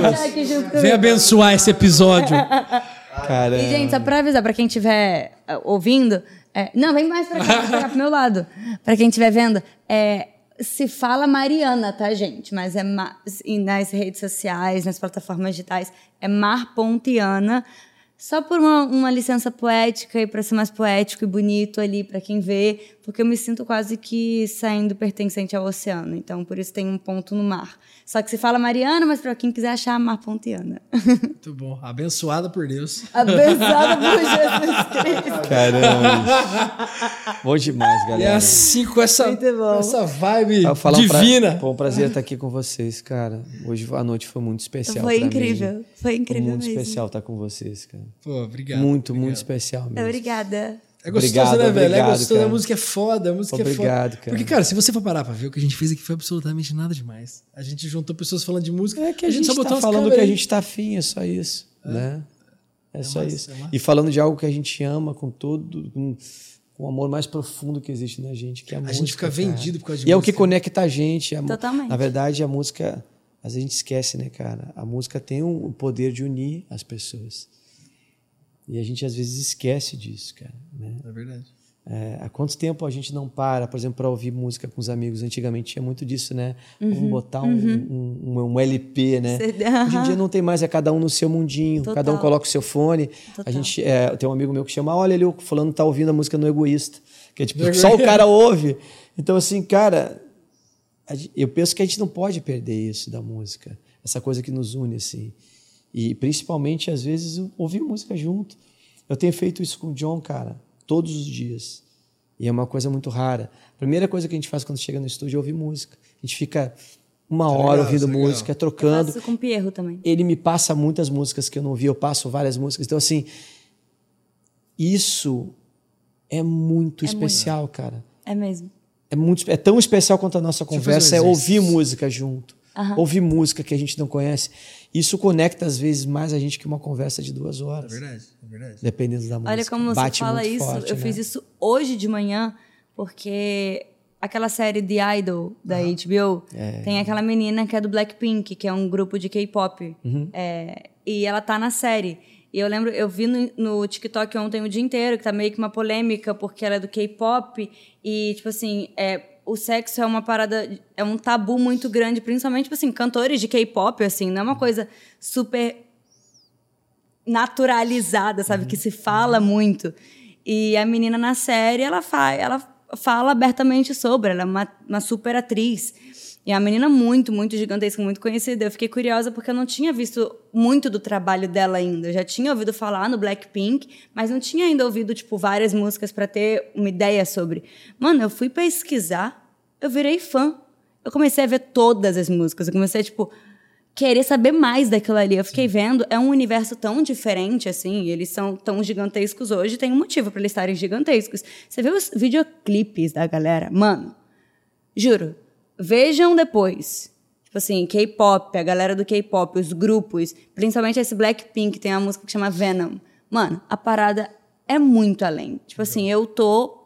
Speaker 3: Vem
Speaker 1: abençoar esse episódio.
Speaker 2: Cara,
Speaker 3: E, gente, só pra avisar, pra quem estiver uh, ouvindo. é, não, vem mais pra cá, vem pra cá pro meu lado. Pra quem estiver vendo. É, se fala Mariana, tá, gente? Mas é ma- e nas redes sociais, nas plataformas digitais, é Mar.Iana. Só por uma, uma licença poética e pra ser mais poético e bonito ali pra quem vê, porque eu me sinto quase que saindo pertencente ao oceano. Então, por isso tem um ponto no mar. Só que se fala Mariana, mas pra quem quiser achar, Mar.Iana.
Speaker 1: Muito bom. Abençoada por Deus.
Speaker 3: Abençoada por Jesus Cristo.
Speaker 2: caramba. Bom demais,
Speaker 1: E é
Speaker 2: galera.
Speaker 1: assim, com essa,
Speaker 3: Muito bom.
Speaker 1: com essa vibe
Speaker 2: Eu falar um pra-
Speaker 1: divina.
Speaker 2: Foi um prazer estar aqui com vocês, cara. Hoje a noite foi muito especial.
Speaker 3: Foi incrível.
Speaker 2: mim.
Speaker 3: Foi incrível
Speaker 2: muito
Speaker 3: mesmo.
Speaker 2: especial estar com vocês, cara.
Speaker 1: Pô, obrigado.
Speaker 2: muito,
Speaker 1: obrigado.
Speaker 2: muito especial mesmo.
Speaker 3: Obrigada.
Speaker 1: É gostoso,
Speaker 2: Obrigado,
Speaker 1: né, velho? É
Speaker 2: obrigado,
Speaker 1: gostoso, a
Speaker 2: cara.
Speaker 1: música é foda, a música é
Speaker 2: Obrigado,
Speaker 1: foda.
Speaker 2: cara.
Speaker 1: Porque, cara, se você for parar pra ver, o que a gente fez aqui foi absolutamente nada demais. A gente juntou pessoas falando de música.
Speaker 2: É que a, gente,
Speaker 1: só botou
Speaker 2: tá falando que a gente tá afim, é só isso, né? É, só
Speaker 1: massa,
Speaker 2: isso.
Speaker 1: é.
Speaker 2: E falando de algo que a gente ama com todo, com, com o amor mais profundo que existe na gente, que é a,
Speaker 1: A
Speaker 2: música.
Speaker 1: gente fica
Speaker 2: cara.
Speaker 1: vendido por causa de
Speaker 2: E é o que
Speaker 1: música.
Speaker 2: conecta a gente. a
Speaker 3: Totalmente.
Speaker 2: Na verdade, a música, às vezes a gente esquece, né, cara? A música tem o o poder de unir as pessoas. E a gente às vezes esquece disso, cara. Né?
Speaker 1: É verdade.
Speaker 2: É, há quanto tempo a gente não para, por exemplo, para ouvir música com os amigos? Antigamente tinha muito disso, né? Vamos botar um, um, um- um LP, né?
Speaker 3: CD,
Speaker 2: Hoje em dia não tem mais, é cada um no seu mundinho,
Speaker 3: Total.
Speaker 2: cada um coloca o seu fone.
Speaker 3: Total.
Speaker 2: A gente, é, tem um amigo meu que chama, olha ali, o fulano tá ouvindo a música no Egoísta, que é tipo, só o cara ouve. Então, assim, cara, eu penso que a gente não pode perder isso da música, essa coisa que nos une, assim. E principalmente, às vezes, ouvir música junto. Eu tenho feito isso com o John, cara, todos os dias. E é uma coisa muito rara. A primeira coisa que a gente faz quando chega no estúdio é ouvir música. A gente fica uma
Speaker 1: Isso é
Speaker 2: hora
Speaker 1: legal,
Speaker 2: ouvindo
Speaker 1: é
Speaker 2: música, trocando
Speaker 3: Faço com o Pierro também.
Speaker 2: ele me passa muitas músicas que eu não vi, eu passo várias músicas. Então, assim, isso é muito especial, cara.
Speaker 3: É mesmo.
Speaker 2: É, muito, é tão especial quanto a nossa
Speaker 1: eu fazer
Speaker 2: conversa,
Speaker 1: um
Speaker 2: é ouvir música junto. Ouvir música que a gente não conhece. Isso conecta, às vezes, mais a gente que uma conversa de duas
Speaker 1: É
Speaker 2: horas.
Speaker 1: verdade, é verdade.
Speaker 2: Dependendo da música.
Speaker 3: Olha como você
Speaker 2: Bate
Speaker 3: fala
Speaker 2: muito
Speaker 3: isso.
Speaker 2: forte,
Speaker 3: eu
Speaker 2: né?
Speaker 3: fiz isso hoje de manhã, porque aquela série The Idol da HBO
Speaker 2: É.
Speaker 3: tem aquela menina que é do Blackpink, que é um grupo de K-pop.
Speaker 2: Uhum.
Speaker 3: É, e ela tá na série. E eu lembro, eu vi no, no TikTok ontem o dia inteiro, que tá meio que uma polêmica, porque ela é do K-pop. E, tipo assim, é, o sexo é uma parada, é um tabu muito grande, principalmente, tipo assim, cantores de K-pop, assim, não é uma coisa super naturalizada, sabe? Que se fala muito. E a menina na série, ela, fa ela fala abertamente sobre, ela é uma, uma super atriz. E é uma menina muito, muito gigantesca, muito conhecida. Eu fiquei curiosa porque eu não tinha visto muito do trabalho dela ainda. Eu já tinha ouvido falar no Blackpink, mas não tinha ainda ouvido, tipo, várias músicas para ter uma ideia sobre. Mano, eu fui pesquisar, eu virei fã. Eu comecei a ver todas as músicas. Eu comecei, tipo, querer saber mais daquilo ali. Eu fiquei vendo, é um universo tão diferente assim, eles são tão gigantescos hoje, tem um motivo para eles estarem gigantescos. Você vê os videoclipes da galera, mano, juro, vejam depois. Tipo assim, K-pop, a galera do K-pop, os grupos, principalmente esse Blackpink, tem uma música que chama Venom. Mano, a parada é muito além. Tipo assim, eu tô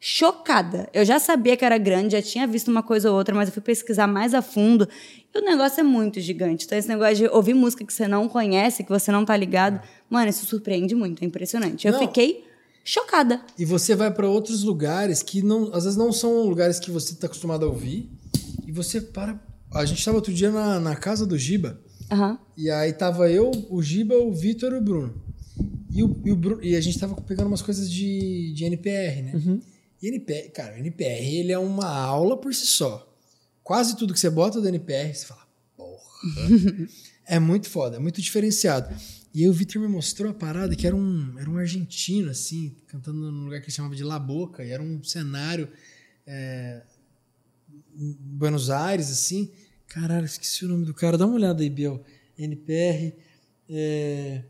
Speaker 3: chocada. Eu já sabia que era grande, já tinha visto uma coisa ou outra, mas eu fui pesquisar mais a fundo e o negócio é muito gigante. Então, esse negócio de ouvir música que você não conhece, que você não tá ligado, mano, isso surpreende muito, é impressionante. Eu
Speaker 1: Não.
Speaker 3: fiquei chocada.
Speaker 1: E você vai pra outros lugares que não, às vezes não são lugares que você tá acostumado a ouvir. E você para. A gente tava outro dia na, na casa do Giba.
Speaker 3: Aham.
Speaker 1: E aí tava eu, o Giba, o Vitor e o Bruno. E, o, e, o Bru- e a gente tava pegando umas coisas de, de NPR, né? E NPR, cara, o NPR ele é uma aula por si só. Quase tudo que você bota do NPR, você fala, porra. é muito foda, é muito diferenciado. E aí o Vitor me mostrou a parada que era um, era um argentino, assim, cantando num lugar que ele chamava de La Boca, e era um cenário é, Buenos Aires, assim. Caralho, esqueci o nome do cara. Dá uma olhada aí, Biel. NPR. É...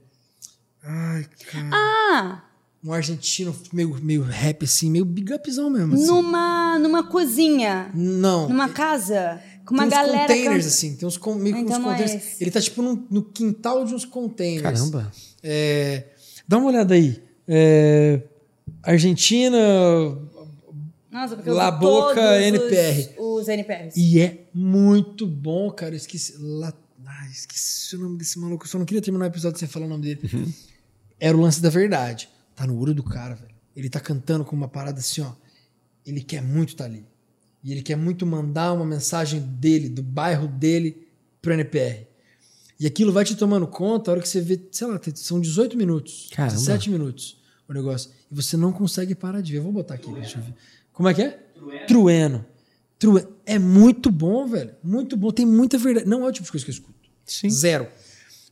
Speaker 1: Ai, cara.
Speaker 3: Ah,
Speaker 1: Um argentino meio, meio rap, assim, meio big upzão mesmo. Assim.
Speaker 3: numa, numa cozinha,
Speaker 1: Não.
Speaker 3: numa casa. Com uma
Speaker 1: tem uns
Speaker 3: galera
Speaker 1: containers,
Speaker 3: canta-
Speaker 1: assim, tem uns, con- meio que
Speaker 3: Então
Speaker 1: uns
Speaker 3: não é
Speaker 1: containers.
Speaker 3: esse.
Speaker 1: Ele tá tipo num- no quintal de uns containers.
Speaker 2: Caramba.
Speaker 1: É, dá uma olhada aí. É, Argentina
Speaker 3: Nossa, porque eu
Speaker 1: La
Speaker 3: vi
Speaker 1: Boca
Speaker 3: todos
Speaker 1: NPR.
Speaker 3: Os, os NPRs.
Speaker 1: e é muito bom, cara. Eu esqueci. La, ah, esqueci o nome desse maluco. Eu só não queria terminar o episódio sem falar o nome dele.
Speaker 2: Uhum.
Speaker 1: Era o lance da verdade. Tá no olho do cara, velho. Ele tá cantando com uma parada assim, ó. Ele quer muito estar ali. E ele quer muito mandar uma mensagem dele, do bairro dele, pro NPR. E aquilo vai te tomando conta a hora que você vê, sei lá, são 18 minutos.
Speaker 2: Caramba.
Speaker 1: 17 minutos o negócio. E você não consegue parar de ver. Eu vou botar aqui, deixa eu ver. Como é que é? Trueno. Trueno. É muito bom, velho. Muito bom. Tem muita verdade. Não é o tipo de coisa que eu escuto.
Speaker 2: Sim.
Speaker 1: Zero.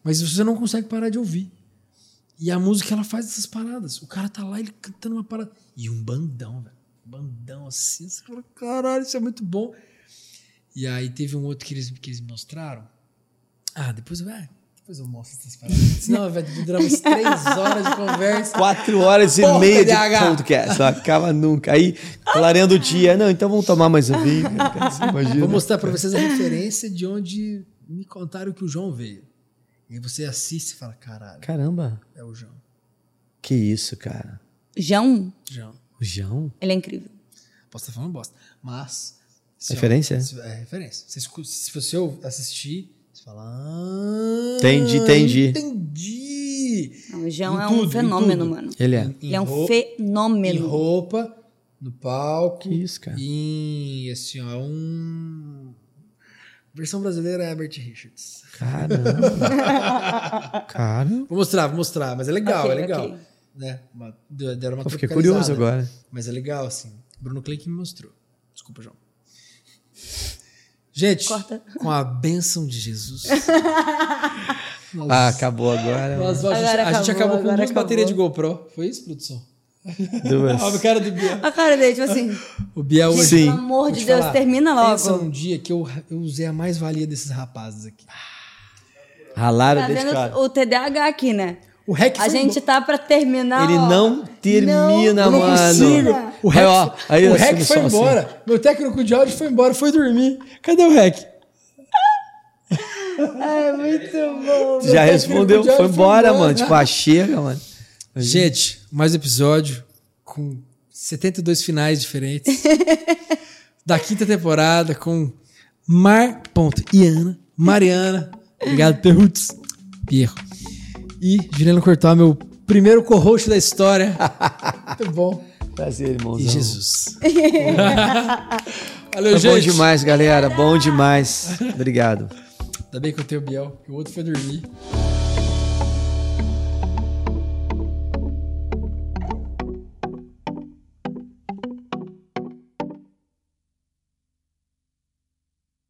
Speaker 1: Mas você não consegue parar de ouvir. E a música, ela faz essas paradas. O cara tá lá, ele cantando uma parada. E um bandão, velho. Um bandão assim. Você fala, caralho, isso é muito bom. E aí teve um outro que eles, que eles mostraram. Ah, depois, ah, depois eu mostro essas paradas. Senão vai durar umas três horas de conversa.
Speaker 2: Quatro horas e
Speaker 1: Porra,
Speaker 2: meia de
Speaker 1: TDAH.
Speaker 2: podcast. Não acaba nunca. Aí, clareando o dia. Não, então vamos tomar mais um vinho. Imagina.
Speaker 1: Vou mostrar pra vocês a referência de onde me contaram que o João veio. E aí você assiste e fala, caralho,
Speaker 2: Caramba.
Speaker 1: é o João.
Speaker 2: Que isso, cara.
Speaker 3: João,
Speaker 1: João.
Speaker 2: O João?
Speaker 3: ele é incrível.
Speaker 1: Posso estar falando bosta. Mas. se-
Speaker 2: Referência?
Speaker 1: se- É referência. Escu- se você assistir, fala. Ah,
Speaker 2: Entendi, entendi.
Speaker 1: Entendi.
Speaker 3: Não, o João
Speaker 1: Em
Speaker 3: é
Speaker 1: tudo,
Speaker 3: um
Speaker 1: em
Speaker 3: fenômeno, mano.
Speaker 2: Ele é.
Speaker 1: Em
Speaker 3: Ele é um
Speaker 1: roupa- Em
Speaker 3: fenômeno.
Speaker 1: roupa, no palco.
Speaker 2: Que isso, cara.
Speaker 1: E assim, ó, um. Versão brasileira é Herbert Richards.
Speaker 2: Caramba. cara.
Speaker 1: Vou mostrar, vou mostrar, mas é legal,
Speaker 3: Ok,
Speaker 1: é legal.
Speaker 3: ok.
Speaker 1: Né? Uma, deram uma
Speaker 2: Eu fiquei curioso agora.
Speaker 1: Mas é legal, assim. Bruno Clay que me mostrou. Desculpa, João. Gente,
Speaker 3: Corta.
Speaker 1: com a bênção de Jesus.
Speaker 2: Ah, acabou agora.
Speaker 1: nós- a, gente,
Speaker 3: Agora
Speaker 1: a gente
Speaker 3: acabou,
Speaker 1: acabou com
Speaker 3: agora
Speaker 1: duas
Speaker 3: acabou.
Speaker 1: baterias de GoPro. Foi isso, produção?
Speaker 2: Duas.
Speaker 1: Olha o cara do Biel.
Speaker 3: A cara dele, tipo assim,
Speaker 1: O Biel hoje.
Speaker 2: Sim.
Speaker 3: pelo amor
Speaker 1: Vou
Speaker 3: de
Speaker 1: te
Speaker 3: Deus,
Speaker 1: falar,
Speaker 3: termina logo.
Speaker 1: Pensa num dia que eu, eu usei a mais-valia desses rapazes aqui.
Speaker 2: Ralaram
Speaker 3: Tá
Speaker 2: desse
Speaker 3: vendo
Speaker 2: cara.
Speaker 3: o TDAH aqui, né?
Speaker 1: O REC
Speaker 3: A
Speaker 1: foi
Speaker 3: gente
Speaker 1: embora.
Speaker 3: tá pra terminar.
Speaker 2: Ele
Speaker 3: ó.
Speaker 2: não termina,
Speaker 1: não
Speaker 2: mano.
Speaker 1: consigo. O
Speaker 2: Aí,
Speaker 1: REC,
Speaker 2: ó, aí
Speaker 1: o
Speaker 2: assim,
Speaker 1: REC foi
Speaker 2: assim.
Speaker 1: embora. Meu técnico de áudio foi embora, foi dormir. Cadê o REC?
Speaker 3: É muito bom.
Speaker 2: Já respondeu, foi embora,
Speaker 1: embora.
Speaker 2: mano. Tipo, ah, chega, mano.
Speaker 1: Gente, mais episódio com 72 finais diferentes da quinta temporada com Mar. Ponto, Iana, Mariana, obrigado, Perrutz, Pierro. E Juliano Cortó, meu primeiro co-host da história. Muito bom.
Speaker 2: Prazer, irmãozão.
Speaker 1: E Jesus. Valeu,
Speaker 2: Foi
Speaker 1: gente.
Speaker 2: bom demais, galera. Bom demais. Obrigado.
Speaker 1: Ainda bem que eu tenho o Biel, que o outro foi dormir.